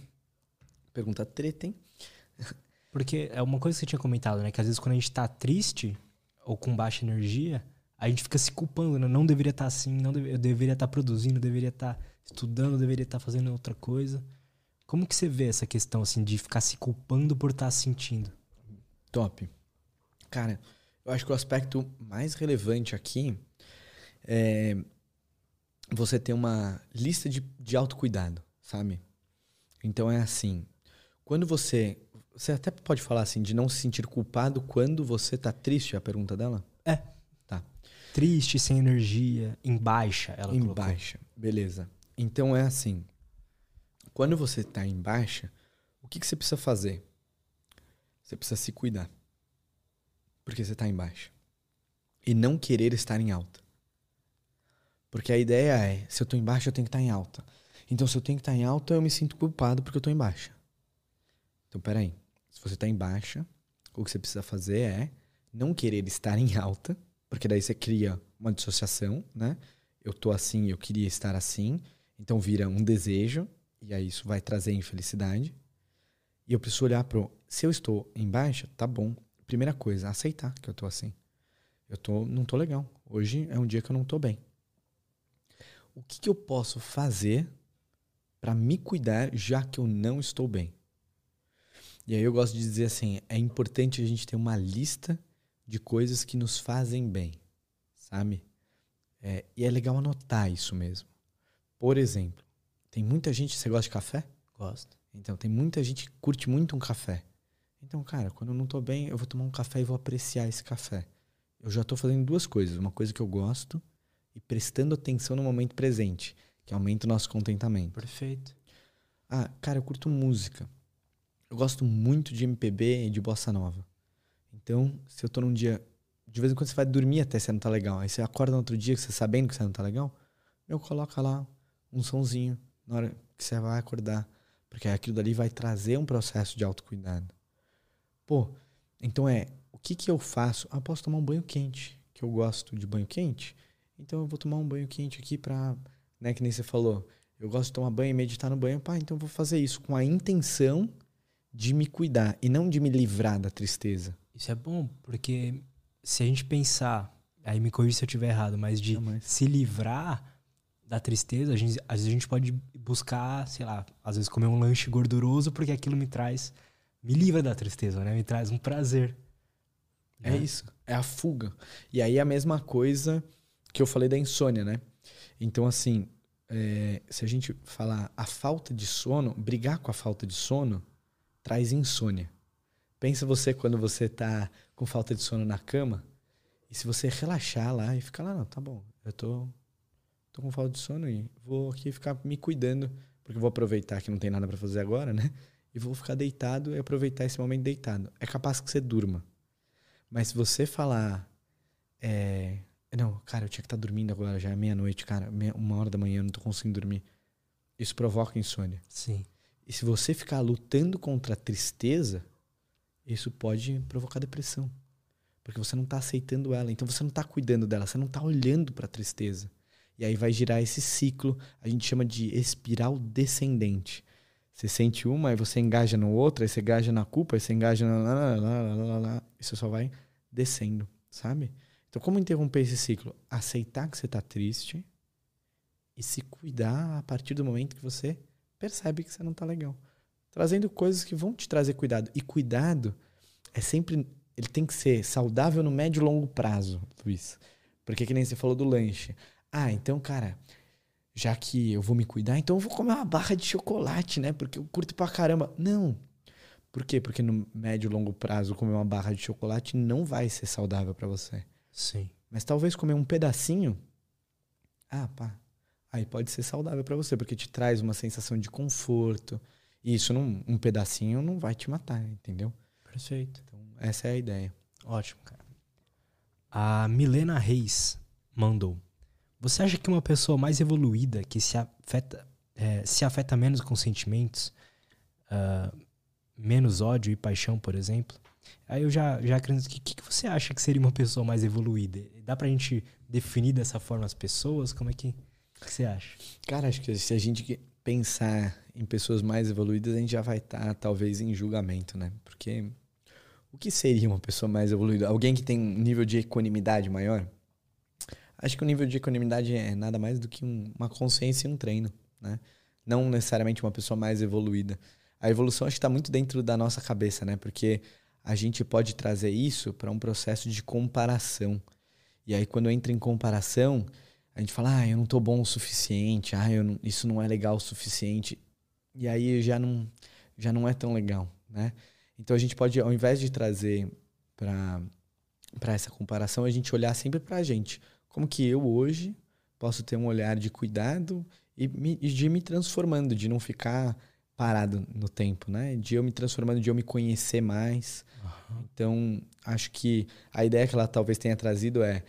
Speaker 2: pergunta treta, hein?
Speaker 1: Porque é uma coisa que você tinha comentado, né? Que às vezes quando a gente tá triste ou com baixa energia, a gente fica se culpando, né? Não deveria estar tá assim, não deve, eu deveria estar tá produzindo, deveria estar tá estudando, deveria estar tá fazendo outra coisa. Como que você vê essa questão assim de ficar se culpando por estar tá sentindo?
Speaker 2: Top. Cara, eu acho que o aspecto mais relevante aqui é você ter uma lista de, de autocuidado, sabe? Então é assim, quando você. Você até pode falar assim, de não se sentir culpado quando você tá triste, é a pergunta dela?
Speaker 1: É.
Speaker 2: Tá.
Speaker 1: Triste, sem energia, em baixa, ela
Speaker 2: Em
Speaker 1: colocou.
Speaker 2: baixa, beleza. Então é assim, quando você tá em baixa, o que, que você precisa fazer? Você precisa se cuidar. Porque você está em baixa. E não querer estar em alta. Porque a ideia é, se eu estou em baixa, eu tenho que estar em alta. Então, se eu tenho que estar em alta, eu me sinto culpado porque eu estou em baixa. Então, peraí. Se você está em baixa, o que você precisa fazer é não querer estar em alta, porque daí você cria uma dissociação, né? Eu tô assim, eu queria estar assim, então vira um desejo, e aí isso vai trazer infelicidade. E eu preciso olhar pro se eu estou em baixa, tá bom. Primeira coisa, aceitar que eu tô assim. Eu tô, não tô legal. Hoje é um dia que eu não tô bem. O que, que eu posso fazer para me cuidar já que eu não estou bem? E aí eu gosto de dizer assim, é importante a gente ter uma lista de coisas que nos fazem bem, sabe? É, e é legal anotar isso mesmo. Por exemplo, tem muita gente. Você gosta de café?
Speaker 1: Gosto.
Speaker 2: Então, tem muita gente que curte muito um café. Então, cara, quando eu não tô bem, eu vou tomar um café e vou apreciar esse café. Eu já tô fazendo duas coisas. Uma coisa que eu gosto e prestando atenção no momento presente, que aumenta o nosso contentamento.
Speaker 1: Perfeito.
Speaker 2: Ah, cara, eu curto música. Eu gosto muito de MPB e de bossa nova. Então, se eu tô num dia. De vez em quando você vai dormir até você não tá legal. Aí você acorda no outro dia, você sabendo que você não tá legal. Eu coloco lá um sonzinho na hora que você vai acordar. Porque aquilo dali vai trazer um processo de autocuidado. Pô, então é, o que que eu faço? Ah, posso tomar um banho quente, que eu gosto de banho quente. Então eu vou tomar um banho quente aqui pra, né, que nem você falou. Eu gosto de tomar banho e meditar no banho. Pá, então eu vou fazer isso com a intenção de me cuidar e não de me livrar da tristeza.
Speaker 1: Isso é bom, porque se a gente pensar, aí me corrija se eu estiver errado, mas de se livrar da tristeza, a gente, às vezes a gente pode buscar, sei lá, às vezes comer um lanche gorduroso porque aquilo me traz, me livra da tristeza, né? Me traz um prazer.
Speaker 2: É né? isso, é a fuga. E aí a mesma coisa que eu falei da insônia, né? Então, assim, é, se a gente falar a falta de sono, brigar com a falta de sono traz insônia. Pensa você quando você tá com falta de sono na cama, e se você relaxar lá e ficar lá, não, tá bom, eu tô, tô com falta de sono e vou aqui ficar me cuidando, porque eu vou aproveitar que não tem nada para fazer agora, né? E vou ficar deitado e aproveitar esse momento deitado. É capaz que você durma. Mas se você falar, é, não, cara, eu tinha que estar tá dormindo agora, já é meia-noite, cara, uma hora da manhã, eu não tô conseguindo dormir. Isso provoca insônia.
Speaker 1: Sim.
Speaker 2: E se você ficar lutando contra a tristeza, isso pode provocar depressão. Porque você não está aceitando ela. Então você não está cuidando dela, você não está olhando para a tristeza. E aí vai girar esse ciclo, a gente chama de espiral descendente. Você sente uma, aí você engaja no outro, aí você engaja na culpa, aí você engaja na. Lá, lá, lá, lá, Isso só vai descendo, sabe? Então, como interromper esse ciclo? Aceitar que você está triste e se cuidar a partir do momento que você percebe que você não está legal. Trazendo coisas que vão te trazer cuidado. E cuidado é sempre. Ele tem que ser saudável no médio e longo prazo, Luiz. Porque que nem você falou do lanche. Ah, então, cara, já que eu vou me cuidar, então eu vou comer uma barra de chocolate, né? Porque eu curto pra caramba. Não. Por quê? Porque no médio e longo prazo comer uma barra de chocolate não vai ser saudável para você.
Speaker 1: Sim.
Speaker 2: Mas talvez comer um pedacinho. Ah, pá, aí pode ser saudável para você, porque te traz uma sensação de conforto. E isso, num, um pedacinho, não vai te matar, entendeu?
Speaker 1: Perfeito.
Speaker 2: Então, essa é a ideia.
Speaker 1: Ótimo, cara. A Milena Reis mandou. Você acha que uma pessoa mais evoluída, que se afeta, é, se afeta menos com sentimentos, uh, menos ódio e paixão, por exemplo? Aí eu já, já acredito que o que, que, você acha que seria uma pessoa mais evoluída? Dá pra gente definir dessa forma as pessoas? Como é que que você acha?
Speaker 2: Cara, acho que se a gente pensar em pessoas mais evoluídas, a gente já vai estar, tá, talvez, em julgamento, né? Porque o que seria uma pessoa mais evoluída? Alguém que tem um nível de equanimidade maior? Acho que o nível de equanimidade é nada mais do que um, uma consciência e um treino, né? Não necessariamente uma pessoa mais evoluída. A evolução acho que está muito dentro da nossa cabeça, né? Porque a gente pode trazer isso para um processo de comparação. E aí, quando entra em comparação, a gente fala, ah, eu não tô bom o suficiente, ah, eu não, isso não é legal o suficiente. E aí já não, já não é tão legal, né? Então a gente pode, ao invés de trazer para essa comparação, a gente olhar sempre para a gente. Como que eu hoje posso ter um olhar de cuidado e, me, de me transformando, de não ficar parado no tempo, né? De eu me transformando, de eu me conhecer mais. Uhum. Então, acho que a ideia que ela talvez tenha trazido é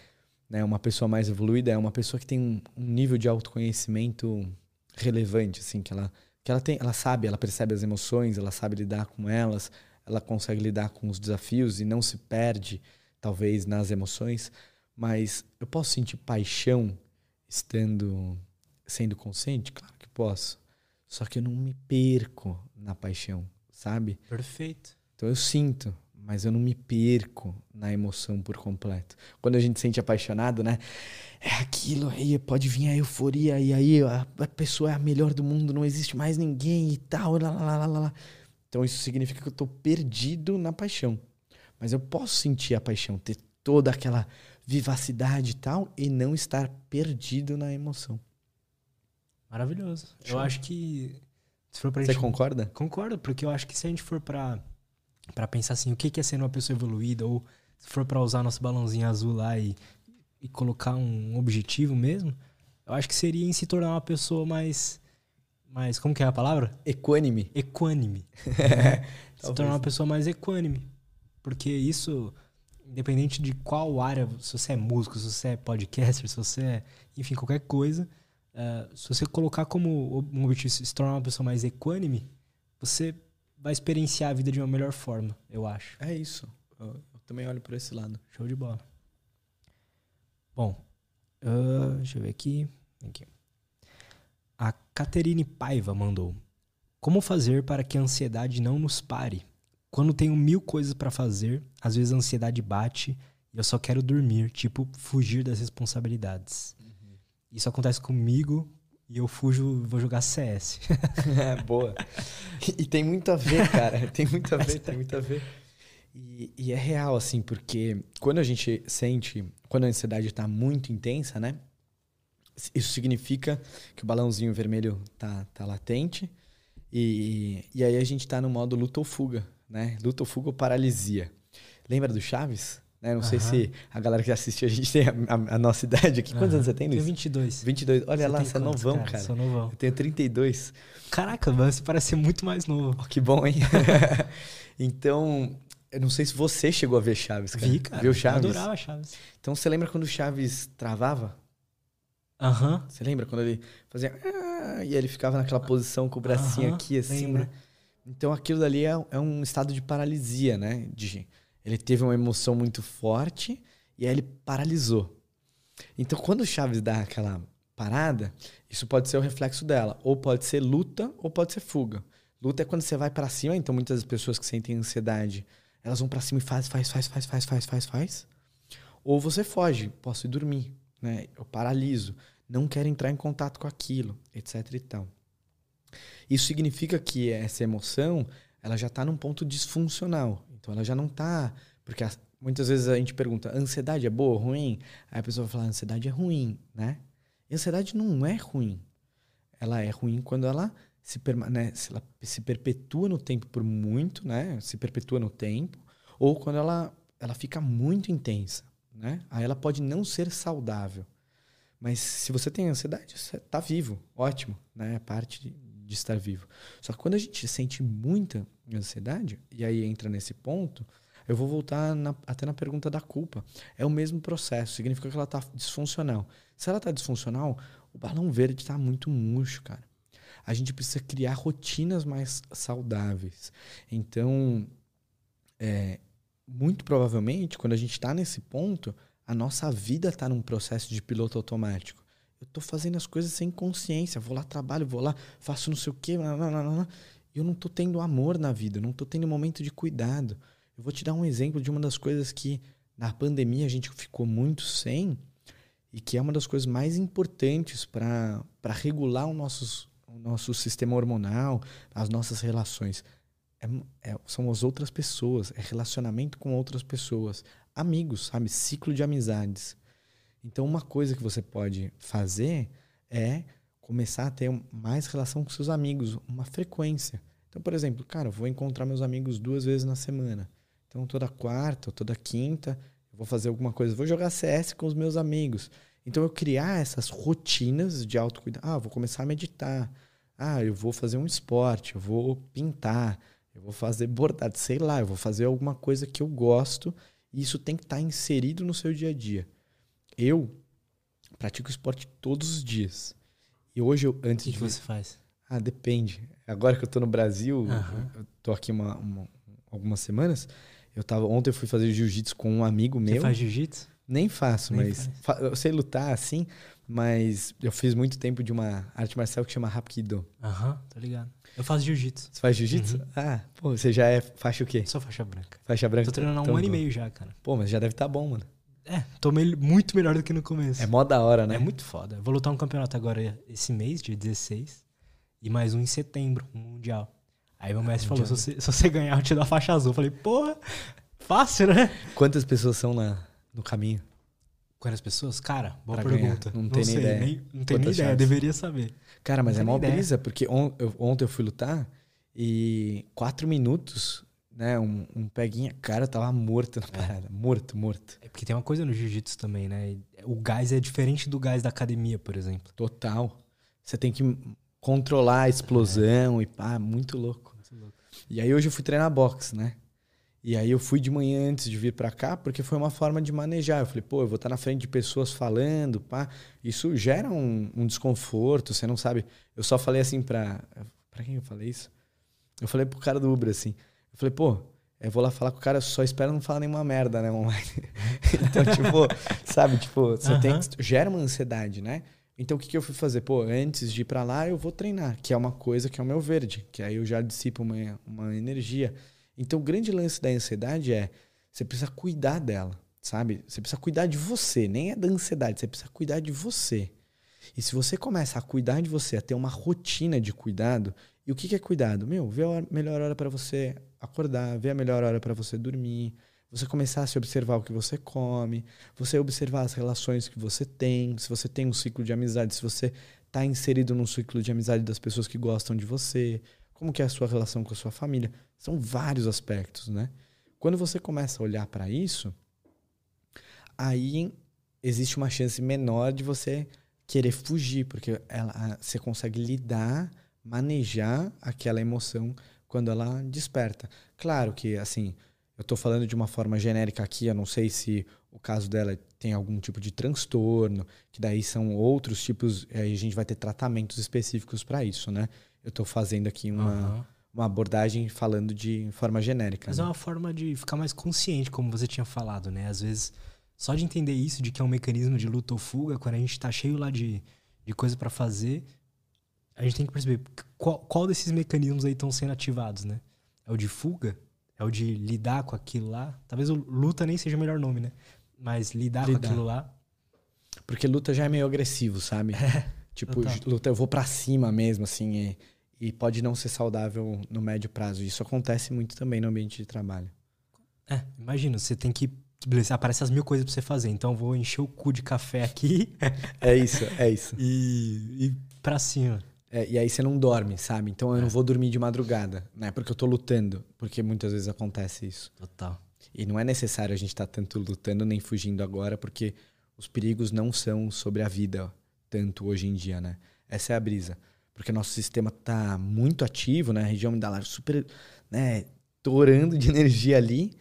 Speaker 2: né, uma pessoa mais evoluída é uma pessoa que tem um, um, nível de autoconhecimento relevante, assim, que ela, que ela tem, ela sabe, ela percebe as emoções, ela sabe lidar com elas, ela consegue lidar com os desafios e não se perde, talvez, nas emoções. Mas eu posso sentir paixão estando sendo consciente? Claro que posso. Só que eu não me perco na paixão, sabe?
Speaker 1: Perfeito.
Speaker 2: Então eu sinto, mas eu não me perco na emoção por completo. Quando a gente se sente apaixonado, né? É aquilo aí, pode vir a euforia e aí a, a pessoa é a melhor do mundo, não existe mais ninguém e tal, lá, lá, lá, lá. Então isso significa que eu estou perdido na paixão. Mas eu posso sentir a paixão, ter toda aquela vivacidade e tal e não estar perdido na emoção.
Speaker 1: Maravilhoso. Show. Eu acho que
Speaker 2: se for pra Você gente... concorda?
Speaker 1: Concordo, porque eu acho que se a gente for para para pensar assim, o que é ser uma pessoa evoluída, ou se for para usar nosso balãozinho azul lá e, e colocar um objetivo mesmo, eu acho que seria em se tornar uma pessoa mais. mais como que é a palavra?
Speaker 2: Equânime.
Speaker 1: Equânime. né? se tornar uma pessoa mais equânime. Porque isso, independente de qual área, se você é músico, se você é podcaster, se você é, enfim, qualquer coisa, uh, se você colocar como um objetivo se tornar uma pessoa mais equânime, você vai experienciar a vida de uma melhor forma, eu acho.
Speaker 2: É isso. Eu, eu também olho por esse lado.
Speaker 1: Show de bola. Bom, uh, deixa eu ver aqui. aqui. A Caterine Paiva mandou. Como fazer para que a ansiedade não nos pare? Quando tenho mil coisas para fazer, às vezes a ansiedade bate e eu só quero dormir, tipo, fugir das responsabilidades. Uhum. Isso acontece comigo e eu fujo, vou jogar CS.
Speaker 2: é, boa. E, e, tem muito a ver, cara. Tem muito a ver, tem muito a ver. E, e, é real, assim, porque quando a gente sente, quando a ansiedade está muito intensa, né? Isso significa que o balãozinho vermelho tá, tá latente. E, e aí a gente está no modo luta ou fuga, né? Luta ou fuga ou paralisia. Lembra do Chaves? Né? Não sei se a galera que assistiu, a gente tem a, a, a nossa idade aqui. Quantos anos você tem, Luiz?
Speaker 1: Tenho 22.
Speaker 2: 22. Olha você lá, você é novão, cara. cara.
Speaker 1: Sou novão.
Speaker 2: Eu tenho 32.
Speaker 1: Caraca, você parece ser muito mais novo.
Speaker 2: Oh, que bom, hein? então, eu não sei se você chegou a ver Chaves, cara.
Speaker 1: Vi, cara.
Speaker 2: Viu Chaves?
Speaker 1: Eu adorava Chaves.
Speaker 2: Então, você lembra quando o Chaves travava?
Speaker 1: Aham.
Speaker 2: Uhum. Você lembra quando ele fazia... Ah", e ele ficava naquela posição com o bracinho uhum, aqui, assim, lembra. né? Então, aquilo dali é, é, um estado de paralisia, né? De, ele teve uma emoção muito forte e aí ele paralisou. Então, quando o Chaves dá aquela parada, isso pode ser o reflexo dela. Ou pode ser luta, ou pode ser fuga. Luta é quando você vai para cima, então muitas pessoas que sentem ansiedade elas vão para cima e faz, faz, faz, faz, faz, faz, faz, faz. Ou você foge, posso ir dormir, né? Eu paraliso, não quero entrar em contato com aquilo, etc e tal. Isso significa que essa emoção, ela já está num ponto disfuncional. Então ela já não está, porque muitas vezes a gente pergunta, ansiedade é boa ou ruim? Aí a pessoa vai falar, ansiedade é ruim, né? E ansiedade não é ruim. Ela é ruim quando ela se, né, se ela se perpetua no tempo por muito, né? Se perpetua no tempo, ou quando ela, ela fica muito intensa, né? Aí ela pode não ser saudável. Mas se você tem ansiedade, você está vivo, ótimo, né? É parte de, de estar vivo. Só que quando a gente sente muita ansiedade, e aí entra nesse ponto, eu vou voltar na, até na pergunta da culpa. É o mesmo processo, significa que ela está disfuncional. Se ela está disfuncional, o balão verde está muito murcho, cara a gente precisa criar rotinas mais saudáveis. Então, é, muito provavelmente, quando a gente está nesse ponto, a nossa vida está num processo de piloto automático. Estou fazendo as coisas sem consciência. Vou lá, trabalho, vou lá, faço não sei o quê. Eu não estou tendo amor na vida, não estou tendo momento de cuidado. Eu vou te dar um exemplo de uma das coisas que na pandemia a gente ficou muito sem e que é uma das coisas mais importantes para regular os nossos, o nosso sistema hormonal, as nossas relações. É, é, são as outras pessoas, é relacionamento com outras pessoas, amigos, sabe? Ciclo de amizades. Então, uma coisa que você pode fazer é começar a ter mais relação com seus amigos, uma frequência. Então, por exemplo, cara, eu vou encontrar meus amigos duas vezes na semana. Então, toda quarta ou toda quinta, eu vou fazer alguma coisa. Vou jogar CS com os meus amigos. Então, eu criar essas rotinas de autocuidado. Ah, vou começar a meditar. Ah, eu vou fazer um esporte, eu vou pintar, eu vou fazer bordado, sei lá, eu vou fazer alguma coisa que eu gosto e isso tem que estar tá inserido no seu dia a dia. Eu pratico esporte todos os dias. E hoje eu antes
Speaker 1: o que, que você faz?
Speaker 2: Ah, depende. Agora que eu tô no Brasil, uhum. eu tô aqui uma, uma, algumas semanas. Eu tava ontem eu fui fazer jiu-jitsu com um amigo meu. Você
Speaker 1: faz jiu-jitsu?
Speaker 2: Nem faço, Nem mas faz. eu sei lutar assim, mas eu fiz muito tempo de uma arte marcial que chama Hapkido.
Speaker 1: Aham, uhum, tô ligado. Eu faço jiu-jitsu.
Speaker 2: Você faz jiu-jitsu? Uhum. Ah, pô, você já é faixa o quê?
Speaker 1: Sou faixa branca.
Speaker 2: Faixa branca?
Speaker 1: Tô treinando há um então, ano e meio já, cara.
Speaker 2: Pô, mas já deve estar tá bom, mano.
Speaker 1: É, tô me muito melhor do que no começo.
Speaker 2: É mó da hora, né?
Speaker 1: É muito foda. Vou lutar um campeonato agora esse mês, dia 16. E mais um em setembro, um mundial. Aí meu mestre ah, falou: se você, se você ganhar, eu te dou a faixa azul. Eu falei, porra, fácil, né?
Speaker 2: Quantas pessoas são na, no caminho?
Speaker 1: Quantas pessoas? Cara, boa pra pergunta.
Speaker 2: Não, não tem nem ideia.
Speaker 1: Nem, não tem nem ideia, deveria saber.
Speaker 2: Cara, mas é mó brisa, porque on, eu, ontem eu fui lutar e quatro minutos, né? Um, um peguinha, cara, tava morto na é. parada. Morto, morto.
Speaker 1: É porque tem uma coisa no jiu-jitsu também, né? O gás é diferente do gás da academia, por exemplo.
Speaker 2: Total. Você tem que controlar a explosão é. e pá, muito louco. muito louco. E aí hoje eu fui treinar boxe, né? E aí eu fui de manhã antes de vir para cá, porque foi uma forma de manejar. Eu falei, pô, eu vou estar na frente de pessoas falando, pá. Isso gera um, um desconforto, você não sabe. Eu só falei assim pra. Pra quem eu falei isso? Eu falei pro cara do Uber assim. Eu falei, pô, eu vou lá falar com o cara, só espero não falar nenhuma merda, né, online. então, tipo, sabe, tipo, você tem gera uma ansiedade, né? Então, o que, que eu fui fazer? Pô, antes de ir para lá, eu vou treinar, que é uma coisa que é o meu verde, que aí eu já dissipo uma, uma energia. Então, o grande lance da ansiedade é você precisa cuidar dela, sabe? Você precisa cuidar de você, nem é da ansiedade, você precisa cuidar de você. E se você começa a cuidar de você, a ter uma rotina de cuidado, e o que, que é cuidado? Meu, ver a melhor hora para você acordar, ver a melhor hora para você dormir, você começar a se observar o que você come, você observar as relações que você tem, se você tem um ciclo de amizade, se você está inserido num ciclo de amizade das pessoas que gostam de você, como que é a sua relação com a sua família. São vários aspectos, né? Quando você começa a olhar para isso, aí existe uma chance menor de você querer fugir, porque ela, você consegue lidar, manejar aquela emoção quando ela desperta. Claro que, assim, eu estou falando de uma forma genérica aqui, eu não sei se o caso dela tem algum tipo de transtorno, que daí são outros tipos, aí a gente vai ter tratamentos específicos para isso, né? eu estou fazendo aqui uma, uhum. uma abordagem falando de forma genérica.
Speaker 1: Mas
Speaker 2: né?
Speaker 1: é uma forma de ficar mais consciente, como você tinha falado, né? Às vezes, só de entender isso, de que é um mecanismo de luta ou fuga, quando a gente está cheio lá de, de coisa para fazer, a gente tem que perceber qual, qual desses mecanismos aí estão sendo ativados, né? É o de fuga? É o de lidar com aquilo lá? Talvez o luta nem seja o melhor nome, né? Mas lidar, lidar. com aquilo lá.
Speaker 2: Porque luta já é meio agressivo, sabe? É, tipo, Total. luta eu vou para cima mesmo, assim. E e pode não ser saudável no médio prazo. Isso acontece muito também no ambiente de trabalho.
Speaker 1: É, imagina, você tem que. Beleza, aparece as mil coisas pra você fazer, então vou encher o cu de café aqui.
Speaker 2: é isso, é isso.
Speaker 1: E, e pra cima.
Speaker 2: É, e aí você não dorme, sabe? Então eu é. não vou dormir de madrugada, né? Porque eu tô lutando. Porque muitas vezes acontece isso.
Speaker 1: Total.
Speaker 2: E não é necessário a gente estar tá tanto lutando nem fugindo agora, porque os perigos não são sobre a vida tanto hoje em dia, né? Essa é a brisa porque nosso sistema está muito ativo, né? A região amidalar super, né, torando de energia ali.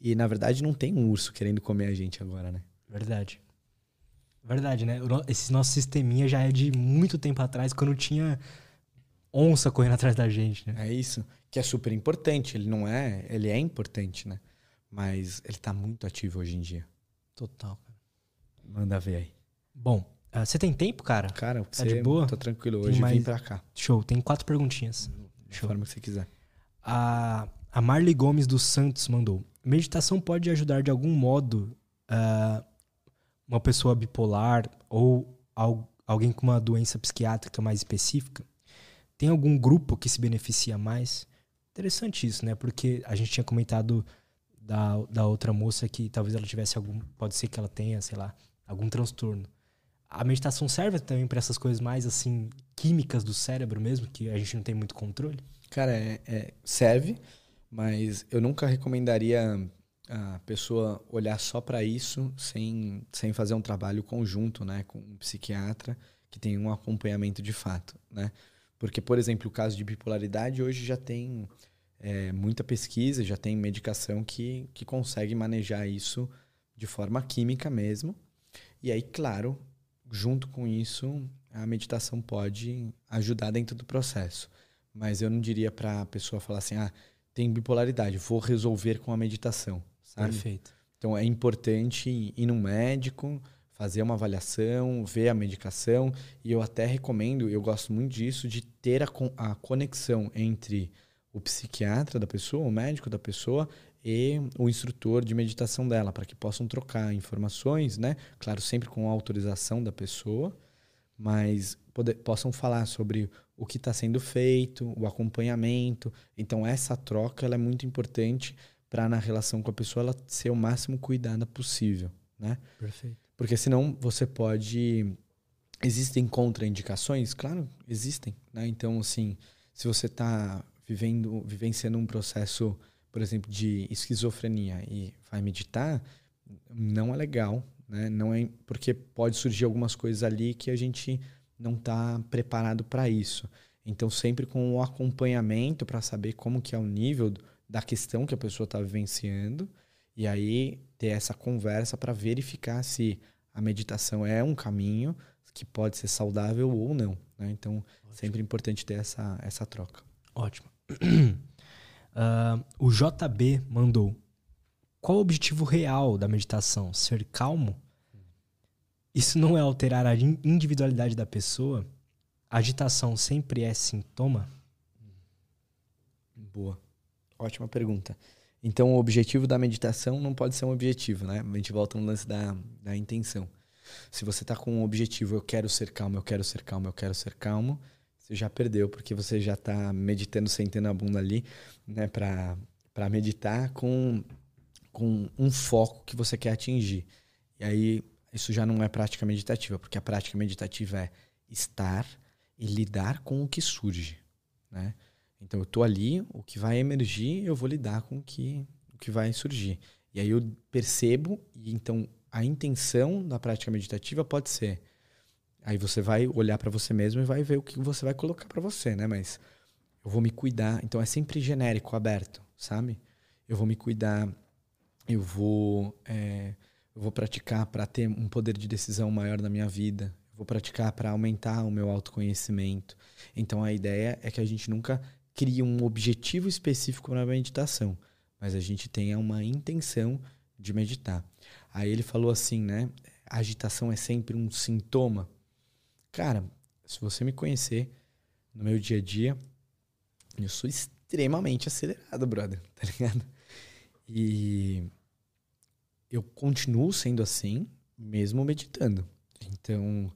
Speaker 2: E na verdade não tem um urso querendo comer a gente agora, né?
Speaker 1: Verdade. Verdade, né? Esse nosso sisteminha já é de muito tempo atrás, quando tinha onça correndo atrás da gente, né?
Speaker 2: É isso. Que é super importante. Ele não é. Ele é importante, né? Mas ele tá muito ativo hoje em dia.
Speaker 1: Total.
Speaker 2: Manda ver aí.
Speaker 1: Bom, Uh, você tem tempo, cara?
Speaker 2: Cara, tá de boa? Tô tranquilo. Hoje mais... vim pra cá.
Speaker 1: Show. Tem quatro perguntinhas.
Speaker 2: Da forma que você quiser.
Speaker 1: A, a Marley Gomes dos Santos mandou. Meditação pode ajudar de algum modo uh, uma pessoa bipolar ou al, alguém com uma doença psiquiátrica mais específica? Tem algum grupo que se beneficia mais? Interessante isso, né? Porque a gente tinha comentado da, da outra moça que talvez ela tivesse algum. Pode ser que ela tenha, sei lá, algum transtorno a meditação serve também para essas coisas mais assim químicas do cérebro mesmo que a gente não tem muito controle
Speaker 2: cara é, é, serve mas eu nunca recomendaria a pessoa olhar só para isso sem, sem fazer um trabalho conjunto né com um psiquiatra que tem um acompanhamento de fato né porque por exemplo o caso de bipolaridade hoje já tem é, muita pesquisa já tem medicação que, que consegue manejar isso de forma química mesmo e aí claro junto com isso, a meditação pode ajudar dentro do processo. Mas eu não diria para a pessoa falar assim: ah, tem bipolaridade, vou resolver com a meditação. Sabe?
Speaker 1: Perfeito.
Speaker 2: Então é importante ir no médico, fazer uma avaliação, ver a medicação. E eu até recomendo, eu gosto muito disso, de ter a, a conexão entre o psiquiatra da pessoa, o médico da pessoa e o instrutor de meditação dela, para que possam trocar informações, né? Claro, sempre com a autorização da pessoa, mas poder, possam falar sobre o que está sendo feito, o acompanhamento. Então, essa troca ela é muito importante para, na relação com a pessoa, ela ser o máximo cuidada possível, né?
Speaker 1: Perfeito.
Speaker 2: Porque senão você pode... Existem contraindicações? Claro, existem, né? Então, assim, se você está vivendo, vivenciando um processo por exemplo, de esquizofrenia e vai meditar, não é legal, né? Não é porque pode surgir algumas coisas ali que a gente não está preparado para isso. Então, sempre com o acompanhamento para saber como que é o nível da questão que a pessoa está vivenciando e aí ter essa conversa para verificar se a meditação é um caminho que pode ser saudável ou não. Né? Então, Ótimo. sempre importante ter essa, essa troca.
Speaker 1: Ótimo. Uh, o JB mandou: Qual o objetivo real da meditação? Ser calmo? Isso não é alterar a individualidade da pessoa? A agitação sempre é sintoma?
Speaker 2: Boa. Ótima pergunta. Então, o objetivo da meditação não pode ser um objetivo, né? A gente volta no lance da, da intenção. Se você está com um objetivo, eu quero ser calmo, eu quero ser calmo, eu quero ser calmo, você já perdeu, porque você já está meditando, sentando a bunda ali, né? Para meditar com, com um foco que você quer atingir. E aí, isso já não é prática meditativa, porque a prática meditativa é estar e lidar com o que surge, né? Então eu tô ali, o que vai emergir, eu vou lidar com o que, o que vai surgir. E aí eu percebo, e então a intenção da prática meditativa pode ser. Aí você vai olhar para você mesmo e vai ver o que você vai colocar para você, né? Mas eu vou me cuidar. Então é sempre genérico, aberto, sabe? Eu vou me cuidar, eu vou, é, eu vou praticar para ter um poder de decisão maior na minha vida. Vou praticar para aumentar o meu autoconhecimento. Então a ideia é que a gente nunca cria um objetivo específico na meditação, mas a gente tenha uma intenção de meditar. Aí ele falou assim, né? A agitação é sempre um sintoma. Cara, se você me conhecer no meu dia a dia, eu sou extremamente acelerado, brother, tá ligado? E eu continuo sendo assim, mesmo meditando. Então,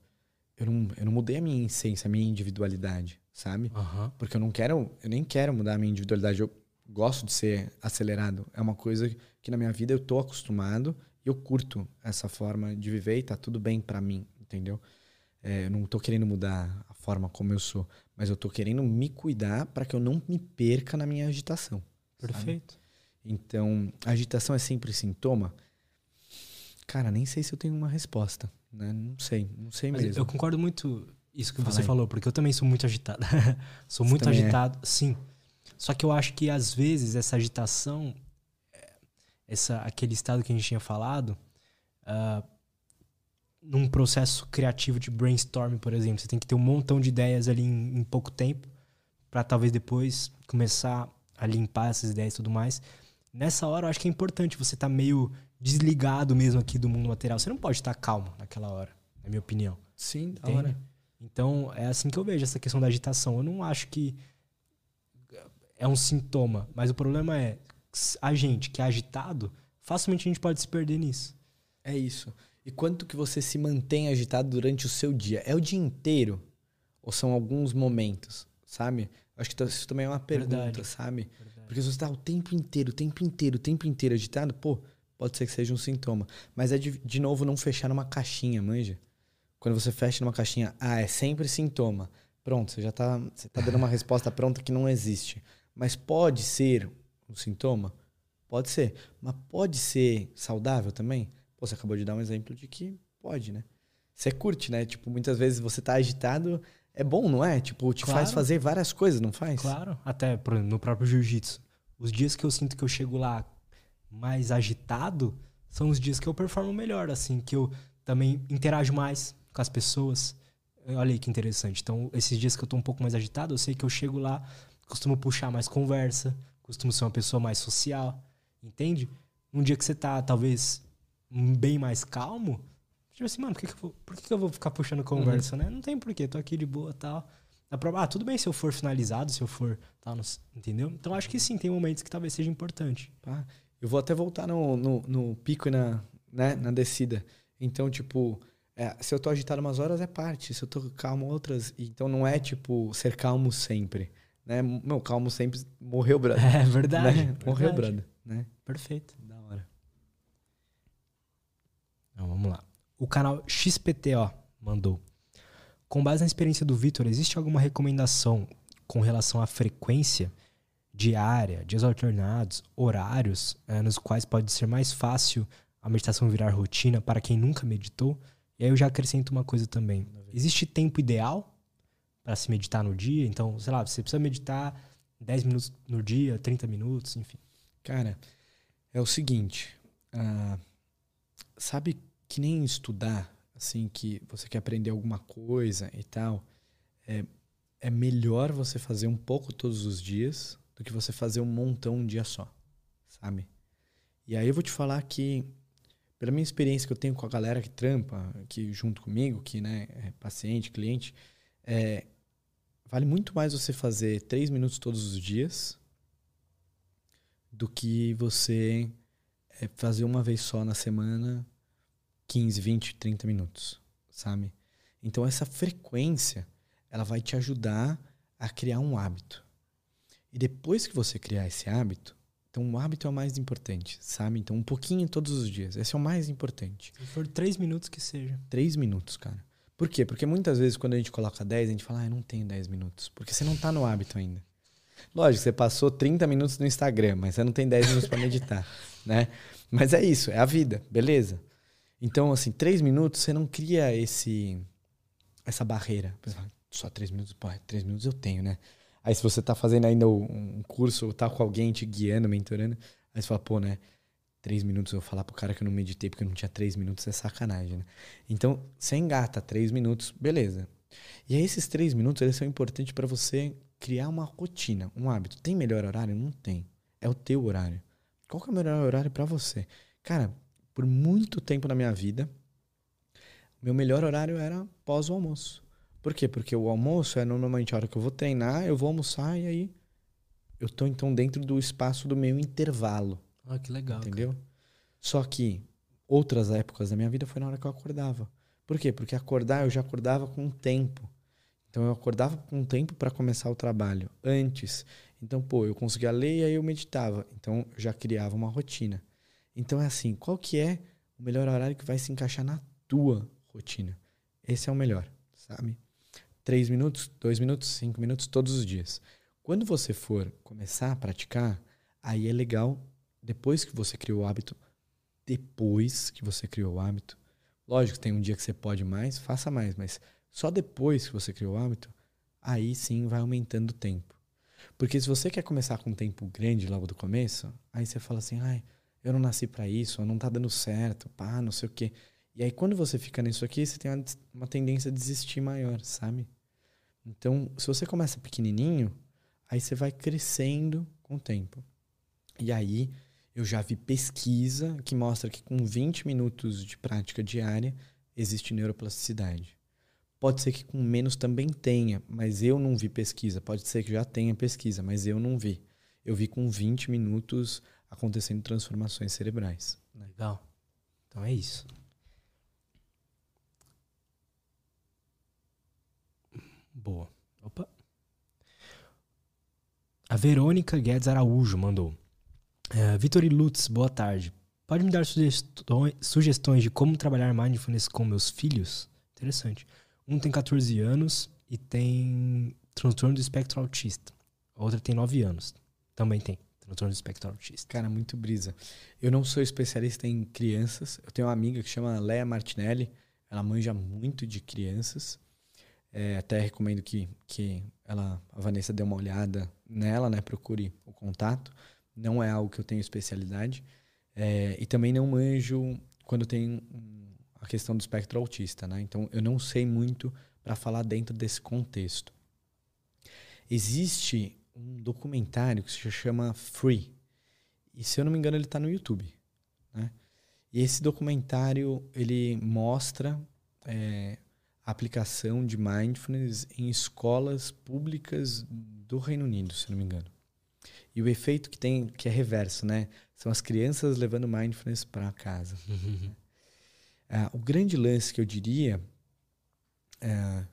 Speaker 2: eu não, eu não mudei a minha essência, a minha individualidade sabe? Uhum. Porque eu não quero, eu nem quero mudar a minha individualidade. Eu gosto de ser acelerado. É uma coisa que na minha vida eu tô acostumado e eu curto essa forma de viver e tá tudo bem para mim, entendeu? É, eu não tô querendo mudar a forma como eu sou, mas eu tô querendo me cuidar para que eu não me perca na minha agitação.
Speaker 1: Perfeito.
Speaker 2: Sabe? Então, agitação é sempre sintoma? Cara, nem sei se eu tenho uma resposta, né? Não sei, não sei mas mesmo.
Speaker 1: Eu concordo muito isso que Fala você aí. falou, porque eu também sou muito agitado. sou muito é? agitado, é? sim. Só que eu acho que às vezes essa agitação, é, essa, aquele estado que a gente tinha falado, uh, num processo criativo de brainstorming, por exemplo, você tem que ter um montão de ideias ali em, em pouco tempo, para talvez depois começar a limpar essas ideias e tudo mais. Nessa hora, eu acho que é importante você estar tá meio desligado mesmo aqui do mundo material. Você não pode estar calmo naquela hora, na minha opinião.
Speaker 2: Sim, da hora.
Speaker 1: Então, é assim que eu vejo essa questão da agitação. Eu não acho que é um sintoma, mas o problema é a gente que é agitado, facilmente a gente pode se perder nisso.
Speaker 2: É isso. E quanto que você se mantém agitado durante o seu dia? É o dia inteiro? Ou são alguns momentos, sabe? Acho que isso também é uma pergunta, Verdade. sabe? Verdade. Porque se você está o tempo inteiro, o tempo inteiro, o tempo inteiro agitado, pô, pode ser que seja um sintoma. Mas é de, de novo não fechar numa caixinha, manja? Quando você fecha numa caixinha, ah, é sempre sintoma. Pronto, você já está você tá dando uma resposta pronta que não existe. Mas pode ser um sintoma? Pode ser. Mas pode ser saudável também? Pô, você acabou de dar um exemplo de que pode, né? Você curte, né? Tipo, muitas vezes você tá agitado, é bom, não é? Tipo, te claro. faz fazer várias coisas, não faz?
Speaker 1: Claro. Até no próprio jiu-jitsu. Os dias que eu sinto que eu chego lá mais agitado são os dias que eu performo melhor, assim, que eu também interajo mais, com as pessoas. Olha aí que interessante. Então, esses dias que eu tô um pouco mais agitado, eu sei que eu chego lá, costumo puxar mais conversa, costumo ser uma pessoa mais social, entende? Um dia que você tá, talvez, bem mais calmo, tipo assim, mano, por que, que, eu, vou, por que, que eu vou ficar puxando conversa, uhum. né? Não tem porquê, tô aqui de boa tal. Ah, tudo bem se eu for finalizado, se eu for. Tal, entendeu? Então acho que sim, tem momentos que talvez seja importante.
Speaker 2: Ah, eu vou até voltar no, no, no pico e na, né, na descida. Então, tipo, é, se eu tô agitado umas horas é parte, se eu tô calmo outras. Então não é tipo ser calmo sempre. Né? Meu, calmo sempre morreu, brother.
Speaker 1: É verdade. Né?
Speaker 2: verdade. Morreu, brother. Né?
Speaker 1: Perfeito. Da hora. Então vamos lá. O canal XPTO mandou. Com base na experiência do Vitor, existe alguma recomendação com relação à frequência diária, dias alternados, horários, é, nos quais pode ser mais fácil a meditação virar rotina para quem nunca meditou? E aí eu já acrescento uma coisa também. Existe tempo ideal para se meditar no dia? Então, sei lá, você precisa meditar 10 minutos no dia, 30 minutos, enfim.
Speaker 2: Cara, é o seguinte. Uh, sabe que nem estudar, assim, que você quer aprender alguma coisa e tal. É, é melhor você fazer um pouco todos os dias do que você fazer um montão um dia só, sabe? E aí eu vou te falar que, pela minha experiência que eu tenho com a galera que trampa aqui junto comigo, que né, é paciente, cliente, é, vale muito mais você fazer três minutos todos os dias do que você é, fazer uma vez só na semana 15, 20, 30 minutos, sabe? Então essa frequência ela vai te ajudar a criar um hábito. E depois que você criar esse hábito, então o hábito é o mais importante, sabe? Então um pouquinho todos os dias, esse é o mais importante.
Speaker 1: Se for três minutos que seja.
Speaker 2: Três minutos, cara. Por quê? Porque muitas vezes quando a gente coloca 10, a gente fala, ah, eu não tenho 10 minutos. Porque você não tá no hábito ainda. Lógico, você passou 30 minutos no Instagram, mas você não tem 10 minutos para meditar, né? Mas é isso, é a vida, beleza. Então, assim, 3 minutos você não cria esse essa barreira só três minutos, pô, três minutos eu tenho, né? Aí se você tá fazendo ainda um curso, tá com alguém te guiando, mentorando, aí você fala, pô, né? Três minutos eu vou falar pro cara que eu não meditei porque eu não tinha três minutos, é sacanagem, né? Então, você engata três minutos, beleza. E aí esses três minutos, eles são importantes para você criar uma rotina, um hábito. Tem melhor horário? Não tem. É o teu horário. Qual que é o melhor horário para você? Cara, por muito tempo na minha vida, meu melhor horário era pós o almoço. Por quê? Porque o almoço é normalmente a hora que eu vou treinar, eu vou almoçar e aí eu tô então dentro do espaço do meu intervalo.
Speaker 1: Ah, que legal.
Speaker 2: Entendeu? Cara. Só que outras épocas da minha vida foi na hora que eu acordava. Por quê? Porque acordar eu já acordava com tempo. Então eu acordava com tempo para começar o trabalho antes. Então, pô, eu conseguia ler e aí eu meditava. Então eu já criava uma rotina. Então é assim, qual que é o melhor horário que vai se encaixar na tua rotina? Esse é o melhor, sabe? 3 minutos, 2 minutos, 5 minutos todos os dias. Quando você for começar a praticar, aí é legal, depois que você criou o hábito, depois que você criou o hábito, lógico, tem um dia que você pode mais, faça mais, mas só depois que você criou o hábito, aí sim vai aumentando o tempo. Porque se você quer começar com um tempo grande logo do começo, aí você fala assim, ai, eu não nasci para isso, não tá dando certo, pá, não sei o quê. E aí, quando você fica nisso aqui, você tem uma, uma tendência a desistir maior, sabe? Então, se você começa pequenininho, aí você vai crescendo com o tempo. E aí, eu já vi pesquisa que mostra que com 20 minutos de prática diária existe neuroplasticidade. Pode ser que com menos também tenha, mas eu não vi pesquisa. Pode ser que já tenha pesquisa, mas eu não vi. Eu vi com 20 minutos acontecendo transformações cerebrais.
Speaker 1: Legal. Então é isso. Boa. Opa. A Verônica Guedes Araújo mandou. É, Vitor e Lutz, boa tarde. Pode me dar sugestões, sugestões de como trabalhar mindfulness com meus filhos? Interessante. Um tem 14 anos e tem transtorno do espectro autista. A outra tem 9 anos. Também tem transtorno do espectro autista.
Speaker 2: Cara, muito brisa. Eu não sou especialista em crianças. Eu tenho uma amiga que chama Leia Martinelli. Ela manja muito de crianças. É, até recomendo que, que ela, a Vanessa dê uma olhada nela, né? Procure o contato. Não é algo que eu tenho especialidade. É, e também não manjo quando tem a questão do espectro autista, né? Então eu não sei muito para falar dentro desse contexto. Existe um documentário que se chama Free. E se eu não me engano ele está no YouTube, né? E esse documentário ele mostra é, aplicação de mindfulness em escolas públicas do Reino Unido, se não me engano. E o efeito que tem, que é reverso, né? São as crianças levando mindfulness para casa. Uhum. o grande lance que eu diria, é,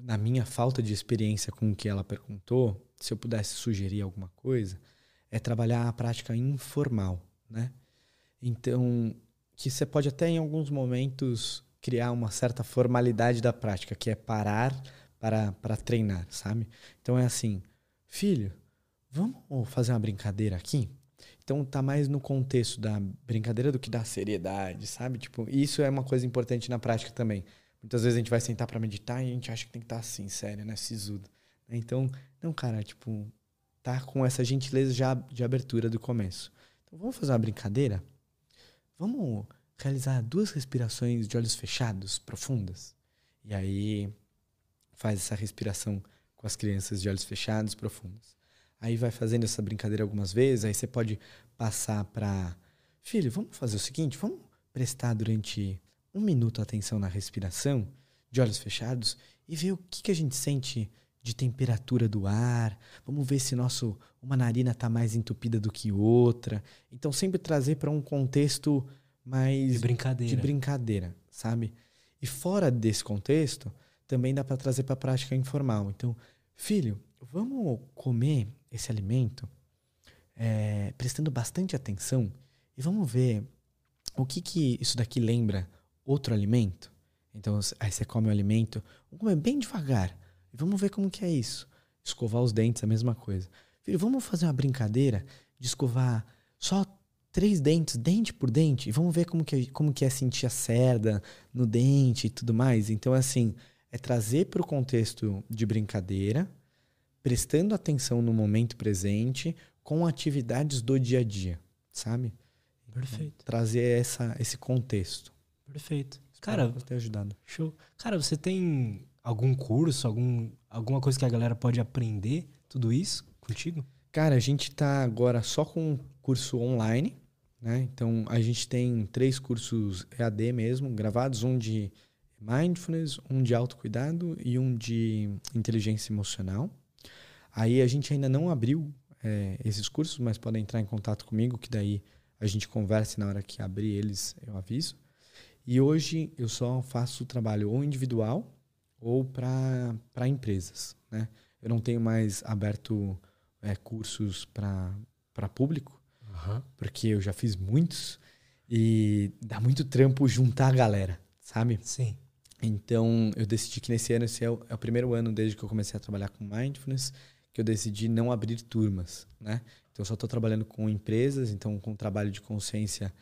Speaker 2: na minha falta de experiência com o que ela perguntou, se eu pudesse sugerir alguma coisa, é trabalhar a prática informal, né? Então, que você pode até em alguns momentos criar uma certa formalidade da prática, que é parar para, para treinar, sabe? Então é assim, filho, vamos fazer uma brincadeira aqui? Então tá mais no contexto da brincadeira do que da seriedade, sabe? Tipo, isso é uma coisa importante na prática também. Muitas vezes a gente vai sentar para meditar e a gente acha que tem que estar tá assim, sério, né? Sisudo. Então, não, cara, tipo, tá com essa gentileza já de abertura do começo. Então vamos fazer uma brincadeira? Vamos realizar duas respirações de olhos fechados, profundas. E aí faz essa respiração com as crianças de olhos fechados, profundos. Aí vai fazendo essa brincadeira algumas vezes, aí você pode passar para filho, vamos fazer o seguinte, vamos prestar durante um minuto atenção na respiração, de olhos fechados, e ver o que, que a gente sente de temperatura do ar. Vamos ver se nosso uma narina está mais entupida do que outra. Então sempre trazer para um contexto mais
Speaker 1: de brincadeira.
Speaker 2: de brincadeira, sabe? E fora desse contexto, também dá para trazer para a prática informal. Então, filho, vamos comer esse alimento é, prestando bastante atenção e vamos ver o que, que isso daqui lembra outro alimento. Então, aí você come o alimento, vamos comer bem devagar e vamos ver como que é isso. Escovar os dentes, a mesma coisa. Filho, vamos fazer uma brincadeira de escovar só três dentes, dente por dente, e vamos ver como que, é, como que é sentir a cerda no dente e tudo mais. Então, assim, é trazer para o contexto de brincadeira, prestando atenção no momento presente, com atividades do dia a dia, sabe?
Speaker 1: Perfeito.
Speaker 2: Então, trazer essa, esse contexto.
Speaker 1: Perfeito. Cara,
Speaker 2: você ter ajudado.
Speaker 1: Show. Cara, você tem algum curso, algum, alguma coisa que a galera pode aprender tudo isso contigo?
Speaker 2: Cara, a gente está agora só com curso online, né? Então a gente tem três cursos EAD mesmo, gravados, um de mindfulness, um de autocuidado e um de inteligência emocional. Aí a gente ainda não abriu é, esses cursos, mas podem entrar em contato comigo, que daí a gente conversa na hora que abrir eles, eu aviso. E hoje eu só faço trabalho ou individual ou para empresas. Né? Eu não tenho mais aberto é, cursos para público, uhum. porque eu já fiz muitos e dá muito trampo juntar a galera, sabe?
Speaker 1: Sim.
Speaker 2: Então eu decidi que nesse ano, esse é o, é o primeiro ano desde que eu comecei a trabalhar com mindfulness, que eu decidi não abrir turmas, né? Então eu só estou trabalhando com empresas, então com trabalho de consciência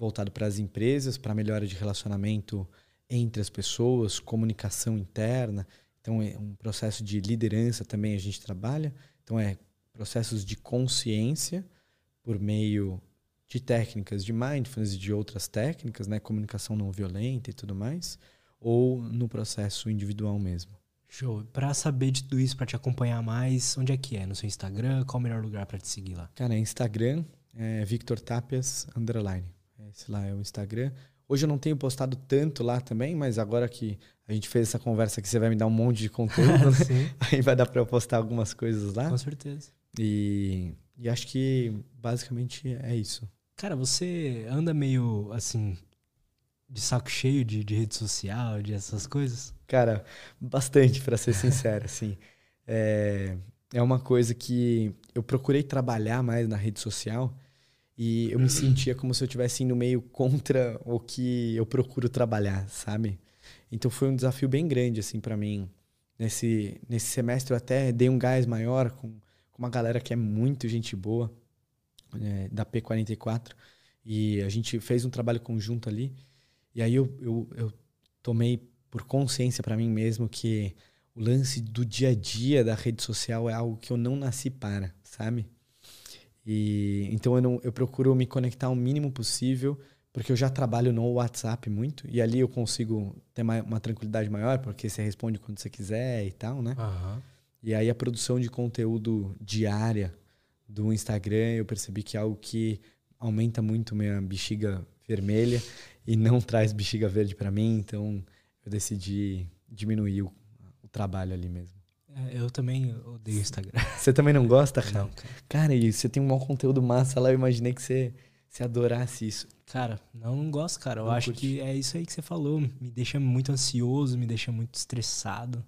Speaker 2: voltado para as empresas, para melhora de relacionamento entre as pessoas, comunicação interna. Então, é um processo de liderança também a gente trabalha. Então, é processos de consciência por meio de técnicas de mindfulness e de outras técnicas, né? comunicação não violenta e tudo mais, ou no processo individual mesmo.
Speaker 1: Show. Para saber de tudo isso, para te acompanhar mais, onde é que é? No seu Instagram? Qual o melhor lugar para te seguir lá?
Speaker 2: Cara, é Instagram é Victor Tapias underline. Esse lá é o Instagram. Hoje eu não tenho postado tanto lá também, mas agora que a gente fez essa conversa aqui, você vai me dar um monte de conteúdo, né? Aí vai dar para eu postar algumas coisas lá.
Speaker 1: Com certeza.
Speaker 2: E, e acho que basicamente é isso.
Speaker 1: Cara, você anda meio assim, de saco cheio de, de rede social, de essas coisas?
Speaker 2: Cara, bastante, para ser sincero, assim. É, é uma coisa que eu procurei trabalhar mais na rede social e eu me sentia como se eu estivesse indo meio contra o que eu procuro trabalhar, sabe? Então foi um desafio bem grande, assim, para mim. Nesse, nesse semestre eu até dei um gás maior com, com uma galera que é muito gente boa, é, da P44. E a gente fez um trabalho conjunto ali. E aí eu, eu, eu tomei por consciência para mim mesmo que o lance do dia a dia da rede social é algo que eu não nasci para, sabe? E então eu, não, eu procuro me conectar o mínimo possível, porque eu já trabalho no WhatsApp muito e ali eu consigo ter uma, uma tranquilidade maior, porque você responde quando você quiser e tal, né?
Speaker 1: Uhum.
Speaker 2: E aí a produção de conteúdo diária do Instagram, eu percebi que é algo que aumenta muito minha bexiga vermelha e não traz bexiga verde para mim, então eu decidi diminuir o, o trabalho ali mesmo.
Speaker 1: É, eu também odeio o Instagram.
Speaker 2: Você também não gosta, cara?
Speaker 1: Não, cara.
Speaker 2: Cara, e você tem um bom conteúdo massa lá, eu imaginei que você, você adorasse isso.
Speaker 1: Cara, não, não gosto, cara. Eu não acho curte. que é isso aí que você falou. Me deixa muito ansioso, me deixa muito estressado.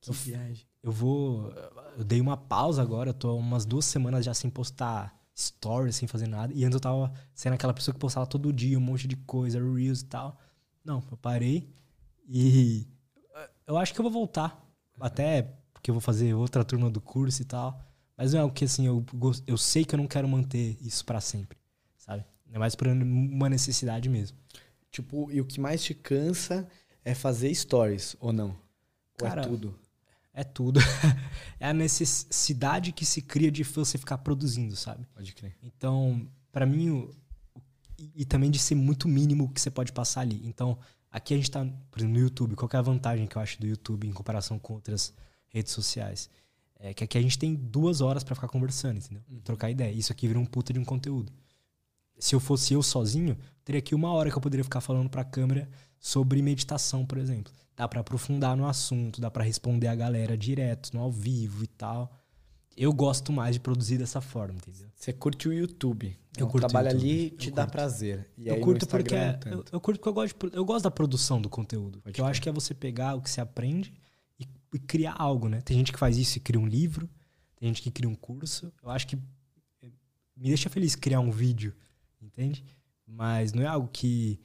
Speaker 2: Que eu, viagem.
Speaker 1: Eu vou. Eu dei uma pausa agora, tô umas duas semanas já sem postar stories, sem fazer nada. E antes eu tava sendo aquela pessoa que postava todo dia um monte de coisa, Reels e tal. Não, eu parei e eu acho que eu vou voltar. Até que eu vou fazer outra turma do curso e tal. Mas não é o que assim, eu, eu sei que eu não quero manter isso para sempre, sabe? É mais por uma necessidade mesmo.
Speaker 2: Tipo, e o que mais te cansa é fazer stories, ou não?
Speaker 1: Cara,
Speaker 2: ou é tudo?
Speaker 1: É tudo. é a necessidade que se cria de você ficar produzindo, sabe?
Speaker 2: Pode crer.
Speaker 1: Então, para mim, o, e, e, também de ser muito mínimo o que você pode passar ali. Então, aqui a gente tá, por exemplo, no YouTube. Qual é a vantagem que eu acho do YouTube em comparação com outras redes sociais? É que aqui a gente tem duas horas para ficar conversando, entendeu? Uhum. Trocar ideia. Isso aqui vira um puta de um conteúdo. Se eu fosse eu sozinho, teria aqui uma hora que eu poderia ficar falando pra câmera sobre meditação, por exemplo. Dá para aprofundar no assunto, dá para responder a galera direto, no ao vivo e tal. Eu gosto mais de produzir dessa forma, entendeu?
Speaker 2: Você curte o YouTube.
Speaker 1: Eu curto
Speaker 2: trabalho ali te dá prazer.
Speaker 1: E eu curto porque é, eu, eu, curto porque eu gosto, de, eu gosto da produção do conteúdo. Pode que eu acho que é você pegar o que você aprende e, e, criar algo, né? Tem gente que faz isso e cria um livro, tem gente que cria um curso. Eu acho que me deixa feliz criar um vídeo, entende? Mas não é algo que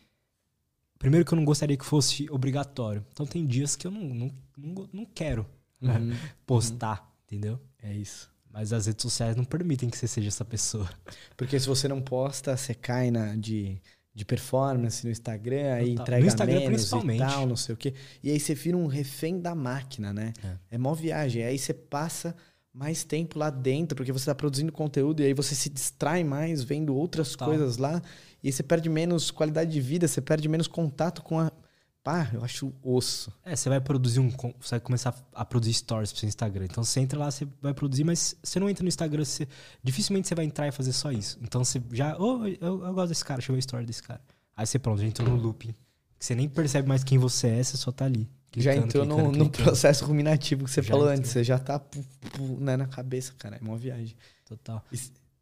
Speaker 1: Primeiro que eu não gostaria que fosse obrigatório. Então tem dias que eu não, não, não, não quero né, uhum. postar, uhum. entendeu?
Speaker 2: É isso.
Speaker 1: Mas as redes sociais não permitem que você seja essa pessoa.
Speaker 2: Porque se você não posta, você cai na de, de performance no Instagram, aí Total. entrega no Instagram, menos principalmente. e tal, não sei o quê. E aí você vira um refém da máquina, né? É, é mó viagem. Aí você passa mais tempo lá dentro, porque você está produzindo conteúdo e aí você se distrai mais vendo outras Total. coisas lá. E aí você perde menos qualidade de vida, você perde menos contato com a. Pá, eu acho osso.
Speaker 1: É, você vai produzir um. Você vai começar a produzir stories pro seu Instagram. Então você entra lá, você vai produzir, mas você não entra no Instagram, você, dificilmente você vai entrar e fazer só isso. Então você já. Oh, eu, eu gosto desse cara, deixa eu ver a história desse cara. Aí você pronto, já entrou no looping. Você nem percebe mais quem você é, você só tá ali.
Speaker 2: Clicando, já entrou clicando, no, clicando. no, processo ruminativo que você já falou entrou. antes. Você já tá pu, pu, né, na cabeça, cara. É uma viagem.
Speaker 1: Total.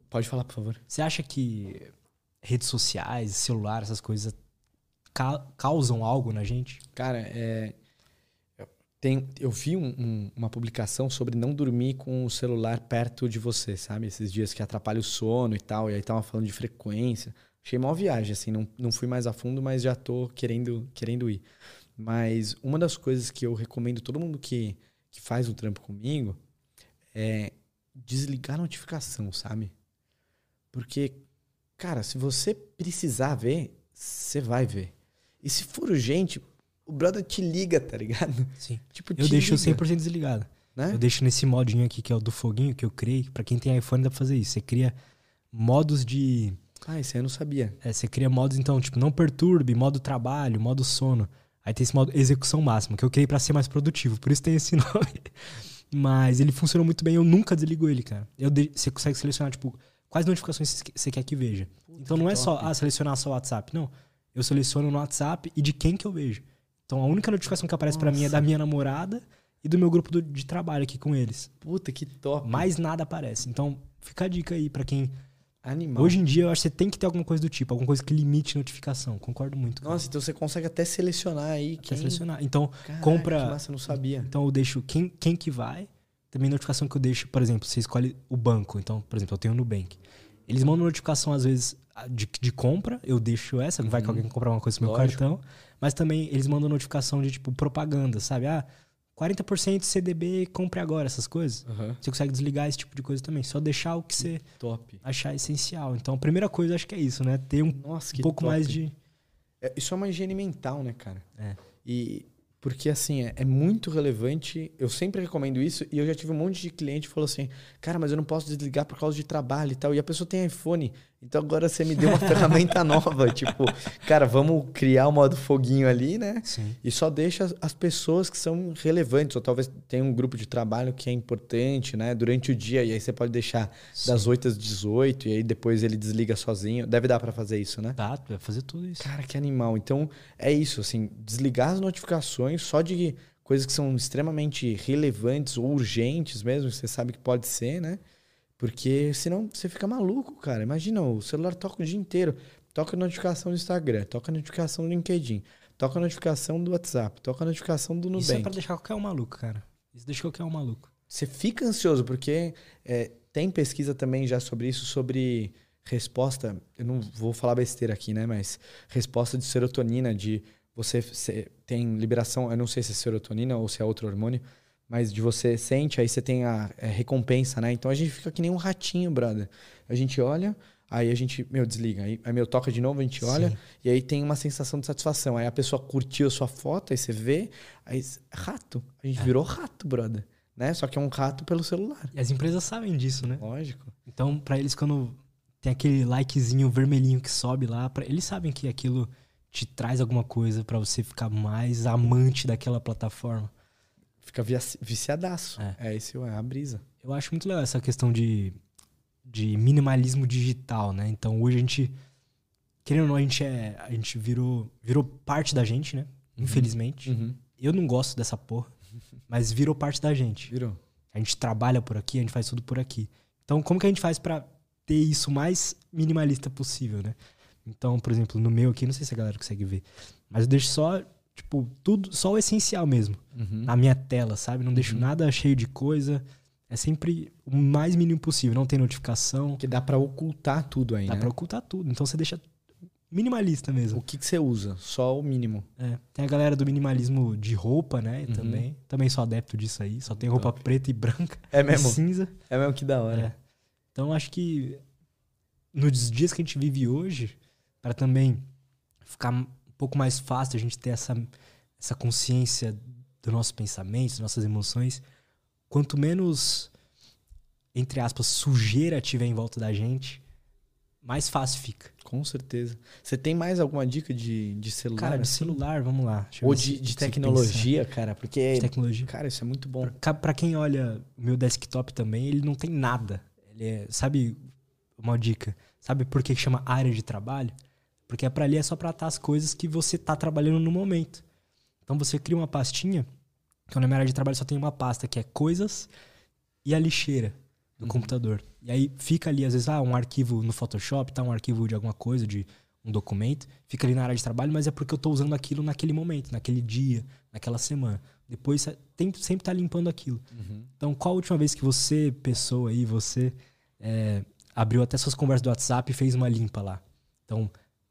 Speaker 2: Pode falar, por favor.
Speaker 1: Você acha que redes sociais, celular, essas coisas ca causam algo na gente?
Speaker 2: Cara, é, tem, eu vi um, um, uma publicação sobre não dormir com o celular perto de você, sabe? Esses dias que atrapalha o sono e tal. E aí tava falando de frequência. Achei uma viagem, assim. Não, não fui mais a fundo, mas já tô querendo, querendo ir. Mas uma das coisas que eu recomendo todo mundo que, que faz o trampo comigo é desligar a notificação, sabe? Porque Cara, se você precisar ver, você vai ver. E se for urgente, o brother te liga, tá ligado?
Speaker 1: Sim. Tipo, eu deixo liga. 100% desligado. Né? Eu deixo nesse modinho aqui, que é o do foguinho, que eu criei. Para quem tem iPhone, dá pra fazer isso. Você cria modos de.
Speaker 2: Ah, isso aí eu não sabia.
Speaker 1: É, você cria modos, então, tipo, não perturbe, modo trabalho, modo sono. Aí tem esse modo execução máxima, que eu criei para ser mais produtivo. Por isso tem esse nome. Mas ele funcionou muito bem, eu nunca desligo ele, cara. Eu de... Você consegue selecionar, tipo, quais notificações você quer que veja. Puta então não é top. só ah, selecionar só o WhatsApp. Não. Eu seleciono no WhatsApp e de quem que eu vejo. Então a única notificação que aparece para mim é da minha namorada e do meu grupo do, de trabalho aqui com eles.
Speaker 2: Puta, que top.
Speaker 1: Mais nada aparece. Então fica a dica aí para quem.
Speaker 2: Animal.
Speaker 1: Hoje em dia eu acho que você tem que ter alguma coisa do tipo, alguma coisa que limite notificação. Concordo muito.
Speaker 2: Cara. Nossa, então você consegue até selecionar aí.
Speaker 1: Até quem... selecionar. Então, Caraca, compra.
Speaker 2: Que massa, não sabia.
Speaker 1: Então eu deixo quem, quem que vai. Também notificação que eu deixo, por exemplo, você escolhe o banco. Então, por exemplo, eu tenho o Nubank. Eles mandam notificação, às vezes, de, de compra, eu deixo essa, uhum. vai que uhum. alguém comprar uma coisa no meu cartão. Mas também eles mandam notificação de, tipo, propaganda, sabe? Ah, 40% CDB, compre agora, essas coisas. Uhum. Você consegue desligar esse tipo de coisa também. Só deixar o que você
Speaker 2: top.
Speaker 1: achar essencial. Então, a primeira coisa, acho que é isso, né? Ter um, Nossa, um pouco top. mais de...
Speaker 2: É, isso é uma higiene mental, né, cara?
Speaker 1: É.
Speaker 2: E porque, assim, é, é, muito relevante. Eu sempre recomendo isso. E eu já tive um monte de cliente que falou assim: Cara, mas eu não posso desligar por causa de trabalho e tal. E a pessoa tem iPhone. Então agora você me deu uma ferramenta nova. Tipo, cara, vamos criar o modo foguinho ali, né?
Speaker 1: Sim.
Speaker 2: E só deixa as pessoas que são relevantes. Ou talvez tenha um grupo de trabalho que é importante, né? Durante o dia. E aí você pode deixar Sim. das 8 às 18. E aí depois ele desliga sozinho. Deve dar para fazer isso, né?
Speaker 1: Dá, vai fazer tudo isso.
Speaker 2: Cara, que animal. Então é isso, assim, desligar as notificações só de coisas que são extremamente relevantes ou urgentes mesmo, você sabe que pode ser, né? Porque senão você fica maluco, cara. Imagina, o celular toca o dia inteiro. Toca a notificação do Instagram, toca a notificação do LinkedIn, toca a notificação do WhatsApp, toca a notificação do Nubank. Isso é
Speaker 1: pra deixar qualquer um maluco, cara. Isso deixa qualquer um maluco.
Speaker 2: Você fica ansioso, porque é, tem pesquisa também já sobre isso, sobre resposta. Eu não vou falar besteira aqui, né? Mas resposta de serotonina, de você tem liberação, eu não sei se é serotonina ou se é outro hormônio, mas de você sente, aí você tem a é, recompensa, né? Então a gente fica que nem um ratinho, brother. A gente olha, aí a gente, meu, desliga. Aí, aí meu, toca de novo, a gente olha, Sim. e aí tem uma sensação de satisfação. Aí a pessoa curtiu a sua foto, aí você vê, aí rato. A gente é. virou rato, brother. né? Só que é um rato pelo celular.
Speaker 1: E as empresas sabem disso, né?
Speaker 2: Lógico.
Speaker 1: Então, para eles, quando tem aquele likezinho vermelhinho que sobe lá, pra, eles sabem que aquilo te traz alguma coisa para você ficar mais amante daquela plataforma.
Speaker 2: Fica viciadaço. É, é esse é a brisa.
Speaker 1: Eu acho muito legal essa questão de, de minimalismo digital, né? Então, hoje a gente querendo ou não, a gente, é, a gente virou, virou parte da gente, né? Uhum. Infelizmente. Uhum. Eu não gosto dessa porra, mas virou parte da gente.
Speaker 2: Virou.
Speaker 1: A gente trabalha por aqui, a gente faz tudo por aqui. Então, como que a gente faz para ter isso mais minimalista possível, né? Então, por exemplo, no meu aqui, não sei se a galera consegue ver, mas eu deixo só, tipo, tudo, só o essencial mesmo, uhum. na minha tela, sabe? Não deixo uhum. nada cheio de coisa. É sempre o mais mínimo possível. Não tem notificação.
Speaker 2: Que dá para ocultar tudo aí,
Speaker 1: dá
Speaker 2: né?
Speaker 1: Pra ocultar tudo. Então você deixa minimalista mesmo.
Speaker 2: O que, que você usa? Só o mínimo.
Speaker 1: É. Tem a galera do minimalismo de roupa, né? Uhum. Também. Também sou adepto disso aí. Só tem roupa Top. preta e branca.
Speaker 2: É mesmo?
Speaker 1: cinza.
Speaker 2: É mesmo que da hora. É.
Speaker 1: Então acho que nos dias que a gente vive hoje, para também ficar pouco mais fácil a gente ter essa, essa consciência dos nossos pensamentos, das nossas emoções, quanto menos, entre aspas, sujeira tiver em volta da gente, mais fácil fica.
Speaker 2: Com certeza. Você tem mais alguma dica de, de celular?
Speaker 1: Cara, de assim? celular, vamos lá.
Speaker 2: Ou de, de tecnologia, cara, porque...
Speaker 1: De tecnologia.
Speaker 2: Cara, isso é muito bom.
Speaker 1: Pra, pra, quem olha o meu desktop também, ele não tem nada. Ele é, sabe, uma dica, sabe por que chama área de trabalho? Porque é para ali é só para estar as coisas que você tá trabalhando no momento. Então você cria uma pastinha, então na minha área de trabalho só tem uma pasta que é coisas e a lixeira do uhum. computador. E aí fica ali, às vezes, ah, um arquivo no Photoshop, tá um arquivo de alguma coisa, de um documento, fica ali na área de trabalho, mas é porque eu estou usando aquilo naquele momento, naquele dia, naquela semana. Depois tem, sempre tá limpando aquilo. Uhum. Então, qual a última vez que você, pessoa aí, você é, abriu até suas conversas do WhatsApp e fez uma limpa lá? Então,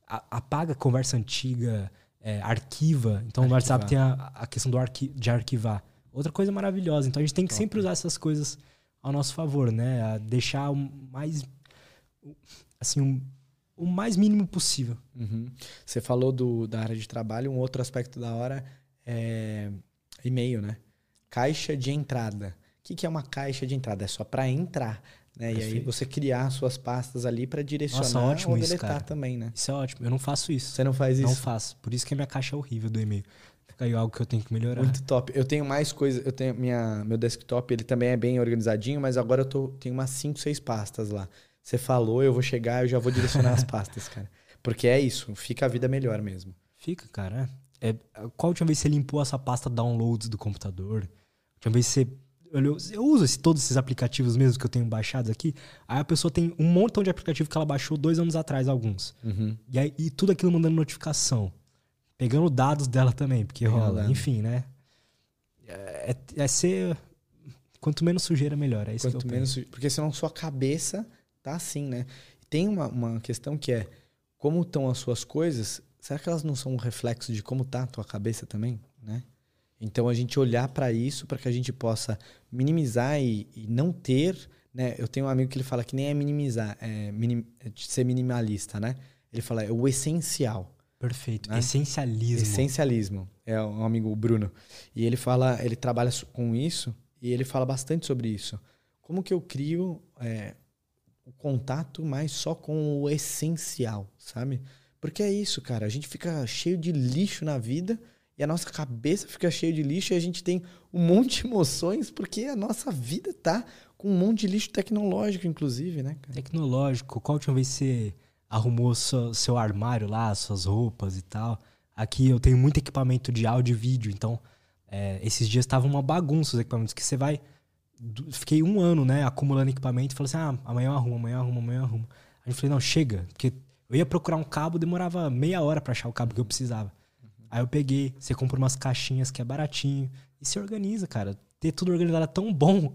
Speaker 1: apaga a conversa antiga, é, arquiva. Então, Arquivar. no WhatsApp tem a, a questão do arqui, de arquivar. Outra coisa maravilhosa. Então, a gente tem que Top. sempre usar essas coisas ao nosso favor, né? A deixar o mais assim um, o mais mínimo possível.
Speaker 2: Uhum. Você falou do, da área de trabalho, um outro aspecto da hora é e-mail, né? Caixa de entrada. O que, que é uma caixa de entrada? É só para entrar. Né? E aí você criar suas pastas ali para direcionar Nossa, ótimo ou deletar isso, também, né?
Speaker 1: Isso é ótimo. Eu não faço isso.
Speaker 2: Você não faz isso?
Speaker 1: Não faço. Por isso que a minha caixa é horrível do e-mail aí algo que eu tenho que melhorar.
Speaker 2: Muito top. Eu tenho mais coisas. Eu tenho minha, meu desktop, ele também é bem organizadinho, mas agora eu tô, tenho umas 5, 6 pastas lá. Você falou, eu vou chegar, eu já vou direcionar as pastas, cara. Porque é isso, fica a vida melhor mesmo.
Speaker 1: Fica, cara. É, qual a última vez você limpou essa pasta downloads do computador? A última vez você eu, eu uso esse, todos esses aplicativos mesmo que eu tenho baixados aqui. Aí a pessoa tem um montão de aplicativo que ela baixou dois anos atrás, alguns. Uhum. E, aí, e tudo aquilo mandando notificação pegando dados dela também, porque rola. Enfim, né? É, é, ser. Quanto menos sujeira, melhor. É isso Quanto que eu menos penso.
Speaker 2: Porque senão sua cabeça tá assim, né? Tem uma, uma questão que é como estão as suas coisas. Será que elas não são um reflexo de como tá a tua cabeça também, né? Então a gente olhar para isso para que a gente possa minimizar e, e, não ter, né? Eu tenho um amigo que ele fala que nem é minimizar, é, minim, é ser minimalista, né? Ele fala é o essencial.
Speaker 1: Perfeito. Né? Essencialismo.
Speaker 2: Essencialismo. É um amigo, o Bruno. E ele fala, ele trabalha com isso e ele fala bastante sobre isso. Como que eu crio é, o contato mais só com o essencial, sabe? Porque é isso, cara. A gente fica cheio de lixo na vida e a nossa cabeça fica cheia de lixo e a gente tem um monte de emoções porque a nossa vida tá com um monte de lixo tecnológico, inclusive, né?
Speaker 1: Cara? Tecnológico. Qual a última vez você arrumou seu, seu armário lá, suas roupas e tal. Aqui eu tenho muito equipamento de áudio e vídeo, então é, esses dias estavam uma bagunça os equipamentos que você vai. Fiquei um ano, né, acumulando equipamento falei assim: ah, amanhã eu arrumo, amanhã eu arrumo, amanhã eu arrumo. Aí eu falei: não, chega, porque eu ia procurar um cabo, demorava meia hora para achar o cabo que eu precisava. Aí eu peguei, você compra umas caixinhas que é baratinho e se organiza, cara. Ter tudo organizado é tão bom.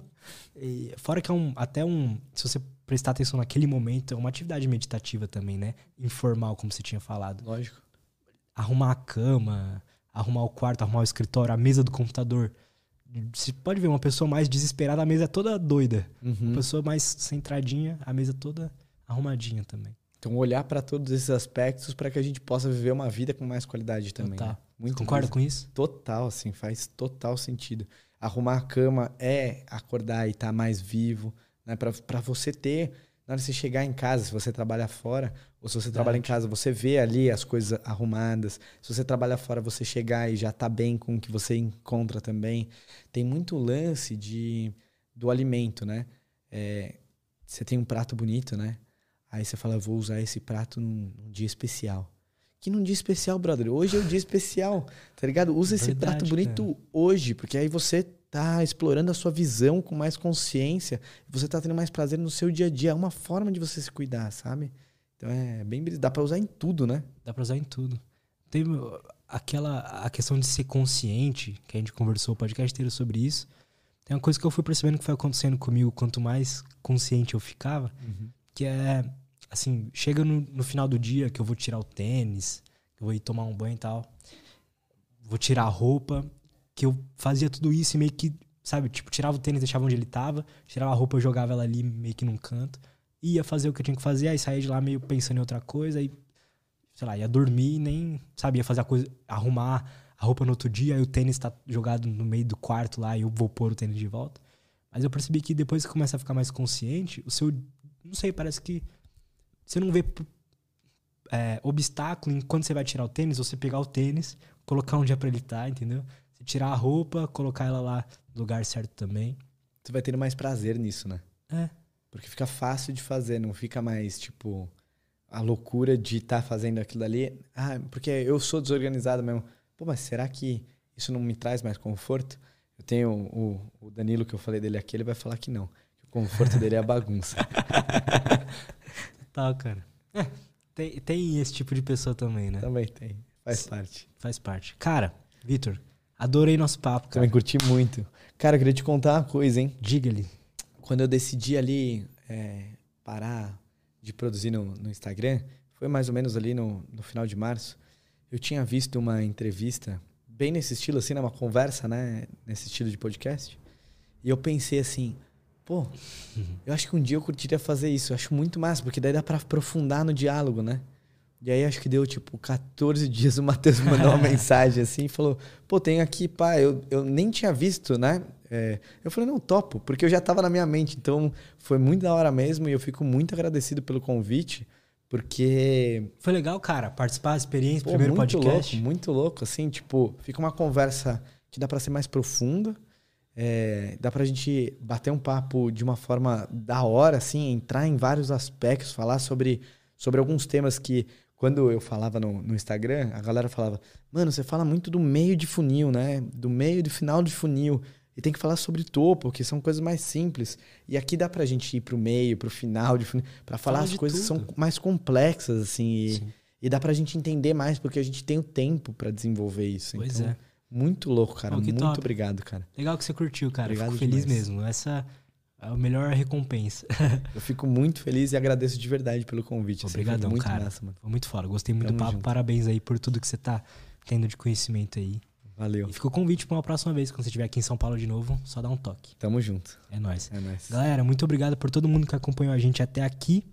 Speaker 1: E fora que é um, até um. Se você prestar atenção naquele momento, é uma atividade meditativa também, né? Informal, como você tinha falado.
Speaker 2: Lógico.
Speaker 1: Arrumar a cama, arrumar o quarto, arrumar o escritório, a mesa do computador. Você pode ver uma pessoa mais desesperada, a mesa é toda doida. Uhum. Uma pessoa mais centradinha, a mesa toda arrumadinha também.
Speaker 2: Então, olhar para todos esses aspectos para que a gente possa viver uma vida com mais qualidade também. Total. Né?
Speaker 1: Muito Concorda com isso?
Speaker 2: Total, assim, faz total sentido. arrumar a cama é acordar e estar tá mais vivo, né? Para você ter, na hora de você chegar em casa, se você trabalha fora, ou se você Verdade. trabalha em casa, você vê ali as coisas arrumadas. Se você trabalha fora, você chegar e já tá bem com o que você encontra também. Tem muito lance de, do alimento, né? É, você tem um prato bonito, né? Aí você fala, vou usar esse prato num, num, dia especial. Que num dia especial, brother? Hoje é o dia especial, tá ligado? Usa Verdade, esse prato bonito cara. hoje, porque aí você tá explorando a sua visão com mais consciência, você tá tendo mais prazer no seu dia a dia. É uma forma de você se cuidar, sabe? Então é bem dá para usar em tudo, né?
Speaker 1: Dá para usar em tudo. Tem aquela a questão de ser consciente, que a gente conversou o podcast inteiro sobre isso. Tem uma coisa que eu fui percebendo que foi acontecendo comigo quanto mais consciente eu ficava, uhum. que é assim, chega no, no, final do dia que eu vou tirar o tênis, eu vou ir tomar um banho e tal, vou tirar a roupa, que eu fazia tudo isso e meio que, sabe, tipo, tirava o tênis, deixava onde ele tava, tirava a roupa, jogava ela ali meio que num canto, ia fazer o que eu tinha que fazer, aí saía de lá meio pensando em outra coisa, aí, sei lá, ia dormir, nem, sabe, ia fazer a coisa, arrumar a roupa no outro dia, aí o tênis tá jogado no meio do quarto lá e eu vou pôr o tênis de volta. Mas eu percebi que depois que começa a ficar mais consciente, o seu, não sei, parece que você não vê é, obstáculo em quando você vai tirar o tênis, você pegar o tênis, colocar onde é pra ele estar, tá, entendeu? Você tirar a roupa, colocar ela lá no lugar certo também.
Speaker 2: Você vai ter mais prazer nisso, né?
Speaker 1: É.
Speaker 2: Porque fica fácil de fazer, não fica mais, tipo, a loucura de estar tá fazendo aquilo ali. Ah, porque eu sou desorganizado mesmo. Pô, mas será que isso não me traz mais conforto? Eu tenho o, o Danilo que eu falei dele aqui, ele vai falar que não. Que o conforto dele é a bagunça.
Speaker 1: Tá, cara. É, tem, tem esse tipo de pessoa também, né?
Speaker 2: Também tem. Faz parte.
Speaker 1: Faz parte. Cara, Vitor, adorei nosso papo, cara.
Speaker 2: Também curti muito. Cara, eu queria te contar uma coisa, hein?
Speaker 1: Diga-lhe.
Speaker 2: Quando eu decidi ali é, parar de produzir no, no, Instagram, foi mais ou menos ali no, no final de março, eu tinha visto uma entrevista bem nesse estilo, assim, né? uma conversa, né? Nesse estilo de podcast. E eu pensei assim, Pô, eu acho que um dia eu curtiria fazer isso. Eu acho muito massa, porque daí dá pra aprofundar no diálogo, né? E aí acho que deu, tipo, 14 dias o Matheus mandou uma mensagem assim e falou: pô, tem aqui, pá, eu, eu nem tinha visto, né? É, eu falei, não, topo, porque eu já tava na minha mente. Então foi muito da hora mesmo e eu fico muito agradecido pelo convite, porque.
Speaker 1: Foi legal, cara, participar da experiência, pô, primeiro
Speaker 2: muito
Speaker 1: podcast.
Speaker 2: Louco, muito louco, assim, tipo, fica uma conversa que dá para ser mais profunda é, dá pra gente bater um papo de uma forma da hora, assim, entrar em vários aspectos, falar sobre, sobre alguns temas que, quando eu falava no, no Instagram, a galera falava, mano, você fala muito do meio de funil, né? Do meio e do final de funil. E tem que falar sobre topo, que são coisas mais simples. E aqui dá pra gente ir pro meio, pro final de funil, pra falar Fala as coisas tudo. que são mais complexas, assim. E, e, dá pra gente entender mais, porque a gente tem o tempo para desenvolver isso.
Speaker 1: Pois então, é.
Speaker 2: Muito louco, cara. muito top. obrigado, cara.
Speaker 1: Legal que você curtiu, cara. Obrigado Fico feliz demais. mesmo. Essa é a melhor recompensa.
Speaker 2: eu fico muito feliz e agradeço de verdade pelo convite.
Speaker 1: Obrigadão, muito cara. Massa, mano. Foi muito foda. Gostei muito Tamo do papo. Junto. Parabéns aí por tudo que você tá tendo de conhecimento aí.
Speaker 2: Valeu.
Speaker 1: E fica o convite para uma próxima vez, quando você estiver aqui em São Paulo de novo, só dá um toque.
Speaker 2: Tamo junto.
Speaker 1: É nóis.
Speaker 2: É nóis.
Speaker 1: Galera, muito obrigado por todo mundo que acompanhou a gente até aqui.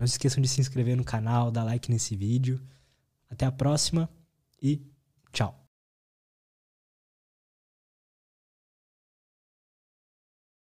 Speaker 1: Não se esqueçam de se inscrever no canal, dar like nesse vídeo. Até a próxima e tchau.